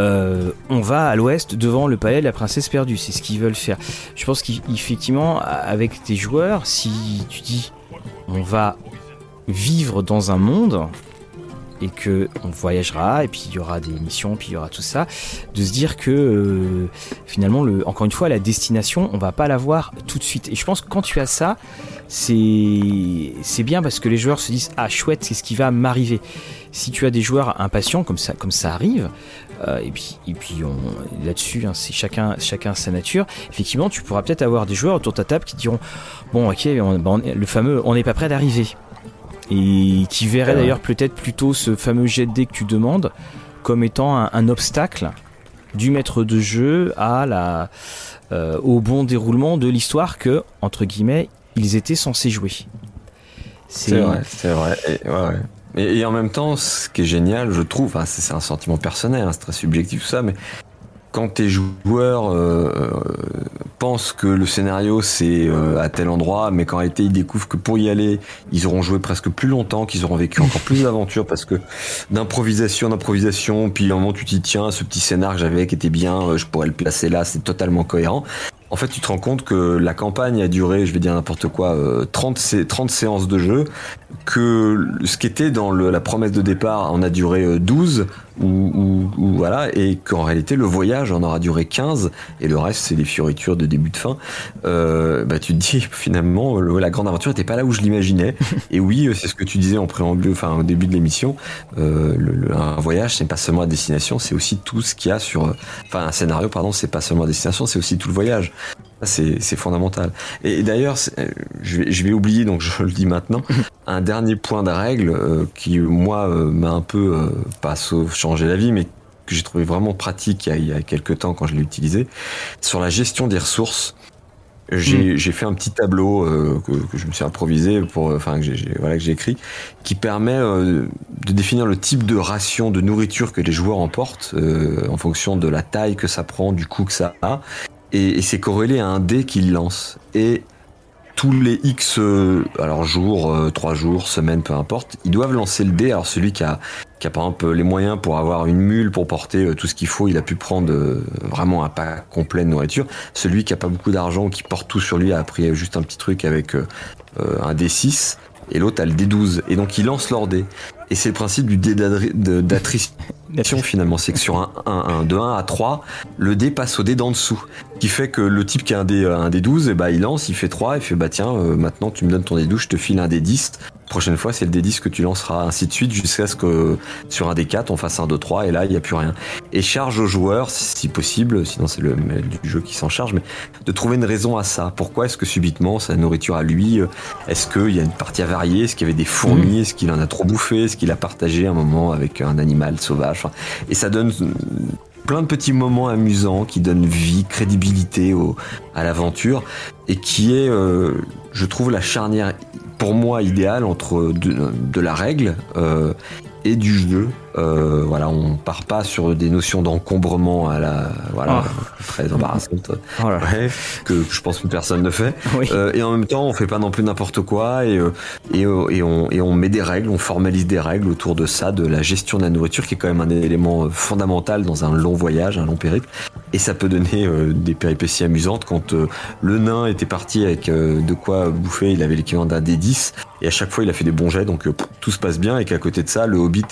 Euh, on va à l'ouest devant le palais de la princesse perdue, c'est ce qu'ils veulent faire. Je pense qu'effectivement, avec tes joueurs, si tu dis on va vivre dans un monde et que on voyagera et puis il y aura des missions puis il y aura tout ça de se dire que euh, finalement le encore une fois la destination on va pas la voir tout de suite. Et je pense que quand tu as ça c'est c'est bien parce que les joueurs se disent ah chouette c'est ce qui va m'arriver si tu as des joueurs impatients comme ça comme ça arrive euh, et puis et puis là-dessus hein, c'est chacun chacun sa nature. Effectivement tu pourras peut-être avoir des joueurs autour de ta table qui diront bon ok on, bon, le fameux on n'est pas prêt d'arriver et qui verrait d'ailleurs peut-être plutôt ce fameux jet de dés que tu demandes comme étant un, un obstacle du maître de jeu à la, euh, au bon déroulement de l'histoire que, entre guillemets, ils étaient censés jouer. C'est vrai, c'est vrai. Et, ouais, ouais. Et, et, en même temps, ce qui est génial, je trouve, enfin, c'est un sentiment personnel, hein, c'est très subjectif tout ça, mais quand tes joueurs euh, pensent que le scénario c'est à tel endroit, mais qu'en réalité ils découvrent que pour y aller, ils auront joué presque plus longtemps, qu'ils auront vécu encore plus d'aventures parce que d'improvisation, d'improvisation, puis à un moment tu t'y tiens, ce petit scénar que j'avais qui était bien, je pourrais le placer là, c'est totalement cohérent. En fait, tu te rends compte que la campagne a duré, je vais dire n'importe quoi, 30, euh, 30 séances de jeu, que ce qui était dans la promesse de départ en a duré 12, euh, ou, voilà, et qu'en réalité le voyage en aura duré 15, et le reste c'est des fioritures de début de fin. Euh, bah tu te dis finalement la grande aventure n'était pas là où je l'imaginais. et oui, c'est ce que tu disais en préambule, enfin au début de l'émission. un voyage, c'est pas seulement la destination, c'est aussi tout ce qu'il y a sur, enfin un scénario, pardon, c'est pas seulement la destination, c'est aussi tout le voyage. C'est fondamental. Et, d'ailleurs, je vais, je vais, oublier, donc je le dis maintenant, un dernier point de règle euh, qui, moi, euh, m'a un peu, euh, pas sauf changer la vie, mais que j'ai trouvé vraiment pratique il y, a, il y, a, quelques temps quand je l'ai utilisé, sur la gestion des ressources. J'ai mm. fait un petit tableau que, que, je me suis improvisé pour, enfin que j'ai voilà que j'ai écrit, qui permet de définir le type de ration de nourriture que les joueurs emportent en fonction de la taille que ça prend, du coût que ça a, et, c'est corrélé à un dé qu'il lance. Et tous les X, euh, alors jours, euh, trois jours, semaines, peu importe, ils doivent lancer le dé. Alors celui qui a, qui par exemple les moyens pour avoir une mule pour porter euh, tout ce qu'il faut, il a pu prendre vraiment un pack complet de nourriture. Celui qui a pas beaucoup d'argent qui porte tout sur lui a pris juste un petit truc avec un D6 et l'autre a le D12. Et donc ils lancent leur dé. Et c'est le principe du dé d'attrition finalement, c'est que sur un, un, de 1 à 3, le dé passe au dé d'en dessous. Qui fait que le type qui a un dé, un dé 12, et bah, il lance, il fait 3, il fait bah tiens, euh, maintenant tu me donnes ton dé 12, je te file un dé 10. Prochaine fois, c'est le dé 10 que tu lanceras, ainsi de suite, jusqu'à ce que sur un dé 4, on fasse un 2, 3, et là, il n'y a plus rien. Et charge aux joueurs, si possible, sinon c'est le du jeu qui s'en charge, mais de trouver une raison à ça. Pourquoi est-ce que subitement, sa nourriture à lui, euh, est-ce qu'il y a une partie avariée, est-ce qu'il y avait des fourmis, mmh. est-ce qu'il en a trop bouffé, est-ce qu'il a partagé un moment avec un animal sauvage? Et ça donne plein de petits moments amusants qui donnent vie, crédibilité au, à l'aventure et qui est, euh, je trouve, la charnière pour moi idéale entre de, la règle euh, et du jeu. Euh, voilà, on part pas sur des notions d'encombrement à la voilà oh. très embarrassante oh que, je pense que personne ne fait. Euh, et en même temps, on fait pas non plus n'importe quoi et euh, et, et, on, et on met des règles, on formalise des règles autour de ça, de la gestion de la nourriture qui est quand même un élément fondamental dans un long voyage, un long périple. Et ça peut donner des péripéties amusantes quand le nain était parti avec de quoi bouffer, il avait l'équivalent d'un D10 et à chaque fois il a fait des bons jets donc tout se passe bien et qu'à côté de ça le hobbit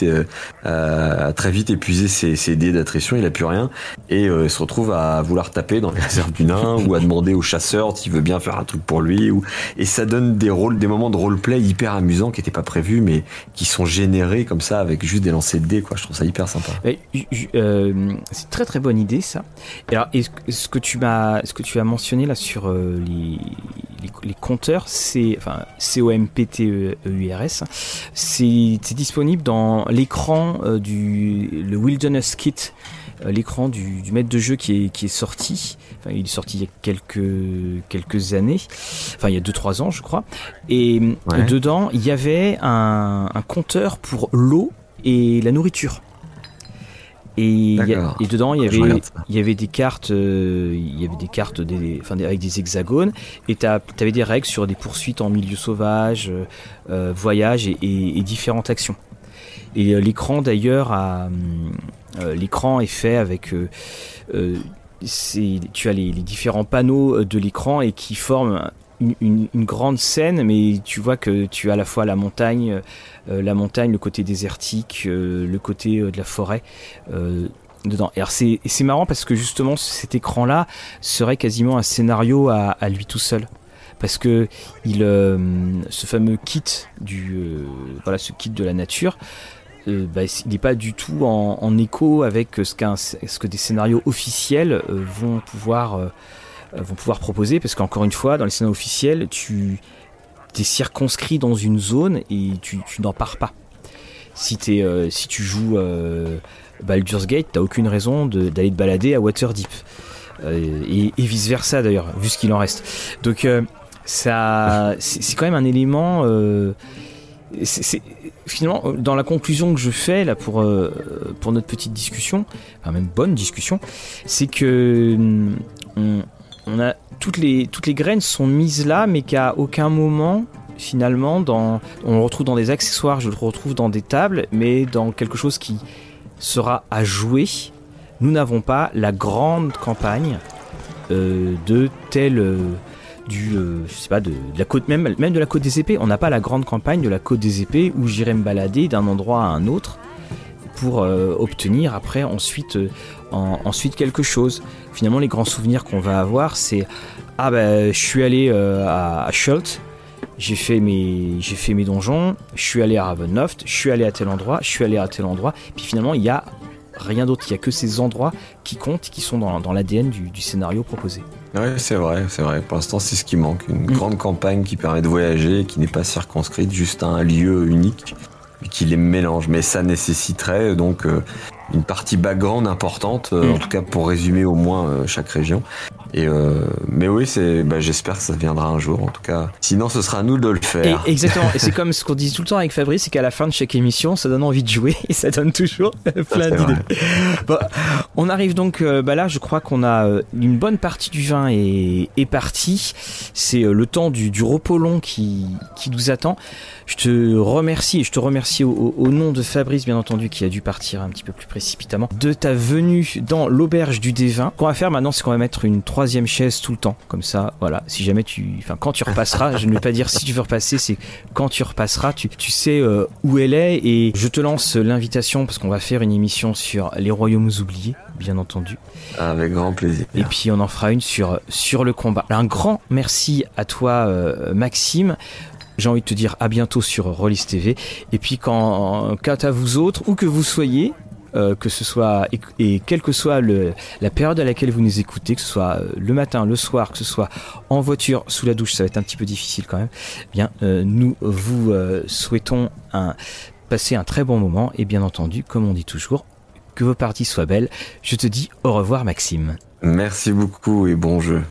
très vite épuisé ses, dés d'attrition, il a plus rien et euh, se retrouve à vouloir taper dans les réserves du nain ou à demander au chasseur s'il veut bien faire un truc pour lui ou et ça donne des rôles, des moments de roleplay hyper amusants qui n'étaient pas prévus mais qui sont générés comme ça avec juste des lancers de dés quoi. Je trouve ça hyper sympa. Euh, c'est très très bonne idée ça. alors ce que tu m'as, ce que tu as mentionné là sur euh, les, les, compteurs, c'est enfin C O M P T E U R S, c'est disponible dans l'écran du le Wilderness Kit, euh, l'écran du, maître de jeu qui est, qui est sorti. Enfin, il est sorti il y a quelques, quelques années, enfin il y a 2-3 ans je crois. Et euh, dedans, il y avait un, compteur pour l'eau et la nourriture. Et, et, dedans, il y avait, il y avait des cartes, euh, il y avait des cartes des, enfin, avec des hexagones, et tu avais des règles sur des poursuites en milieu sauvage, voyage et, et, différentes actions. Et euh, l'écran d'ailleurs, euh, l'écran est fait avec euh, tu as les, différents panneaux de l'écran et qui forment une, grande scène, mais tu vois que tu as à la fois la montagne, le côté désertique, le côté de la forêt. dedans. Et c'est marrant parce que justement cet écran-là serait quasiment un scénario à, lui tout seul parce que ce fameux kit de la nature euh, bah, il n'est pas du tout en, écho avec ce, ce, que des scénarios officiels euh, vont, pouvoir, euh, proposer, parce qu'encore une fois, dans les scénarios officiels, tu es circonscrit dans une zone et tu, n'en pars pas. Si, tu joues Baldur's Gate, t'as aucune raison d'aller te balader à Waterdeep. Et, et, vice versa d'ailleurs, vu ce qu'il en reste. Donc ça, c'est quand même un élément finalement dans la conclusion que je fais là pour euh, pour notre petite discussion, enfin même bonne discussion, c'est que on a toutes les toutes les graines sont mises là, mais qu'à aucun moment finalement on le retrouve dans des accessoires, je le retrouve dans des tables, mais dans quelque chose qui sera à jouer. Nous n'avons pas la grande campagne euh, de tel euh, du euh, de, la côte même même de la côte des épées. On n'a pas la grande campagne de la côte des épées où j'irai me balader d'un endroit à un autre pour obtenir après ensuite ensuite quelque chose. Finalement, les grands souvenirs qu'on va avoir, c'est ah ben je suis allé à, Schultz, j'ai fait mes donjons, je suis allé à Ravenloft, je suis allé à tel endroit, je suis allé à tel endroit, puis finalement il y a rien d'autre, il y a que ces endroits qui comptent, qui sont dans, l'ADN du, scénario proposé. Ouais, c'est vrai, c'est vrai. Pour l'instant, c'est ce qui manque, une mm. grande campagne qui permet de voyager, qui n'est pas circonscrite juste à un lieu unique, qui les mélange. Mais ça nécessiterait donc euh, une partie background importante, euh, en mm. tout cas pour résumer au moins euh, chaque région. Et euh, mais oui, c'est, bah, j'espère que ça viendra un jour en tout cas. Sinon, ce sera à nous de le faire. exactement. et c'est comme ce qu'on dit tout le temps avec Fabrice, c'est qu'à la fin de chaque émission, ça donne envie de jouer et ça donne toujours plein d'idées. Bon, on arrive donc, euh, bah là, je crois qu'on a euh, une bonne partie du vin est, est partie. C'est le temps du, du repos long qui, qui nous attend. Je te remercie et je te remercie au, au, nom de Fabrice, bien entendu, qui a dû partir un petit peu plus précipitamment, de ta venue dans l'auberge du Dévin. Ce qu'on va faire maintenant, c'est qu'on va mettre une troisième chaise tout le temps. Comme ça, voilà. Si jamais tu, enfin, quand tu repasseras, je ne vais pas dire si tu veux repasser, c'est quand tu repasseras, tu, tu sais euh, où elle est et je te lance l'invitation parce qu'on va faire une émission sur les royaumes oubliés, bien entendu. Avec grand plaisir. Et puis on en fera une sur sur le combat. Un grand merci à toi, euh, Maxime. J'ai envie de te dire à bientôt sur Rollis TV. Et puis quand, quant à vous autres, où que vous soyez, euh, que ce soit et, quelle que soit la période à laquelle vous nous écoutez, que ce soit euh, le matin, le soir, que ce soit en voiture, sous la douche, ça va être un petit peu difficile quand même. Eh bien, euh, nous vous souhaitons un, passer un très bon moment et bien entendu, comme on dit toujours, que vos parties soient belles. Je te dis au revoir, Maxime. Merci beaucoup et bon jeu.